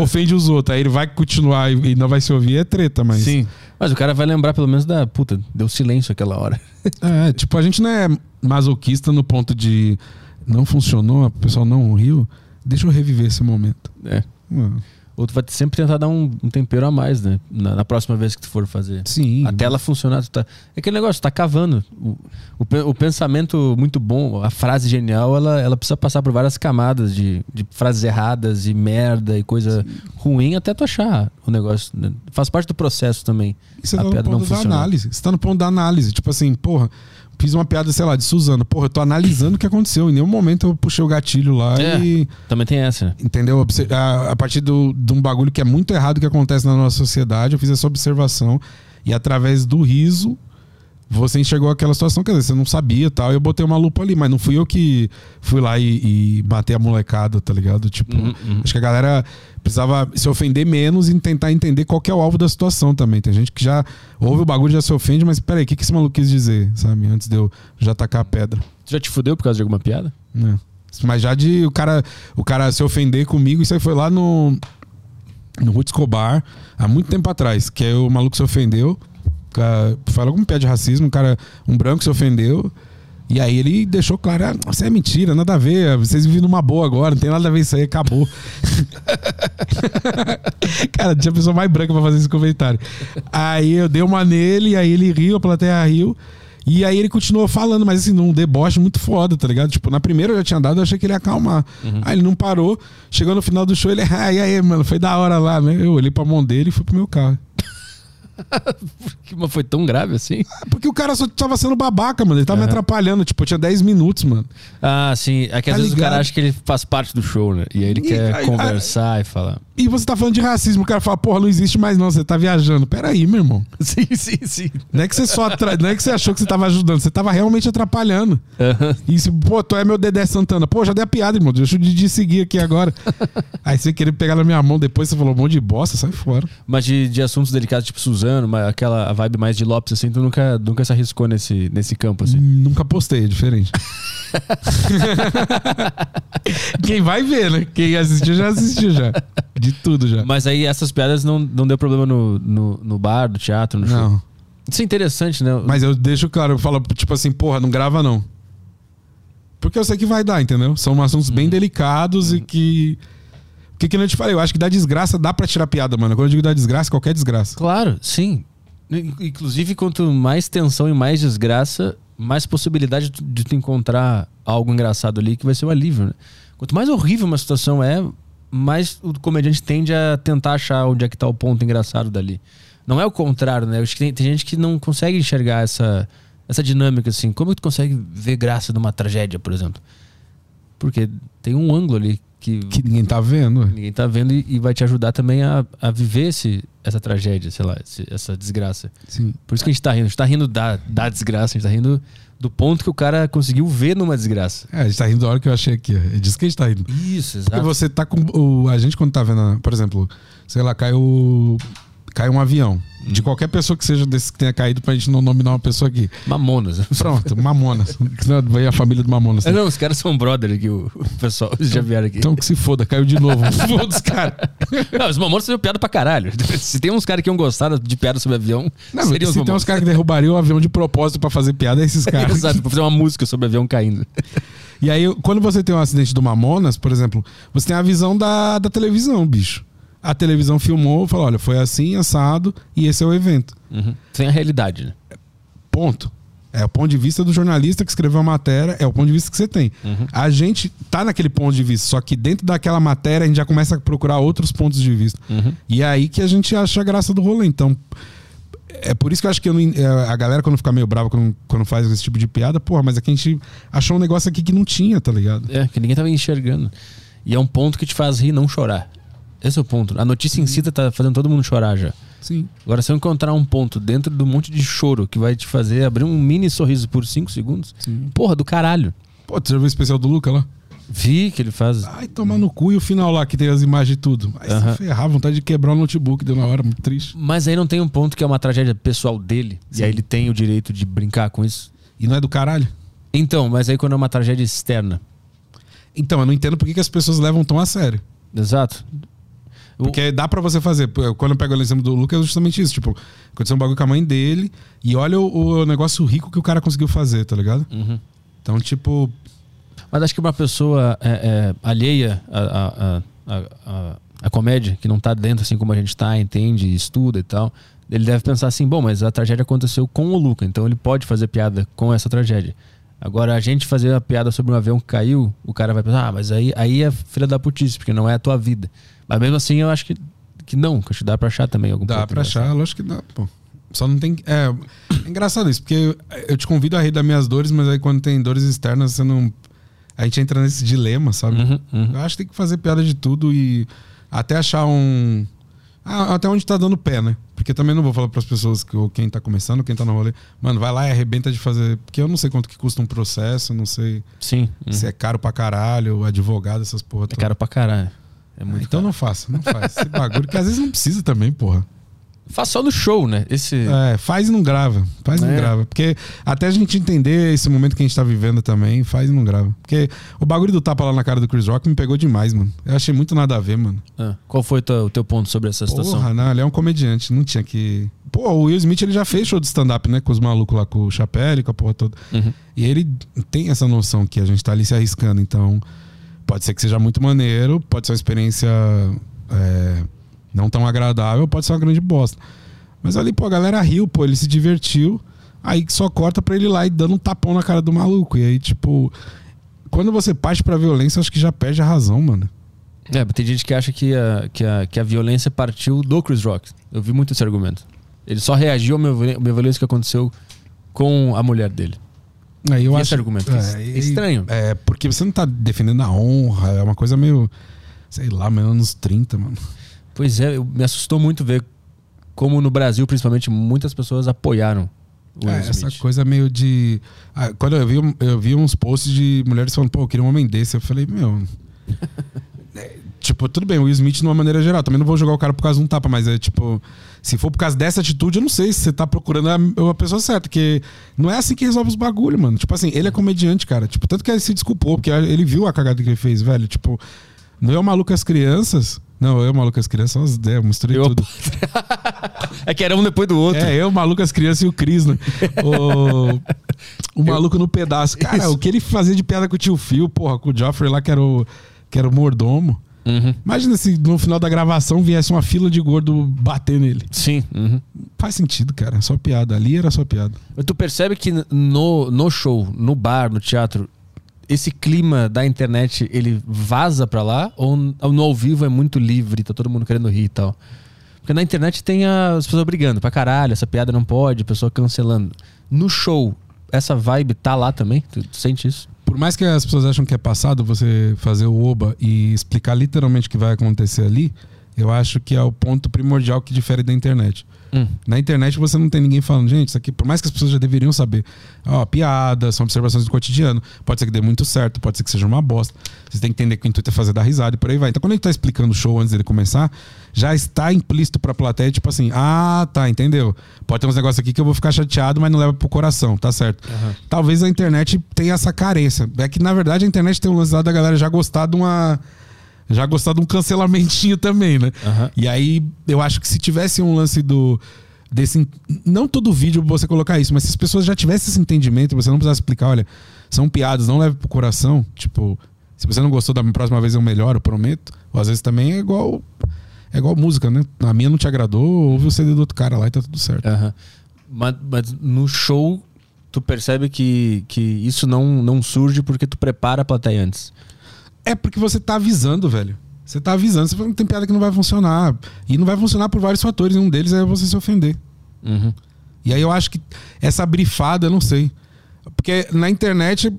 ofende os outros, aí ele vai continuar e não vai se ouvir, é treta, mas. Sim. Mas o cara vai lembrar pelo menos da puta, deu silêncio aquela hora. É, tipo, a gente não é masoquista no ponto de não funcionou, o pessoal não riu, deixa eu reviver esse momento. É. Hum, Ou tu vai sempre tentar dar um, um tempero a mais, né? Na, na próxima vez que tu for fazer. Sim. Até ela funcionar, tu tá. É aquele negócio, tu tá cavando. O, o, o pensamento muito bom, a frase genial, ela, ela precisa passar por várias camadas de, de frases erradas e merda e coisa ruim até tu achar o negócio. né? Faz parte do processo também. E você a tá no ponto da análise. Você tá no ponto da análise. Tipo assim, porra, fiz uma piada, sei lá, de Suzano. Porra, eu tô analisando o que aconteceu. Em nenhum momento eu puxei o gatilho lá É. e. Também tem essa. né? Entendeu? A, a partir do, de um bagulho que é muito errado que acontece na nossa sociedade, eu fiz essa observação. E através do riso, você enxergou aquela situação, quer dizer, você não sabia e tal, e eu botei uma lupa ali, mas não fui eu que fui lá e, e batei a molecada, tá ligado? Tipo, Uhum, uhum. acho que a galera precisava se ofender menos e tentar entender qual é o alvo da situação também. Tem gente que já ouve o bagulho e já se ofende, mas peraí, o que, que esse maluco quis dizer, sabe? Antes de eu já tacar a pedra. Tu já te fudeu por causa de alguma piada? né? Mas já de o cara, o cara se ofender comigo, isso aí foi lá no no Ruth Escobar, há muito tempo atrás, que aí o maluco se ofendeu, falou algum pé de racismo, um cara, um branco se ofendeu, e aí ele deixou claro, ah, isso é mentira, nada a ver, vocês vivem numa boa agora, não tem nada a ver isso aí, acabou. cara, tinha a pessoa mais branca pra fazer esse comentário. Aí eu dei uma nele, aí ele riu, a plateia riu. E aí ele continuou falando, mas assim, num deboche muito foda, tá ligado? Tipo, na primeira eu já tinha dado, eu achei que ele ia acalmar. Aí ele não parou, chegou no final do show, ele, ah, e aí, mano, foi da hora lá, né? Eu olhei pra mão dele e fui pro meu carro. Mas foi tão grave assim? Porque o cara só tava sendo babaca, mano. Ele tava me atrapalhando. Tipo, eu tinha 10 minutos, mano. Ah, sim. É que às Tá vezes o cara ligado? acha que ele faz parte do show, né? E aí ele E quer aí- conversar e falar. E você tá falando de racismo. O cara fala, porra, não existe mais não. Você tá viajando. Pera aí, meu irmão. Sim, sim, sim. Não é que você só atra... não é que você achou que você tava ajudando. Você tava realmente atrapalhando. E se, pô, tu é meu Dedé Santana. Pô, já dei a piada, irmão. Deixa eu de seguir aqui agora. aí você querer pegar na minha mão depois, você falou um monte de bosta, sai fora. Mas de, de assuntos delicados, tipo Mas aquela vibe mais de Lopes, assim, tu nunca, nunca se arriscou nesse, nesse campo, assim. Nunca postei, é diferente. Quem vai ver, né? Quem assistiu já assistiu já. De tudo já. Mas aí essas piadas não, não deu problema no, no, no bar, no teatro, no show. Não. Isso é interessante, né? Mas eu deixo claro, eu falo, tipo assim, porra, não grava não. Porque eu sei que vai dar, entendeu? São assuntos bem delicados e que. Porque que eu te falei, eu acho que da desgraça dá pra tirar piada, mano. Quando eu digo da desgraça, qualquer desgraça. Claro, sim. In- Inclusive, quanto mais tensão e mais desgraça, mais possibilidade de tu- encontrar algo engraçado ali que vai ser o alívio, né? Quanto mais horrível uma situação é, mais o comediante tende a tentar achar onde é que tá o ponto engraçado dali. Não é o contrário, né? Eu acho que tem, tem gente que não consegue enxergar essa, essa dinâmica, assim. Como que tu consegue ver graça numa tragédia, por exemplo? Porque tem um ângulo ali que, Que ninguém tá vendo. ninguém tá vendo e, e vai te ajudar também a, a viver esse, essa tragédia, sei lá, esse- essa desgraça. Sim. Por isso que a gente tá rindo. A gente tá rindo da, da desgraça, a gente tá rindo do ponto que o cara conseguiu ver numa desgraça. É, a gente tá rindo da hora que eu achei aqui. É disso que a gente tá rindo. Isso, Porque exato. você tá com. O, a gente, quando tá vendo, por exemplo, sei lá, caiu. Caiu um avião. De qualquer pessoa que seja desse que tenha caído, pra gente não nominar uma pessoa aqui. Mamonas. Pronto, Mamonas. Veio a família do Mamonas. É, não, os caras são brother aqui, o, pessoal. Eles já vieram aqui. Então que se foda, caiu de novo. Foda os caras. Não, os mamonas fizeram piada pra caralho. Se tem uns caras que iam gostar de piada sobre avião, Não, seriam os se tem uns caras que derrubariam o avião de propósito pra fazer piada, é esses caras. Exato, pra fazer uma música sobre avião caindo. E aí, quando você tem um acidente do Mamonas, por exemplo, você tem a visão da, da televisão, bicho. A televisão filmou, falou: olha, foi assim, assado, e esse é o evento. Uhum. Sem a realidade, né? Ponto. É o ponto de vista do jornalista que escreveu a matéria, é o ponto de vista que você tem. Uhum. A gente tá naquele ponto de vista, só que dentro daquela matéria a gente já começa a procurar outros pontos de vista. Uhum. E é aí que a gente acha a graça do rolê. Então, é por isso que eu acho que eu não, é, a galera, quando fica meio brava quando, quando faz esse tipo de piada, porra, mas é que a gente achou um negócio aqui que não tinha, tá ligado? É, que ninguém tava enxergando. E é um ponto que te faz rir, não chorar. Esse é o ponto. A notícia em si tá fazendo todo mundo chorar já. Sim. Agora, se eu encontrar um ponto dentro do monte de choro que vai te fazer abrir um mini sorriso por 5 segundos, Sim. porra, do caralho. Pô, você já viu o especial do Luca lá? Vi que ele faz. Ai, tomar no cu e o final lá que tem as imagens e tudo. Ai, Aham. se ferrar, vontade de quebrar o notebook, deu na hora, muito triste. Mas aí não tem um ponto que é uma tragédia pessoal dele. E aí ele tem o direito de brincar com isso. E não é do caralho? Então, mas aí quando é uma tragédia externa. Então, eu não entendo por que, que as pessoas levam tão a sério. Exato. O- Porque dá pra você fazer. Quando eu pego o exemplo do Lucas, é justamente isso. Tipo, aconteceu um bagulho com a mãe dele e olha o, o negócio rico que o cara conseguiu fazer, tá ligado? Uhum. Então, tipo, Mas acho que uma pessoa é, é, alheia à, à- à- à comédia, que não tá dentro assim como a gente tá, entende, estuda e tal, ele deve pensar assim, bom, mas a tragédia aconteceu com o Luca, então ele pode fazer piada com essa tragédia. Agora, a gente fazer a piada sobre um avião que caiu, o cara vai pensar, ah, mas aí, aí é filha da putice, porque não é a tua vida. Mas mesmo assim, eu acho que, que não, que acho que dá pra achar também algum dá pra achar, lógico que dá, pô. Só não tem. É, é engraçado isso, porque eu te convido a rir das minhas dores, mas aí quando tem dores externas, você não. A gente entra nesse dilema, sabe? Uhum, uhum. Eu acho que tem que fazer piada de tudo e até achar um. Ah, até onde tá dando pé, né? Porque também não vou falar pras pessoas que ou quem tá começando, quem tá no rolê, mano, vai lá e arrebenta de fazer. Porque eu não sei quanto que custa um processo, não sei Sim, uhum. se é caro pra caralho, advogado, essas porra. é toda. caro pra caralho. É muito então caro. não faça, não faz. Esse bagulho que às vezes não precisa também, porra. Faz só no show, né? Esse... É, faz e não grava. Faz e não É. grava. Porque até a gente entender esse momento que a gente tá vivendo também, faz e não grava. Porque o bagulho do tapa lá na cara do Chris Rock me pegou demais, mano. Eu achei muito nada a ver, mano. Ah, qual foi o teu, ponto sobre essa situação? Porra, não, ele é um comediante, não tinha que. Pô, o Will Smith ele já fez show de stand-up, né? Com os malucos lá, com o Chapelle, com a porra toda. Uhum. E ele tem essa noção que a gente tá ali se arriscando. Então, pode ser que seja muito maneiro, pode ser uma experiência é, não tão agradável, pode ser uma grande bosta. Mas ali, pô, a galera riu, pô, ele se divertiu. Aí só corta pra ele lá e dando um tapão na cara do maluco. E aí, tipo, quando você parte pra violência, acho que já perde a razão, mano. É, tem gente que acha que a, que, a, que a violência partiu do Chris Rock. Eu vi muito esse argumento. Ele só reagiu uma violência que aconteceu com a mulher dele. Aí eu E acho, esse argumento? É, É estranho. É, porque você não tá defendendo a honra, é uma coisa meio, sei lá, meio anos 30, mano. Pois é, eu- me assustou muito ver como no Brasil, principalmente, muitas pessoas apoiaram o É, essa coisa meio de. Ah, quando eu vi, eu vi uns posts de mulheres falando, pô, eu queria um homem desse. Eu falei, meu. Tipo, tudo bem, o Will Smith de uma maneira geral. Também não vou jogar o cara por causa de um tapa, mas é tipo. Se for por causa dessa atitude, eu não sei se você tá procurando a, a pessoa certa, porque não é assim que resolve os bagulho, mano. Tipo assim, ele é comediante, cara. Tipo, tanto que ele se desculpou, porque ele viu a cagada que ele fez, velho. Tipo, não é o maluco as crianças. Não, eu, maluco as crianças, são as ideias, eu misturei Eu- tudo. É que era um depois do outro. É, eu, maluco, as crianças e o Cris, né? O, o maluco no pedaço. Cara, Isso. o que ele fazia de piada com o tio Phil, porra, com o Joffrey lá, que era o, que era o mordomo. Uhum. Imagina se no final da gravação viesse uma fila de gordo bater nele. Sim. uhum. Faz sentido, cara. Só piada. Ali era só piada. Tu percebe que no, no show, no bar, no teatro, esse clima da internet, ele vaza pra lá? Ou no ao vivo é muito livre, tá todo mundo querendo rir e tal? Porque na internet tem as pessoas brigando pra caralho, essa piada não pode, a pessoa cancelando. No show, essa vibe tá lá também? Tu, tu sente isso? Por mais que as pessoas acham que é passado você fazer o oba e explicar literalmente o que vai acontecer ali, eu acho que é o ponto primordial que difere da internet. Hum. Na internet você não tem ninguém falando, gente, isso aqui, por mais que as pessoas já deveriam saber, ó, piadas, são observações do cotidiano, pode ser que dê muito certo, pode ser que seja uma bosta. Você tem que entender que o intuito é fazer dar risada e por aí vai. Então quando a gente tá explicando o show antes dele começar, já está implícito pra plateia, tipo assim, ah, tá, entendeu? Pode ter uns negócios aqui que eu vou ficar chateado, mas não leva pro coração, tá certo? Talvez a internet tenha essa carência. É que, na verdade, a internet tem um lance lá da galera já gostar de uma. Já gostar de um cancelamentinho também, né? Aham. E aí, eu acho que se tivesse um lance do. Desse, não todo vídeo você colocar isso, mas se as pessoas já tivessem esse entendimento, você não precisasse explicar, olha, são piadas, não leve pro coração. Tipo, se você não gostou da próxima vez eu melhoro, eu prometo. Ou às vezes também é igual. É igual música, né? A minha não te agradou, ouve o CD do outro cara lá e tá tudo certo. Aham. Mas, mas no show, tu percebe que, que isso não, não surge porque tu prepara a plateia antes. É porque você tá avisando, velho. Você tá avisando, você fala, tem piada que não vai funcionar. E não vai funcionar por vários fatores. Um deles é você se ofender. Uhum. E aí eu acho que essa brifada, eu não sei. Porque na internet,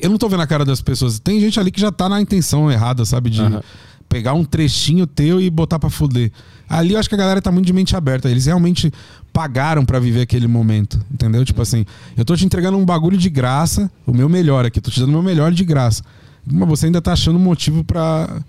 eu não tô vendo a cara das pessoas. Tem gente ali que já tá na intenção errada, sabe? De Aham. pegar um trechinho teu e botar pra fuder. Ali eu acho que a galera tá muito de mente aberta. Eles realmente pagaram pra viver aquele momento. Entendeu? Tipo assim, eu tô te entregando um bagulho de graça, o meu melhor aqui. Tô te dando o meu melhor de graça. Mas você ainda tá achando motivo pra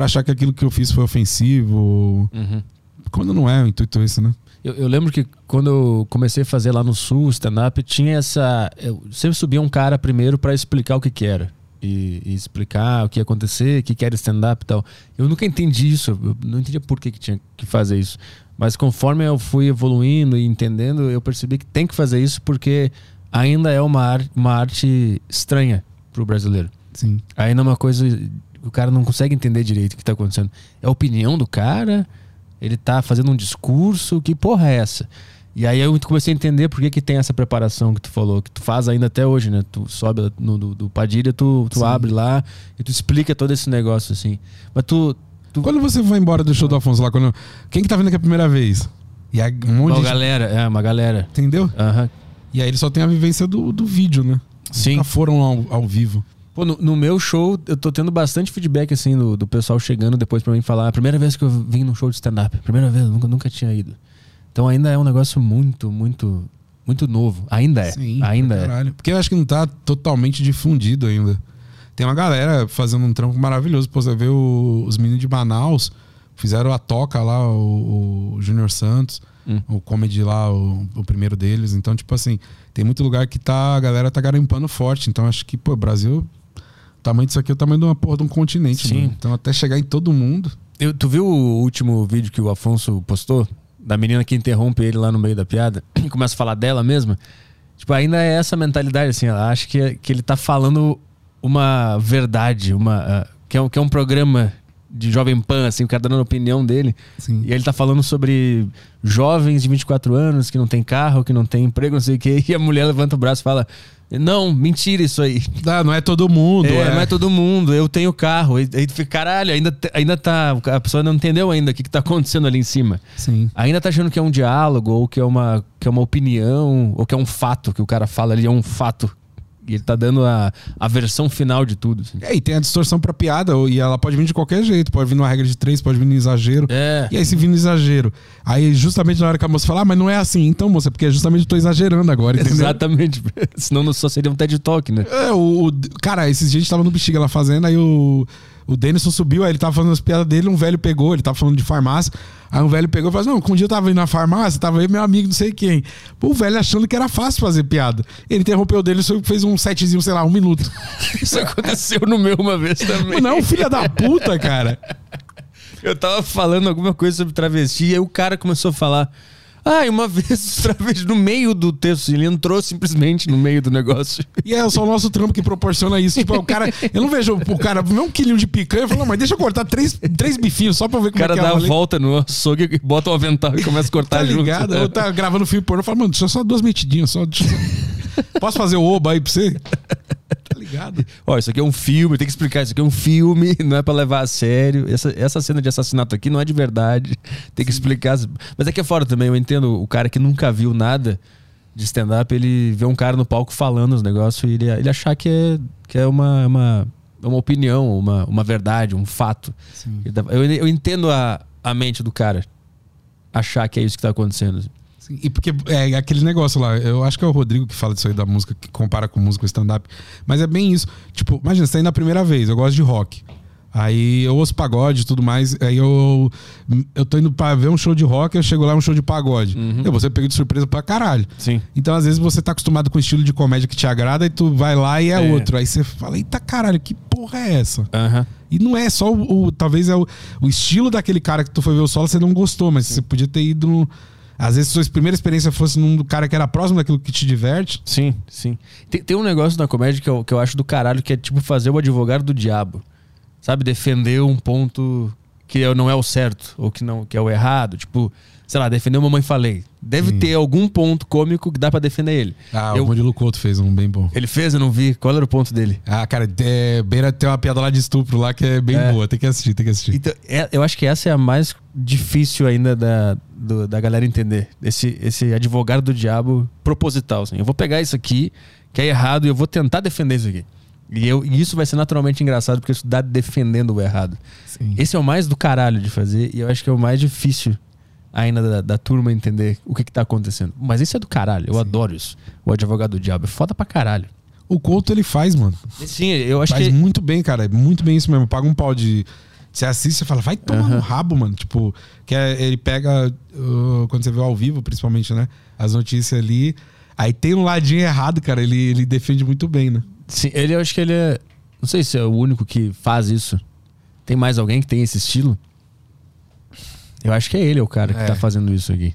achar que aquilo que eu fiz foi ofensivo. Uhum. Quando não é o intuito esse, né? Eu, eu lembro que quando eu comecei a fazer lá no Sul stand-up, tinha essa. Eu sempre subia um cara primeiro pra explicar o que, que era. E, e explicar o que ia acontecer, o que, que era stand-up e tal. Eu nunca entendi isso, eu não entendia por que, que tinha que fazer isso. Mas conforme eu fui evoluindo e entendendo, eu percebi que tem que fazer isso porque ainda é uma, ar- uma arte estranha pro brasileiro. Sim. Ainda é uma coisa o cara não consegue entender direito o que tá acontecendo. É a opinião do cara? Ele tá fazendo um discurso? Que porra é essa? E aí eu comecei a entender por que, que tem essa preparação que tu falou, que tu faz ainda até hoje, né? Tu sobe no do, do Padilha, tu, tu Sim. abre lá e tu explica todo esse negócio assim. Mas tu. tu Quando você vai embora do show do Afonso lá, quando... quem que tá vendo aqui a primeira vez? E aí um monte uma de... galera, é, uma galera. Entendeu? Aham. E aí ele só tem a vivência do, do vídeo, né? Sim. Nunca foram ao, ao vivo. Pô, no, no meu show, eu tô tendo bastante feedback, assim, do, do pessoal chegando depois pra mim falar. "A Primeira vez que eu vim num show de stand-up. Primeira vez, eu nunca, nunca tinha ido. Então ainda é um negócio muito, muito, muito novo. Ainda é. ainda pra é. caralho. Porque eu acho que não tá totalmente difundido ainda. Tem uma galera fazendo um trampo maravilhoso. Pô, você vê o- os meninos de Manaus, fizeram a toca lá, o, o Júnior Santos, Hum. o comedy lá, o, o primeiro deles. Então, tipo assim, tem muito lugar que tá, a galera tá garimpando forte. Então, acho que, pô, Brasil, o tamanho disso aqui é o tamanho de uma porra de um continente. Sim. mano. Então, até chegar em todo mundo. Eu- tu viu o último vídeo que o Afonso postou? Da menina que interrompe ele lá no meio da piada e começa a falar dela mesma? Tipo, ainda é essa mentalidade, assim, ela acha que, que ele tá falando uma verdade, uma, ah, que, é um, que é um programa de Jovem Pan, assim, o cara dando a opinião dele. Sim. E ele tá falando sobre jovens de 24 anos que não tem carro, que não tem emprego, não sei o quê. E a mulher levanta o braço e fala: Não, mentira isso aí. Ah, não é todo mundo. É, é. não é todo mundo, eu tenho carro. Tu fica, caralho, ainda, ainda tá. A pessoa não entendeu ainda o que, que tá acontecendo ali em cima. Sim. Ainda tá achando que é um diálogo, ou que é uma, que é uma opinião, ou que é um fato, que o cara fala ali é um fato. Ele tá dando a, a versão final de tudo. assim. É, e tem a distorção pra piada, e ela pode vir de qualquer jeito. Pode vir numa regra de três, pode vir no exagero. É. E aí, se vir no exagero. Aí, justamente na hora que a moça fala, ah, mas não é assim. Então, moça, porque justamente eu tô exagerando agora, entendeu? Exatamente. Senão não só seria um TED Talk, né? É, o, o- cara, esses dias a gente tava no Bexiga lá fazendo, aí o, o Denison subiu, aí ele tava falando as piadas dele, um velho pegou, ele tava falando de farmácia, aí um velho pegou e falou assim, não, um dia eu tava indo na farmácia, tava aí meu amigo, não sei quem. Pô, o velho achando que era fácil fazer piada. Ele interrompeu dele, só fez um setzinho, sei lá, um minuto. Isso aconteceu no meu uma vez também. Não, filha da puta, cara. Eu tava falando alguma coisa sobre travesti, e aí o cara começou a falar. Ah, e uma vez o travesti no meio do texto, ele entrou simplesmente no meio do negócio. E é só o nosso trampo que proporciona isso. Tipo, o cara. Eu não vejo o cara ver um quilinho de picanha e falar, mas deixa eu cortar três, três bifinhos só pra ver O como cara é que é dá a rolê." volta no açougue, bota o avental e começa a cortar Tá junto. ligado? Eu tá gravando filme pornô, eu falo, mano, deixa só duas metidinhas, só. deixa Posso fazer o oba aí pra você? Ligado? Ó, isso aqui é um filme, tem que explicar. Isso aqui é um filme, não é pra levar a sério. Essa, essa cena de assassinato aqui não é de verdade. Tem que explicar. as- Mas é que é fora também, eu entendo o cara que nunca viu nada de stand-up, ele vê um cara no palco falando os negócios e ele, ele achar que é, que é uma, uma, uma opinião, uma, uma verdade, um fato. Dá- Eu, eu entendo a, a mente do cara achar que é isso que tá acontecendo. Sim, E porque é aquele negócio lá, eu acho que é o Rodrigo que fala disso aí da música, que compara com música stand-up. Mas é bem isso. Tipo, imagina, você tá indo a primeira vez, eu gosto de rock. Aí eu ouço pagode e tudo mais. Aí eu, eu tô indo pra ver um show de rock, eu chego lá, um show de pagode. Eu vou ser pego de surpresa pra caralho. Sim. Então, às vezes, você tá acostumado com o estilo de comédia que te agrada e tu vai lá e é, É. outro. Aí você fala, eita caralho, que porra é essa? Aham. E não é só o. o- talvez é o, o estilo daquele cara que tu foi ver o solo, você não gostou, mas você podia ter ido. no- às vezes, sua primeira experiência fosse num cara que era próximo daquilo que te diverte. Sim, sim. Tem, tem um negócio na comédia que eu, que eu acho do caralho, que é tipo fazer o advogado do diabo. Sabe? Defender um ponto que não é o certo, ou que não que é o errado. Tipo, sei lá, defender o Mamãe Falei. Deve ter algum ponto cômico que dá pra defender ele. Ah, Eu- o Murilo Couto fez um bem bom. Ele fez, eu não vi. Qual era o ponto dele? Ah, cara, é, Beira tem uma piada lá de estupro lá que é bem É. boa. Tem que assistir, tem que assistir. Então, é- eu acho que essa é a mais difícil ainda da, do- da galera entender. Esse, esse advogado do diabo proposital. Assim. Eu vou pegar isso aqui, que é errado, e eu vou tentar defender isso aqui. E, eu, e isso vai ser naturalmente engraçado, porque isso dá defendendo o errado. Sim. Esse é o mais do caralho de fazer, e eu acho que é o mais difícil ainda da, da turma entender o que, que tá acontecendo. Mas isso é do caralho, eu adoro isso. O advogado do diabo é foda pra caralho. O Couto ele faz, mano. Sim, eu acho faz que. muito bem, cara. É muito bem isso mesmo. Paga um pau de. Você assiste e fala, vai tomar no rabo, mano. Tipo, que é- ele pega. uh, quando você vê ao vivo, principalmente, né? As notícias ali. Aí tem um ladinho errado, cara. Ele, ele defende muito bem, né? Sim, ele eu acho que ele é. Não sei se é o único que faz isso. Tem mais alguém que tem esse estilo? Eu acho que é ele o cara que É. tá fazendo isso aqui.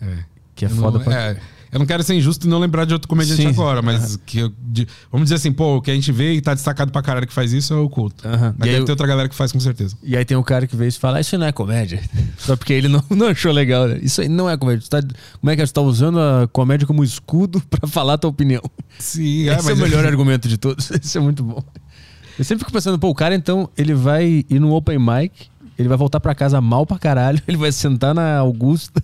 É. Que é foda não, pra. é, eu não quero ser injusto e não lembrar de outro comediante Sim. agora, mas que eu- de- vamos dizer assim, pô, o que a gente vê e tá destacado pra caralho que faz isso é o culto. Aham. Mas E, deve eu- ter outra galera que faz com certeza. e aí tem um cara que veio e fala: "Ah, Isso não é comédia. Só porque ele não, não achou legal. Né? Isso aí não é comédia. Tá- como é que é? Tu tá usando a comédia como escudo pra falar a tua opinião? Sim, Esse é o melhor argumento de todos. Esse é muito bom. Eu sempre fico pensando, pô, o cara então, ele vai ir no open mic, ele vai voltar pra casa mal pra caralho, ele vai sentar na Augusta,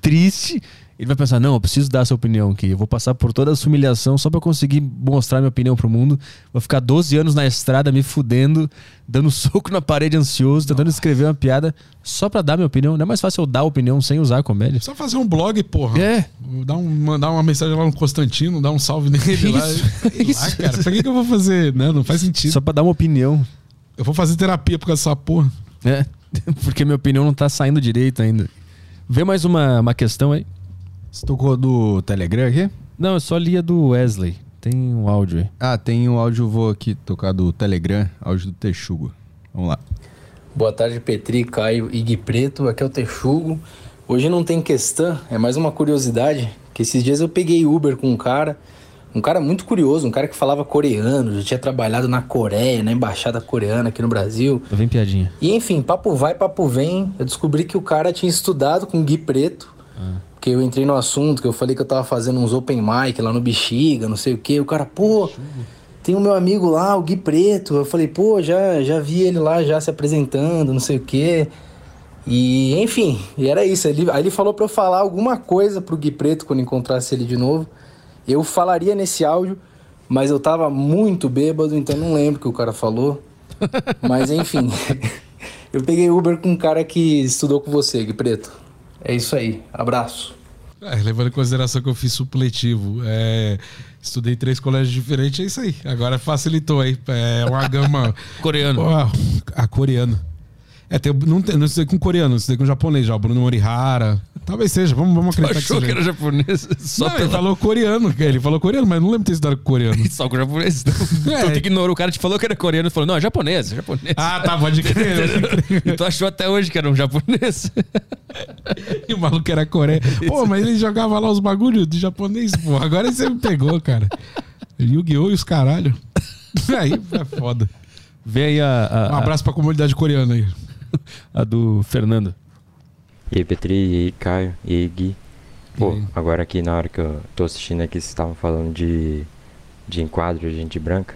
triste, ele vai pensar, não, eu preciso dar essa opinião aqui, eu vou passar por toda essa humilhação só pra conseguir mostrar minha opinião pro mundo, vou ficar 12 anos na estrada me fudendo, dando soco na parede ansioso, tentando escrever uma piada só pra dar minha opinião. Não é mais fácil eu dar opinião sem usar a comédia? Só fazer um blog, porra. É. Dar um, mandar uma mensagem lá no Constantino, dar um salve nele lá. Isso, lá, isso. cara. Pra que, que eu vou fazer? Não, não faz sentido. Só pra dar uma opinião. Eu vou fazer terapia por causa dessa porra. É, porque minha opinião não tá saindo direito ainda. Vê mais uma, uma questão aí. Você tocou do Telegram aqui? Não, eu só li a do Wesley. Tem um áudio aí. Ah, tem um áudio, vou aqui tocar do Telegram, áudio do Texugo. Vamos lá. Boa tarde, Petri, Caio e Gui Preto. Aqui é o Texugo. Hoje não tem questão, é mais uma curiosidade. Que esses dias eu peguei Uber com um cara Um cara muito curioso, um cara que falava coreano, já tinha trabalhado na Coreia, na embaixada coreana aqui no Brasil. Vem piadinha. E enfim, papo vai, papo vem. Eu descobri que o cara tinha estudado com Gui Preto. Porque eu entrei no assunto, que eu falei que eu tava fazendo uns open mic lá no Bexiga, não sei o quê. O cara, pô, tem o meu amigo lá, o Gui Preto. Eu falei, pô, já, já vi ele lá já se apresentando, não sei o quê. E, enfim, e era isso. Ele, aí ele falou pra eu falar alguma coisa pro Gui Preto quando encontrasse ele de novo. Eu falaria nesse áudio, mas eu tava muito bêbado, então não lembro o que o cara falou. Mas enfim, eu peguei Uber com um cara que estudou com você, Gui Preto. É isso aí. Abraço. É, levando em consideração que eu fiz supletivo, é, estudei três colégios diferentes, é isso aí. Agora facilitou aí. É uma gama. Coreano. A coreana. É, tem, não, tem, não estudei com coreano, estudei com japonês já, o Bruno Morihara. Talvez seja, vamos, vamos Tu acreditar achou que seja. era japonês? Só não, ele pela... falou coreano, ele falou coreano, mas não lembro de ter estudado com coreano. Só com japonês. Então, É. então tu ignorou. O cara te falou que era coreano e falou, não, é japonês, é japonês. Ah, tá, pode crer. E tu achou até hoje que era um japonês. E o maluco era Coreia. Pô, mas ele jogava lá os bagulhos de japonês, pô. Agora você me pegou, cara. Yu-Gi-Oh! e os caralho. Aí é foda. Vem aí a, a, Um abraço pra comunidade coreana aí. A do Fernando. E aí, Petri, e aí, Caio, e aí, Gui. Pô, aí? agora aqui na hora que eu tô assistindo aqui, vocês estavam falando de, de enquadro de gente branca.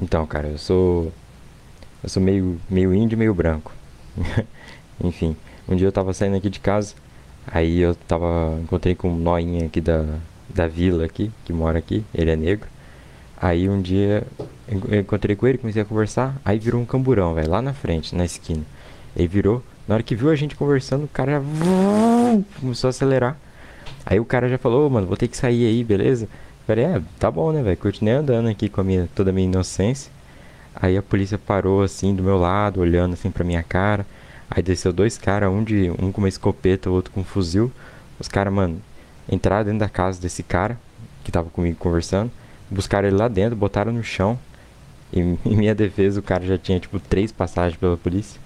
Então, cara, eu sou. Eu sou meio, meio índio e meio branco. Enfim, um dia eu tava saindo aqui de casa, aí eu tava. Encontrei com um noinha aqui da, da vila aqui, que mora aqui, ele é negro. Aí um dia eu encontrei com ele, comecei a conversar, aí virou um camburão, velho, lá na frente, na esquina. Ele virou, na hora que viu a gente conversando, o cara já começou a acelerar. Aí o cara já falou, "Ô, mano, vou ter que sair aí, beleza? Falei, é, tá bom, né, velho? Continuei andando aqui com a minha, toda a minha inocência. Aí a polícia parou assim do meu lado, olhando assim pra minha cara. Aí desceu dois caras, um de um com uma escopeta, o outro com um fuzil. Os caras, mano, entraram dentro da casa desse cara que tava comigo conversando, buscaram ele lá dentro, botaram no chão. E em minha defesa, o cara já tinha tipo três passagens pela polícia.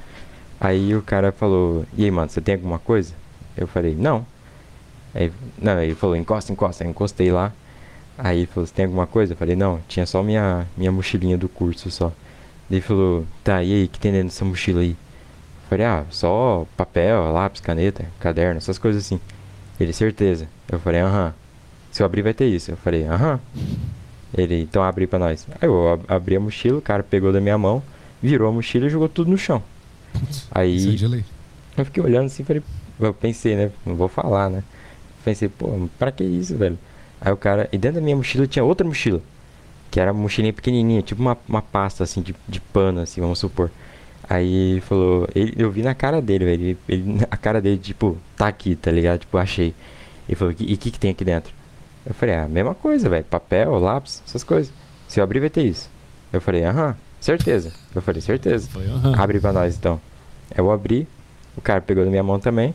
Aí o cara falou: "E aí, mano, você tem alguma coisa?" Eu falei: "Não". Aí, não, ele falou: "Encosta, encosta". Aí eu encostei lá. Aí ele falou: "Você tem alguma coisa?" Eu falei: "Não, tinha só minha minha mochilinha do curso só". Ele falou: "Tá, e aí, o que tem dentro dessa mochila aí?" Eu falei: "Ah, só papel, lápis, caneta, caderno, essas coisas assim". Ele: "Certeza". Eu falei: "Aham". Se eu abrir vai ter isso. Eu falei: "Aham". Ele: "Então abre pra nós". Aí eu ab- abri a mochila, o cara pegou da minha mão, virou a mochila e jogou tudo no chão. Aí é eu fiquei olhando assim, falei, eu pensei, né? Não vou falar, né? Pensei, pô, pra que isso, velho? Aí o cara, e dentro da minha mochila tinha outra mochila, que era uma mochilinha pequenininha, tipo uma, uma pasta assim de, de pano, assim, vamos supor. Aí falou, ele, eu vi na cara dele, velho, ele, ele- a cara dele, tipo, tá aqui, tá ligado? Tipo, achei. Ele falou, e o que, que tem aqui dentro? Eu falei, ah, mesma coisa, velho, papel, lápis, essas coisas. Se eu abrir vai ter isso. Eu falei, aham, certeza. Eu falei, certeza. Falei, aham. Abre pra nós então. Eu abri, o cara pegou na minha mão também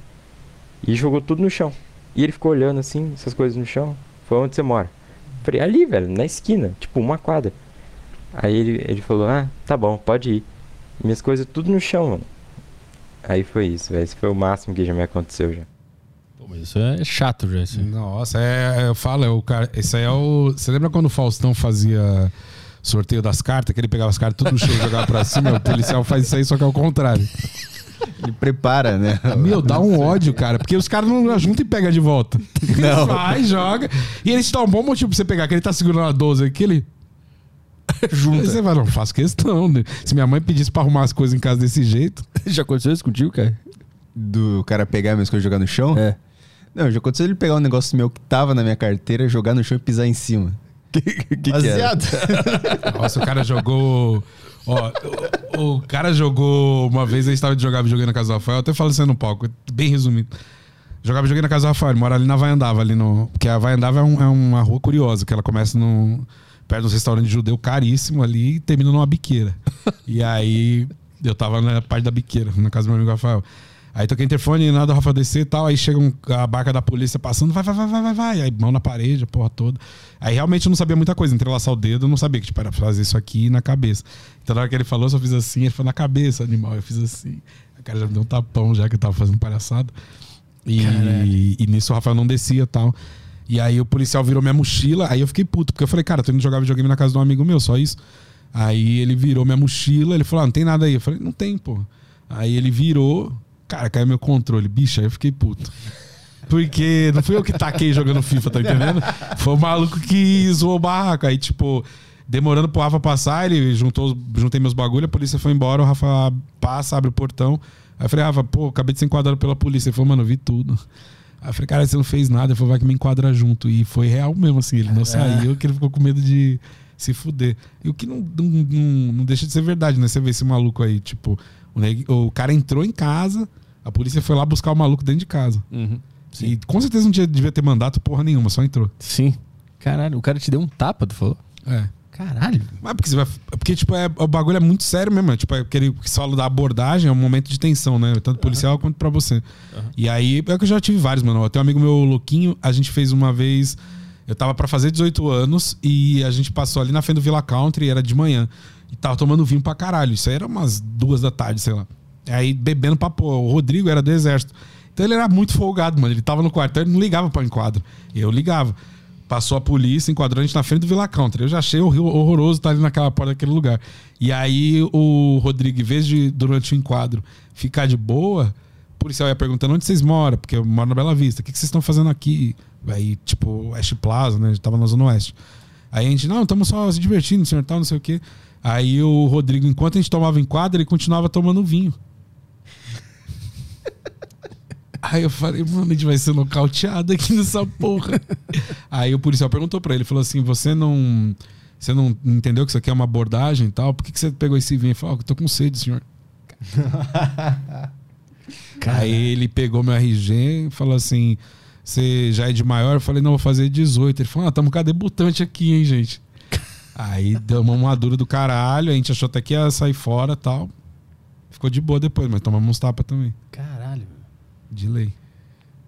e jogou tudo no chão. E ele ficou olhando assim, essas coisas no chão. Foi onde você mora? Falei, ali, velho, na esquina, tipo uma quadra. Aí ele, ele falou, ah, tá bom, pode ir. Minhas coisas tudo no chão, mano. Aí foi isso, velho. Esse foi o máximo que já me aconteceu já. Pô, mas isso é chato já. Isso. Nossa, é, eu falo, é o cara. Esse aí é o. Você lembra quando o Faustão fazia sorteio das cartas, que ele pegava as cartas tudo no chão e jogava pra cima? O policial faz isso aí, só que é o contrário. Ele prepara, né? Meu, dá um ódio, cara, porque os caras não juntam e pega de volta. Não. Vai, joga. E eles te dão um bom motivo pra você pegar, que ele tá segurando a 12 aqui, ele. Junta. Aí você vai, não faço questão. né? Se minha mãe pedisse pra arrumar as coisas em casa desse jeito. Já aconteceu isso contigo, cara? Do cara pegar minhas coisas e jogar no chão? É. Não, já aconteceu ele pegar um negócio meu que tava na minha carteira, jogar no chão e pisar em cima. Que, que. Nossa, o cara jogou. Ó, o, o cara jogou. Uma vez a gente tava de jogar videogame na casa do Rafael, eu até aí no palco, bem resumido. Jogava videogame na casa do Rafael, ele mora ali na Vaiandava, ali no. Porque a Vaiandava é, um- é uma rua curiosa, que ela começa no. Perto de um restaurante judeu caríssimo ali e termina numa biqueira. E aí eu tava na parte da biqueira, na casa do meu amigo Rafael. Aí toquei interfone, nada, o Rafael descer e tal. Aí chega um- a barca da polícia passando, vai, vai, vai, vai, vai, vai. Aí mão na parede, a porra toda. Aí realmente eu não sabia muita coisa. Entrelaçar o dedo, eu não sabia que tipo, era fazer isso aqui na cabeça. Então na hora que ele falou, eu só fiz assim, ele falou na cabeça, animal. Eu fiz assim. A cara já me deu um tapão já que eu tava fazendo palhaçada. E, e nisso o Rafael não descia e tal. E aí o policial virou minha mochila, aí eu fiquei puto, porque eu falei, cara, tô indo jogar videogame na casa de um amigo meu, só isso. Aí ele virou minha mochila, ele falou, ah, não tem nada aí. Eu falei, não tem, pô. Aí ele virou, cara, caiu meu controle, bicho, aí eu fiquei puto. Porque não fui eu que taquei jogando FIFA, tá entendendo? Foi o maluco que zoou o barraco. Aí, tipo, demorando pro Rafa passar, ele juntou, juntei meus bagulho, a polícia foi embora, o Rafa passa, abre o portão. Aí eu falei, Rafa, pô, acabei de ser enquadrado pela polícia. Ele falou, mano, eu vi tudo. Aí eu falei, cara, você não fez nada. Ele falou, vai que me enquadra junto. E foi real mesmo, assim. Ele não saiu, que ele ficou com medo de se fuder. E o que não, não, não, não deixa de ser verdade, né? Você vê esse maluco aí, tipo, o, cara entrou em casa, a polícia foi lá buscar o maluco dentro de casa. Uhum. E com certeza não devia ter mandato porra nenhuma, só entrou. Sim. Caralho, o cara te deu um tapa, tu falou? É. Caralho. Mas porque você vai. Porque, tipo, é, o bagulho é muito sério mesmo. é, Tipo, é aquele que fala da abordagem, é um momento de tensão, né? Tanto policial quanto pra você. E aí, é que eu já tive vários, mano. Eu tenho um amigo meu, Louquinho, a gente fez uma vez. Eu tava pra fazer 18 anos e a gente passou ali na frente do Villa Country, era de manhã. E tava tomando vinho pra caralho. Isso aí era umas duas da tarde, sei lá. Aí bebendo pra pô. O Rodrigo era do exército. Então ele era muito folgado, mano. Ele tava no quartel, ele não ligava pra enquadro. Eu ligava. Passou a polícia, enquadrou a gente na frente do Villa Country. Eu já achei horroroso estar ali naquela porta daquele lugar. E aí o Rodrigo, em vez de, durante o enquadro, ficar de boa, o policial ia perguntando onde vocês moram, porque eu moro na Bela Vista. O que, que vocês estão fazendo aqui? Aí, tipo, West Plaza, né? A gente tava na Zona Oeste. Aí a gente, não, estamos só se divertindo, senhor tal, não sei o quê. Aí o Rodrigo, enquanto a gente tomava enquadro, ele continuava tomando vinho. Aí eu falei, mano, a gente vai ser nocauteado aqui nessa porra. Aí o policial perguntou pra ele, falou assim: você não. Você não entendeu que isso aqui é uma abordagem e tal? Por que, que você pegou esse vinho? Ele falou, ah, eu tô com sede, senhor. Aí ele pegou meu RG e falou assim: Você já é de maior? Eu falei, não, vou fazer 18. Ele falou, ah, tamo com a debutante aqui, hein, gente. Aí deu uma madura do caralho, a gente achou até que ia sair fora e tal. Ficou de boa depois, mas tomamos uns tapas também. Caralho. De lei.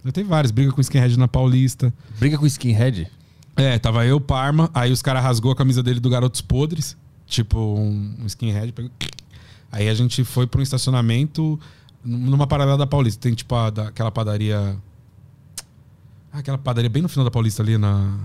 Eu tenho vários, briga com skinhead na Paulista. Briga com skinhead? É, tava eu, Parma, aí os caras rasgou a camisa dele do Garotos Podres, tipo um, um skinhead. Pegou... Aí a gente foi pra um estacionamento numa paralela da Paulista. Tem tipo a, da- aquela padaria. Ah, aquela padaria bem no final da Paulista ali na.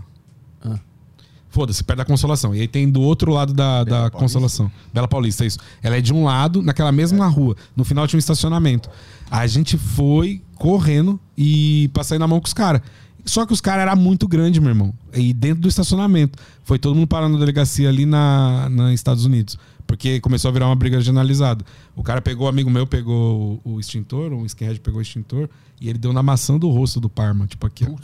Foda-se, perto da Consolação. E aí tem do outro lado da, da Paulista? Consolação. Bela Paulista, isso. Ela é de um lado, naquela mesma rua. No final tinha um estacionamento. A gente foi correndo e passei na mão com os caras. Só que os caras eram muito grandes, meu irmão. E dentro do estacionamento. Foi todo mundo parando na delegacia ali na, na Estados Unidos. Porque começou a virar uma briga generalizada. O cara pegou, um amigo meu pegou o, o extintor, um skinhead pegou o extintor, e ele deu na maçã do rosto do Parma. Tipo aqui, ó.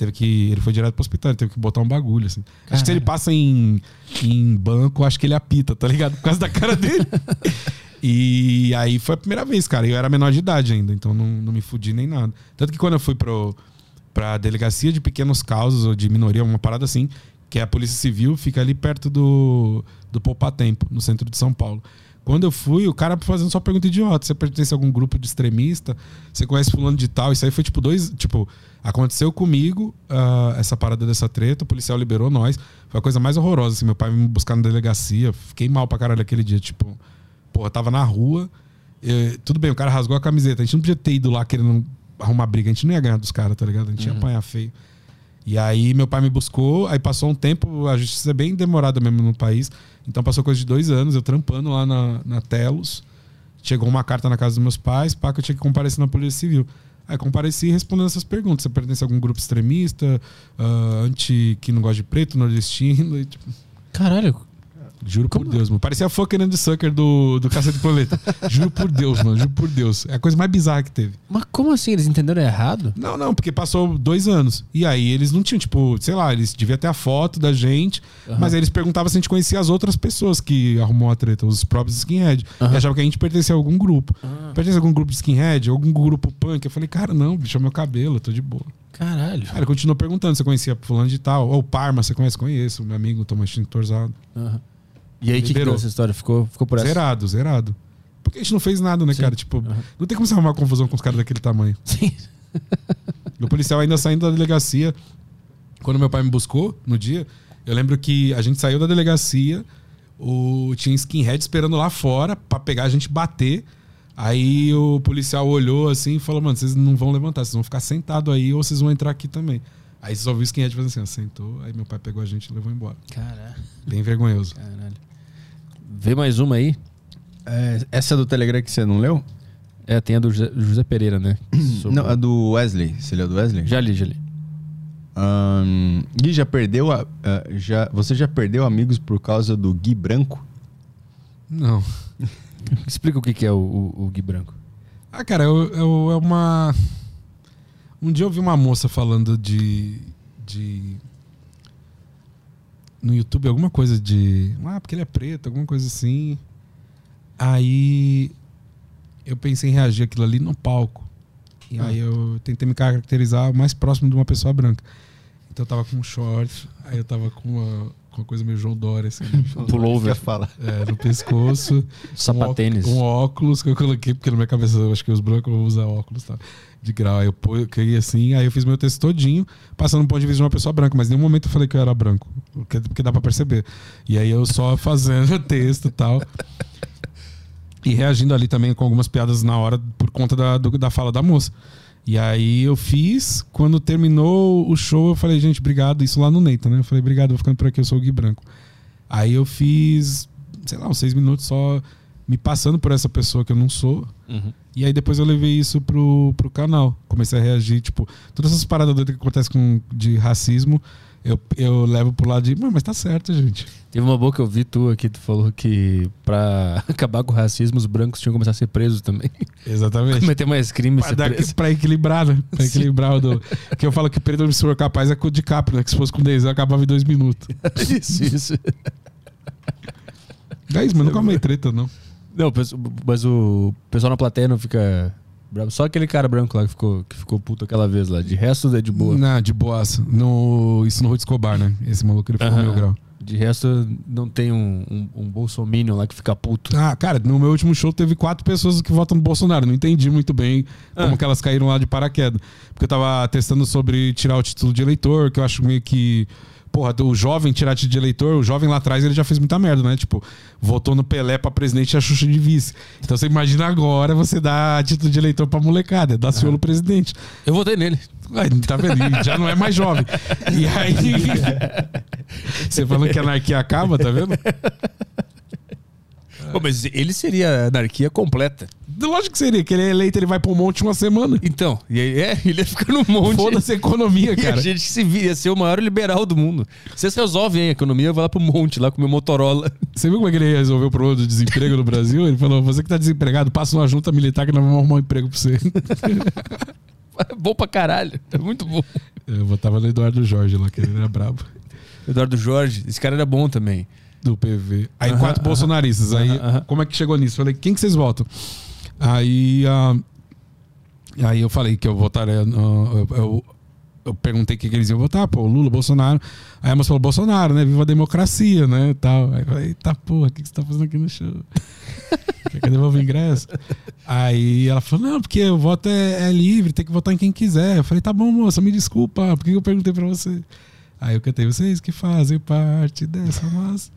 Teve que. Ele foi direto pro hospital, ele teve que botar um bagulho, assim. Acho que se ele passa em, em banco, acho que ele apita, tá ligado? Por causa da cara dele. e aí foi a primeira vez, cara. Eu era menor de idade ainda, então não, não me fudi nem nada. Tanto que quando eu fui pro, pra delegacia de pequenos causos ou de minoria, uma parada assim, que é a Polícia Civil, fica ali perto do, do Poupatempo, no centro de São Paulo. Quando eu fui, o cara fazendo só pergunta idiota. Você pertence a algum grupo de extremista? Você conhece fulano de tal? Isso aí foi tipo dois. Tipo, aconteceu comigo ah, essa parada dessa treta, o policial liberou nós. Foi a coisa mais horrorosa, assim. Meu pai me buscar na delegacia. Fiquei mal pra caralho aquele dia. Tipo, porra, tava na rua. tudo bem, o cara rasgou a camiseta. A gente não podia ter ido lá querendo arrumar briga. A gente não ia ganhar dos caras, tá ligado? A gente ia apanhar feio. E aí meu pai me buscou, aí passou um tempo, a justiça é bem demorada mesmo no país. Então passou coisa de dois anos, eu trampando lá na, na Telos. Chegou uma carta na casa dos meus pais, pá, que eu tinha que comparecer na Polícia Civil. Aí compareci respondendo essas perguntas. Você pertence a algum grupo extremista, ah, anti que não gosta de preto, nordestino, e, tipo, Caralho. Juro por Deus, mano. Parecia a fucking and Sucker do, do Cacete Planeta. juro por Deus, mano. Juro por Deus. É a coisa mais bizarra que teve. Mas como assim? Eles entenderam errado? Não, não, porque passou dois anos. E aí eles não tinham, tipo, sei lá, eles deviam ter a foto da gente, mas aí eles perguntavam se a gente conhecia as outras pessoas que arrumou a treta, os próprios skinhead. E achavam que a gente pertencia a algum grupo. Pertence a algum grupo de skinhead, algum grupo punk. Eu falei, cara, não, bicho, é meu cabelo, eu tô de boa. Caralho. Ele continuou perguntando se conhecia fulano de tal. Ou Parma, você conhece? Conheço, meu amigo, toma extintorzado. Aham. E aí, o que, que deu essa história? Ficou, ficou por essa? Zerado, zerado. Porque a gente não fez nada, né, Sim. cara? Tipo, não tem como você arrumar confusão com os caras daquele tamanho. Sim. E o policial ainda saindo da delegacia, quando meu pai me buscou no dia, eu lembro que a gente saiu da delegacia, o, tinha skinhead esperando lá fora pra pegar a gente bater. Aí o policial olhou assim e falou: Mano, vocês não vão levantar, vocês vão ficar sentados aí ou vocês vão entrar aqui também. Aí você só viu o skinhead fazendo assim, ó, sentou, aí meu pai pegou a gente e levou embora. Caralho. Bem vergonhoso. Caralho. Vê mais uma aí. É, essa do Telegram que você não leu? É, tem a do José, José Pereira, né? Sobre- Não, a do Wesley. Você leu do Wesley? Já li, já li. Ahn, Gui, já perdeu a, ah, já, você já perdeu amigos por causa do Gui Branco? Não. Explica o que, que é o, o, o Gui Branco. Ah, cara, eu, eu- é uma. Um dia eu vi uma moça falando de. de. No YouTube, alguma coisa de. Ah, porque ele é preto, alguma coisa assim. Aí. Eu pensei em reagir aquilo ali no palco. E aí eu tentei me caracterizar mais próximo de uma pessoa branca. Então eu tava com um short, aí eu tava com uma, com uma coisa meio João Dória, assim, Pullover. Quer falar? é, no pescoço. Sapatênis. Um, ó- um óculos que eu coloquei, porque na minha cabeça eu acho que os brancos vão usar óculos, tá? De grau. Aí eu coloquei assim, aí eu fiz meu texto todinho, passando um ponto de vista de uma pessoa branca, mas em nenhum momento eu falei que eu era branco. Porque, porque dá pra perceber. E aí eu só fazendo texto e tal. E reagindo ali também com algumas piadas na hora por conta da, do- da fala da moça. E aí eu fiz, quando terminou o show, eu falei, gente, obrigado. Isso lá no Neita, né? Eu falei, obrigado, vou ficando por aqui, eu sou o Gui Branco. Aí eu fiz, sei lá, uns seis minutos só me passando por essa pessoa que eu não sou. Uhum. E aí depois eu levei isso pro, pro canal. Comecei a reagir, tipo, todas essas paradas doidas que acontecem com, de racismo, eu, eu levo pro lado de, "Mas, tá certo, gente. Teve uma boa que eu vi tu aqui, tu falou que pra acabar com o racismo, os brancos tinham que começar a ser presos também. Exatamente. Cometer mais crimes, Pra, dar, pra equilibrar, né? Pra equilibrar o do. Que eu falo que Pedro for capaz é com o de Capri, né? Que se fosse com 10 eu acabava em dois minutos. isso, isso. É isso, mas nunca amei treta, não. Não, mas- o pessoal na plateia não fica bravo. Só aquele cara branco lá que ficou, que ficou puto aquela vez lá. De resto é de boa. Não, de boaça. No, isso no Ruth Escobar, né? Esse maluco ele ficou Aham. mil grau. De resto, não tem um, um, um bolsominion lá que fica puto. Ah, cara, no meu último show teve quatro pessoas que votam no Bolsonaro. Não entendi muito bem como Ah. que elas caíram lá de paraquedas. Porque eu tava testando sobre tirar o título de eleitor, que eu acho meio que. Porra, o jovem tirar título de eleitor, o jovem lá atrás ele já fez muita merda, né? Tipo, votou no Pelé pra presidente e a Xuxa de vice. Então você imagina agora você dar título de eleitor pra molecada, dar ciolo presidente. Eu votei nele. Ué, tá vendo? E já não é mais jovem. E aí. Você falando que a anarquia acaba, tá vendo? Pô, mas ele seria anarquia completa. Lógico que seria, que ele é eleito, ele vai pro monte uma semana. Então, e aí, é, ele ia ficar no monte. Foda-se a economia, E a cara. gente se vira, ia ser o maior liberal do mundo. Vocês resolvem a economia, vai lá pro monte, lá com meu Motorola. Você viu como é que ele resolveu o problema do desemprego no Brasil? Ele falou: você que tá desempregado, passa uma junta militar que nós vamos arrumar um emprego pra você. bom pra caralho. É muito bom. Eu votava no Eduardo Jorge lá, que ele era brabo. Eduardo Jorge, esse cara era bom também. Do PV. Aí Aham, quatro aham. bolsonaristas. Aí, Aham, aham. como é que chegou nisso? Falei, quem que vocês votam? Aí, ah, aí eu falei que eu votaria. eu, eu- eu perguntei o que, que eles iam votar, pô, Lula, Bolsonaro. Aí a moça falou, Bolsonaro, né? Viva a democracia, né? Tal. Aí eu falei, eita porra, o que, que você tá fazendo aqui no show? Quer que eu devolva o ingresso? Aí ela falou, não, porque o voto é, é livre, tem que votar em quem quiser. Eu falei, tá bom, moça, me desculpa, por que eu perguntei pra você? Aí eu cantei, vocês que fazem parte dessa massa.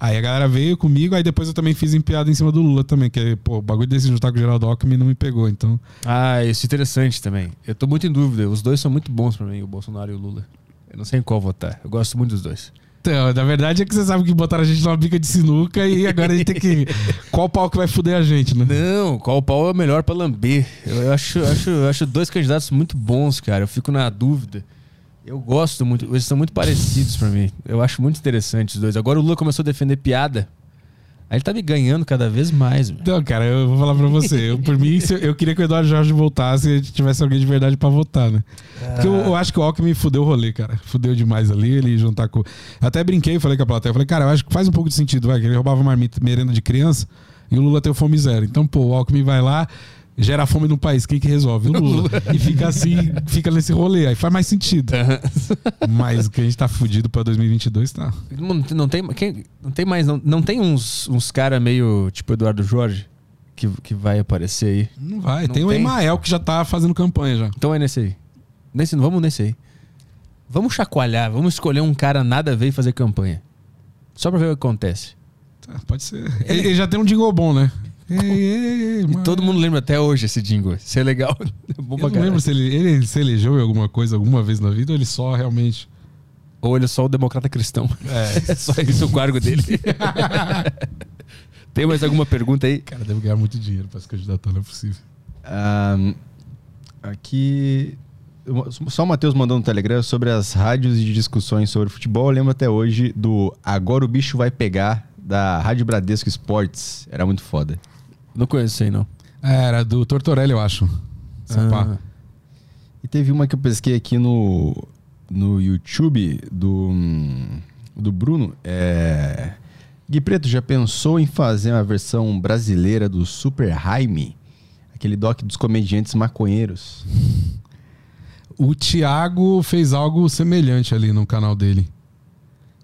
Aí a galera veio comigo, aí depois eu também fiz em piada em cima do Lula também, que pô, o bagulho desse juntar com o Geraldo Alckmin não me pegou, então. Ah, isso é interessante também. Eu tô muito em dúvida. Os dois são muito bons pra mim, o Bolsonaro e o Lula. Eu não sei em qual votar. Eu gosto muito dos dois. Então, na verdade é que você sabe que botaram a gente numa bica de sinuca e agora a gente tem que. Qual pau que vai fuder a gente, né? Não, qual pau é melhor pra lamber? Eu, acho, acho, eu acho dois candidatos muito bons, cara. Eu fico na dúvida. Eu gosto muito, eles são muito parecidos pra mim. Eu acho muito interessante os dois. Agora o Lula começou a defender piada. Aí ele tá me ganhando cada vez mais, velho. Então, cara, eu vou falar pra você. Eu, por mim, eu, queria que o Eduardo Jorge voltasse e tivesse alguém de verdade pra votar, né? Porque eu, eu acho que o Alckmin fudeu o rolê, cara. Fudeu demais ali, ele juntar com. Até brinquei, falei com a plateia. Falei, cara, eu acho que faz um pouco de sentido, vai, que ele roubava marmita, merenda de criança e o Lula tem o fome zero. Então, pô, o Alckmin vai lá, gera fome no país. Quem que resolve? O Lula. e fica assim, fica nesse rolê. Aí faz mais sentido. Mas o que a gente tá fudido pra 2022, tá. Não, não tem, quem, não tem mais, não, não tem uns, uns cara meio tipo Eduardo Jorge que, que vai aparecer aí. Não vai. Não tem o tem? Emael que já tá fazendo campanha já. Então é nesse aí. Nesse, vamos nesse aí. Vamos chacoalhar, vamos escolher um cara nada a ver e fazer campanha. Só pra ver o que acontece. Tá, pode ser. Ele, ele já tem um jingle bom, né? Ei, ei, ei, E mano. todo mundo lembra até hoje esse jingle. Isso é legal. É bom Eu não lembro se ele, ele se elegeu em alguma coisa alguma vez na vida ou ele só realmente. Ou ele é só o democrata cristão. É. É só isso o cargo dele. Tem mais alguma pergunta aí? Cara, deve ganhar muito dinheiro pra se candidatar, não é possível. Ahn, aqui. Só o Matheus mandou no Telegram sobre as rádios de discussões sobre futebol. Eu lembro até hoje do Agora o Bicho Vai Pegar, da Rádio Bradesco Esportes. Era muito foda. Não conheço isso aí, não. É, era do Tortorelli, eu acho. Ah. E teve uma que eu pesquei aqui no, no YouTube do, hum, do Bruno. É... Gui Preto, já pensou em fazer uma versão brasileira do Super Jaime? Aquele doc dos comediantes maconheiros. O Thiago fez algo semelhante ali no canal dele.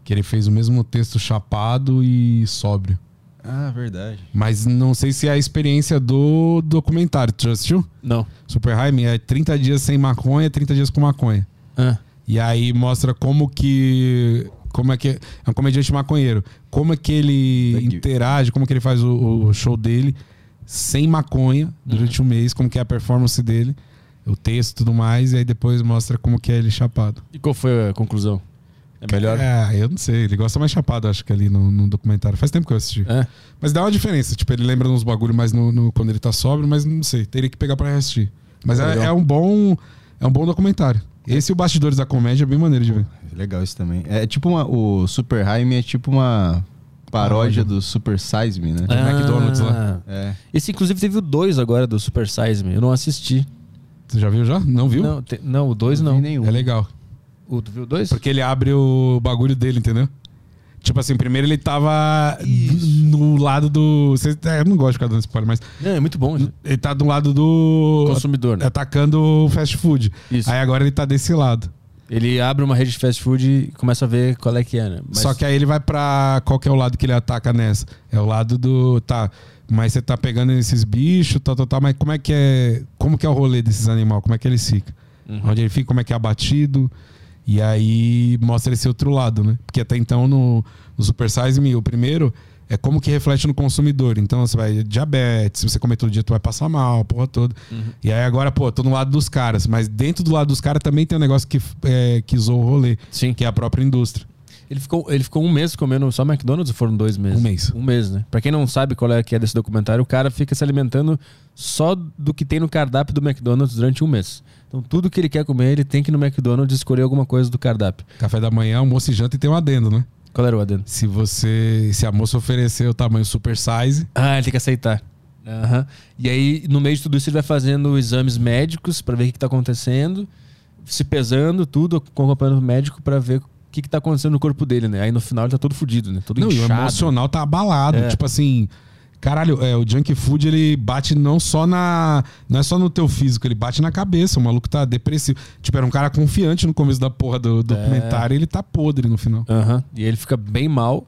Que ele fez o mesmo texto chapado e sóbrio. Ah, verdade. Mas não sei se é a experiência do documentário. Tu já assistiu? Não. Super Jaime é 30 dias sem maconha, 30 dias com maconha. Ah, E aí mostra como que. Como é que. É um comediante maconheiro. Como é que ele interage, como que ele faz o, o show dele sem maconha durante um mês, como que é a performance dele, o texto e tudo mais, e aí depois mostra como que é ele chapado. e qual foi a conclusão? É melhor? É, eu não sei. Ele gosta mais chapado, acho que ali no, no documentário. Faz tempo que eu assisti. É. Mas dá uma diferença. Tipo, ele lembra uns bagulho mais no, no- quando ele tá sóbrio, mas não sei. Teria que pegar pra reassistir. Mas é, é um bom. É um bom documentário. Esse e o Bastidores da Comédia é bem maneiro de ver. Legal isso também. É tipo uma, o Super Jaime é tipo uma paródia Paródia. do Super Size Me, né? Ah, McDonald's lá. É. Esse, inclusive, teve o 2 agora do Super Size Me. Eu não assisti. Você já viu já? Não viu? Não, te- não o 2 não. vi nenhum. É legal. O, tu viu 2? Porque ele abre o bagulho dele, entendeu? Tipo assim, primeiro ele tava no lado do. É, eu não gosto de ficar dando spoiler, mas Não, é muito bom. né? ele tá do lado do. Consumidor, né? Atacando o fast food. Isso. Aí agora ele tá desse lado. Ele abre uma rede de fast food e começa a ver qual é que é, né? Mas- Só que aí ele vai pra. Qual que é o lado que ele ataca nessa? É o lado do. Tá. Mas você tá pegando esses bichos, tal, tal, tal. Mas como é que é. Como que é o rolê desses animais? Como é que eles ficam? Uhum. Onde ele fica, como é que é abatido. E aí mostra esse outro lado, né? Porque até então no, no Super Size Me, o primeiro é como que reflete no consumidor. Então você vai diabetes, se você comer todo dia, tu vai passar mal, porra toda. Uhum. E aí agora, pô, tô no lado dos caras. Mas dentro do lado dos caras também tem um negócio que, é, que zoou o rolê, Sim. que é a própria indústria. Ele ficou, ele ficou um mês comendo só McDonald's ou foram dois meses? Um mês. Um mês, né? Pra quem não sabe qual é que é desse documentário, o cara fica se alimentando só do que tem no cardápio do McDonald's durante um mês. Então tudo que ele quer comer, ele tem que ir no McDonald's escolher alguma coisa do cardápio. Café da manhã, almoço e janta e tem um adendo, né? Qual era o adendo? Se você. Se a moça oferecer o tamanho super size, Ah, ele tem que aceitar. Aham. E aí, no meio de tudo isso, ele vai fazendo exames médicos pra ver o que, que tá acontecendo, se pesando, tudo, acompanhando o médico pra ver o que, que tá acontecendo no corpo dele, né? Aí no final ele tá todo fudido, né? Todo não, e o inchado. emocional tá abalado. É. Tipo assim. Caralho, é, o junk food ele bate não só na. Não é só no teu físico, ele bate na cabeça. O maluco tá depressivo. Tipo, era um cara confiante no começo da porra do É. documentário e ele tá podre no final. Aham. E ele fica bem mal.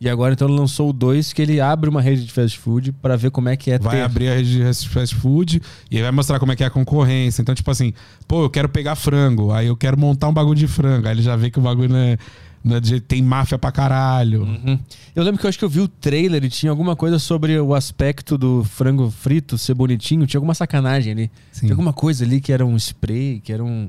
E agora então ele lançou o 2, que ele abre uma rede de fast food pra ver como é que é Vai ter. abrir a rede de fast food e aí vai mostrar como é que é a concorrência. Então, tipo assim, pô, eu quero pegar frango, aí eu quero montar um bagulho de frango. Aí ele já vê que o bagulho não é, é tem máfia pra caralho. Uhum. Eu lembro que eu acho que eu vi o trailer e tinha alguma coisa sobre o aspecto do frango frito ser bonitinho. Tinha alguma sacanagem ali. Sim. Tinha alguma coisa ali que era um spray, que era um.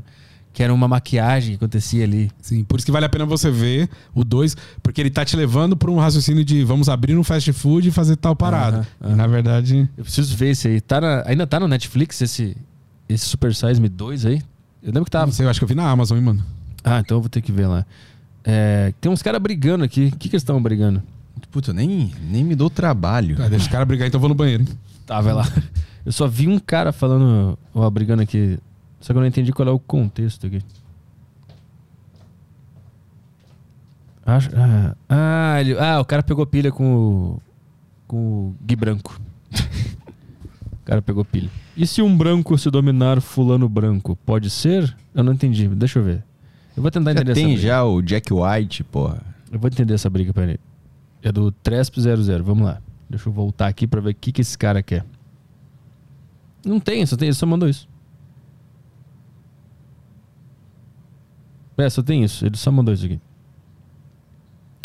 Que era uma maquiagem que acontecia ali. Sim, por isso que vale a pena você ver o 2, porque ele tá te levando pra um raciocínio de vamos abrir um fast food e fazer tal parada. E na verdade, Eu preciso ver esse aí. Tá na- ainda tá no Netflix esse, esse Super Size Me 2 aí? Eu lembro que tava. não sei, eu acho que eu vi na Amazon, hein, mano. Ah, então eu vou ter que ver lá. É, tem uns caras brigando aqui. O que, que eles estavam brigando? Puta, eu nem, nem me dou trabalho. Ah, deixa o cara brigar, então eu vou no banheiro. hein? Tá, vai lá. Eu só vi um cara falando, ó, brigando aqui. Só que eu não entendi qual é o contexto aqui. Acho, ah, ah, ele- ah, o cara pegou pilha com o, com o Gui Branco. o cara pegou pilha. E se um branco se dominar fulano branco? Pode ser? Eu não entendi. Deixa eu ver. Eu vou tentar Já entender essa tem já o Jack White, porra. Eu vou entender essa briga, peraí. É do Tresp00, vamos lá. Deixa eu voltar aqui pra ver o que, que esse cara quer. Não tem, só tem, ele só mandou isso. É, só tem isso, ele só mandou isso aqui.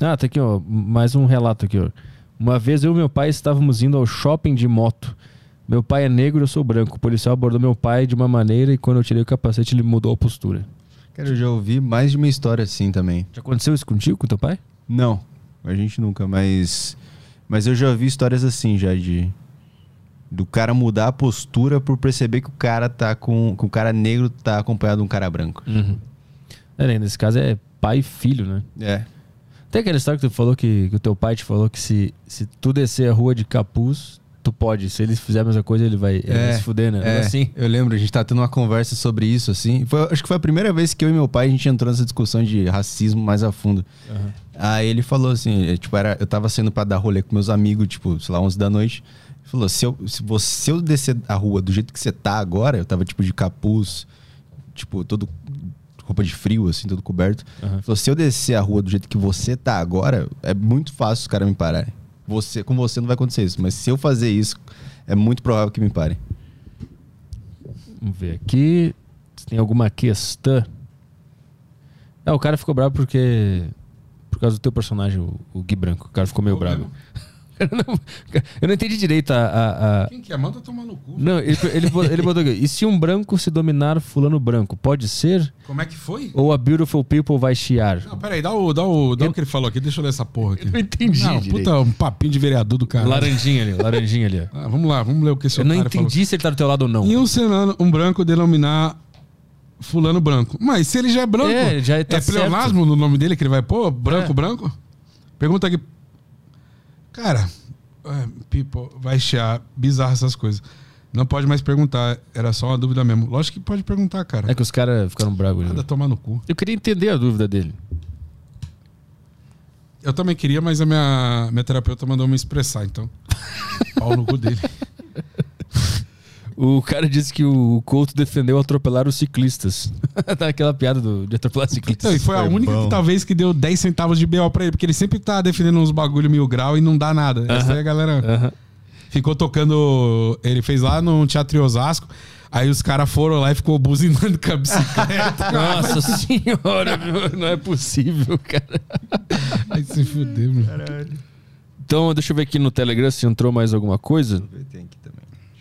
Ah, tá aqui, ó, mais um relato aqui, ó. Uma vez eu e meu pai estávamos indo ao shopping de moto. Meu pai é negro, eu sou branco. O policial abordou meu pai de uma maneira e quando eu tirei o capacete ele mudou a postura. Cara, eu já ouvi mais de uma história assim também. Já aconteceu isso contigo, com teu pai? Não, a gente nunca, mas. Mas eu já ouvi histórias assim já de. Do cara mudar a postura por perceber que o cara tá com. que o cara negro tá acompanhado de um cara branco. Uhum. É, né, nesse caso é pai e filho, né? É. Tem aquela história que tu falou que, que o teu pai te falou que se, se tu descer a rua de capuz, tu pode. Se ele fizer a mesma coisa, ele vai, ele vai se fuder, né? É, Assim. Eu lembro, a gente tá tendo uma conversa sobre isso, assim. Foi- acho que foi a primeira vez que eu e meu pai a gente entrou nessa discussão de racismo mais a fundo. Aí ele falou assim, é, tipo, era, eu tava saindo pra dar rolê com meus amigos, tipo, sei lá, 11 da noite. Ele falou, se eu, se você se eu descer a rua do jeito que você tá agora, eu tava tipo de capuz, tipo, todo roupa de frio, assim, todo coberto. Ele falou, se eu descer a rua do jeito que você tá agora, é muito fácil os caras me pararem. Você, com você não vai acontecer isso, mas se eu fazer isso, é muito provável que me parem. Vamos ver aqui. Se tem alguma questão. É, o cara ficou bravo porque. Por causa do teu personagem, o, o Gui Branco. O cara ficou meio bravo. Eu não, eu não entendi direito a. a- a- Quem que é? Manda tomar no cu. Não, ele, ele, ele botou aqui. E se um branco se dominar fulano branco? Pode ser? Como é que foi? Ou a beautiful people vai chiar? Não, peraí, dá o, dá, o, dá o que ele falou aqui. Deixa eu ler essa porra aqui. Eu não entendi Não, direito. puta, um papinho de vereador do cara. Laranjinha ali, laranjinha ali. Ah, vamos lá, vamos ler o que esse Eu não falou. entendi se ele tá do teu lado ou não. E um senano, um branco denominar fulano branco. Mas se ele já é branco, É, já tá é pleonasmo no nome dele que ele vai pôr? Branco, É. branco? Pergunta aqui. Cara, é, people, vai chiar, bizarro essas coisas. Não pode mais perguntar, era só uma dúvida mesmo. Lógico que pode perguntar, cara. É que os caras ficaram bravos. Nada né? tomar no cu. Eu queria entender a dúvida dele. Eu também queria, mas a minha, minha terapeuta mandou me expressar, então. Pau no cu dele. O cara disse que o Couto defendeu atropelar os ciclistas. tá aquela piada do, de atropelar ciclistas. Então, e foi a Foi única bom. que, talvez que deu 10 centavos de BO pra ele, porque ele sempre tá defendendo uns bagulho mil grau e não dá nada. Essa aí a galera Aham. ficou tocando. Ele fez lá no Teatro Osasco. Aí os caras foram lá e ficou buzinando com a bicicleta. Nossa senhora, meu, não é possível, cara. Aí se fudeu, meu. Então, deixa eu ver aqui no Telegram se entrou mais alguma coisa. Tem aqui também.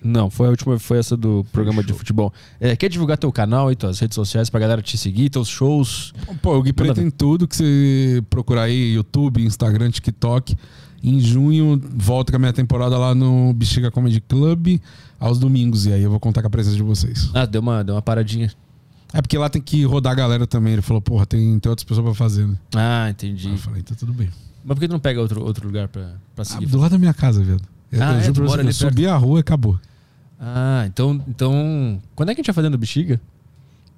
Não, foi a última, foi essa do programa de futebol. É, quer divulgar teu canal e tuas redes sociais pra galera te seguir, teus shows? Pô, o Gui Preto em tudo que você procurar aí, YouTube, Instagram, TikTok. Em junho, volto com a minha temporada lá no Bexiga Comedy Club, aos domingos. E aí eu vou contar com a presença de vocês. Ah, deu uma, deu uma paradinha. É porque lá tem que rodar a galera também. Ele falou, porra, tem, tem outras pessoas pra fazer, né? Ah, Aí entendi. eu falei, então tudo bem. Mas por que tu não pega outro, outro lugar pra, pra Ah, seguir? do lado da minha casa, viado. Eu, Ah, eu é? juro pra você, eu subi a rua e acabou. Ah, então, então. Quando é que a gente vai fazendo bexiga?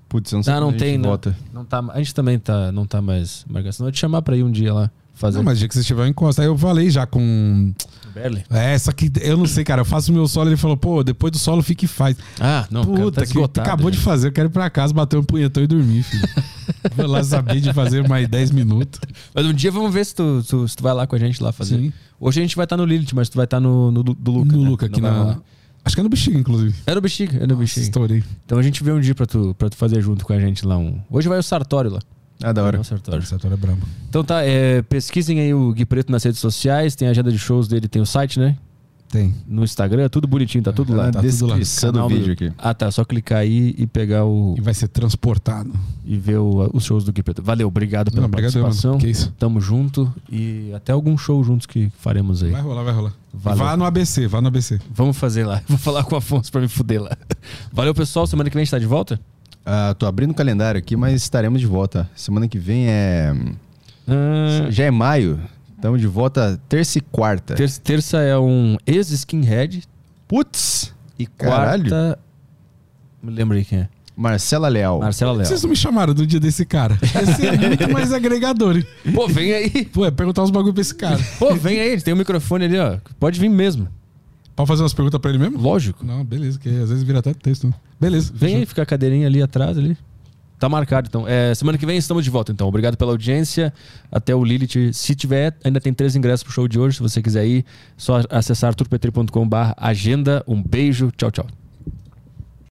Putz, eu não sei Ah, não tem, volta. Não tá, a gente também tá, não tá mais marcado. Senão eu te chamar pra ir um dia lá fazer. Não, mas o dia que vocês tiverem encosta. Aí eu falei já com. Berle? É, só que eu não sei, cara. Eu faço o meu solo ele falou, pô, depois do solo fica e faz. Ah, não, cara Puta, tá que acabou de fazer. Eu quero ir pra casa, bater um punhetão e dormir, filho. Vou lá saber de fazer mais 10 minutos. Mas um dia vamos ver se tu, se tu vai lá com a gente lá fazer. Sim. Hoje a gente vai estar no Lilith, mas tu vai estar no, no do, Luca. no né? Luca, Não aqui na. rolar. Acho que é no bexiga, inclusive. É no bexiga, é no bexiga. Estourei. Então a gente vê um dia pra tu, pra tu fazer junto com a gente lá um. Hoje vai o Sartório lá. Ah, da hora. O Sartório. Essa história é braba. Então tá, é, pesquisem aí o Gui Preto nas redes sociais, tem a agenda de shows dele, tem o site, né? Tem. No Instagram, tudo bonitinho, tá tudo Tá lá. tá tudo lá. Canal vídeo aqui. Ah, tá. Só clicar aí e pegar o. E vai ser transportado. e ver o- os shows do Gui Preto. Valeu, obrigado pela Não, obrigado, participação. mano. Que isso. Tamo junto e até algum show juntos que faremos aí. Vai rolar, vai rolar. Valeu. Vá no ABC, vá no ABC. Vamos fazer lá. Vou falar com o Afonso pra me fuder lá. Valeu, pessoal. Semana que vem a gente tá de volta? Ah, tô abrindo o calendário aqui, mas estaremos de volta. Semana que vem é. Ah, Já é maio. Estamos de volta terça e quarta. terça, terça é um ex-skinhead. Putz! E Caralho. quarta. Me lembra aí quem é. Marcela Leal. Marcela Léo. Vocês não me chamaram do dia desse cara. Esse é muito mais agregador, hein? Pô, vem aí. Pô, é perguntar uns bagulho pra esse cara. Pô, vem aí. Tem um microfone ali, ó. Pode vir mesmo. Pode fazer umas perguntas pra ele mesmo? Lógico. Não, beleza, que às vezes vira até texto. né? Beleza. Vem fechou. aí, fica a cadeirinha ali atrás ali. Tá marcado, então. É, semana que vem estamos de volta, então. Obrigado pela audiência. Até o Lilith. Se tiver, ainda tem três ingressos pro show de hoje. Se você quiser ir, só acessar turpetri.com.br agenda. Um beijo. Tchau, tchau.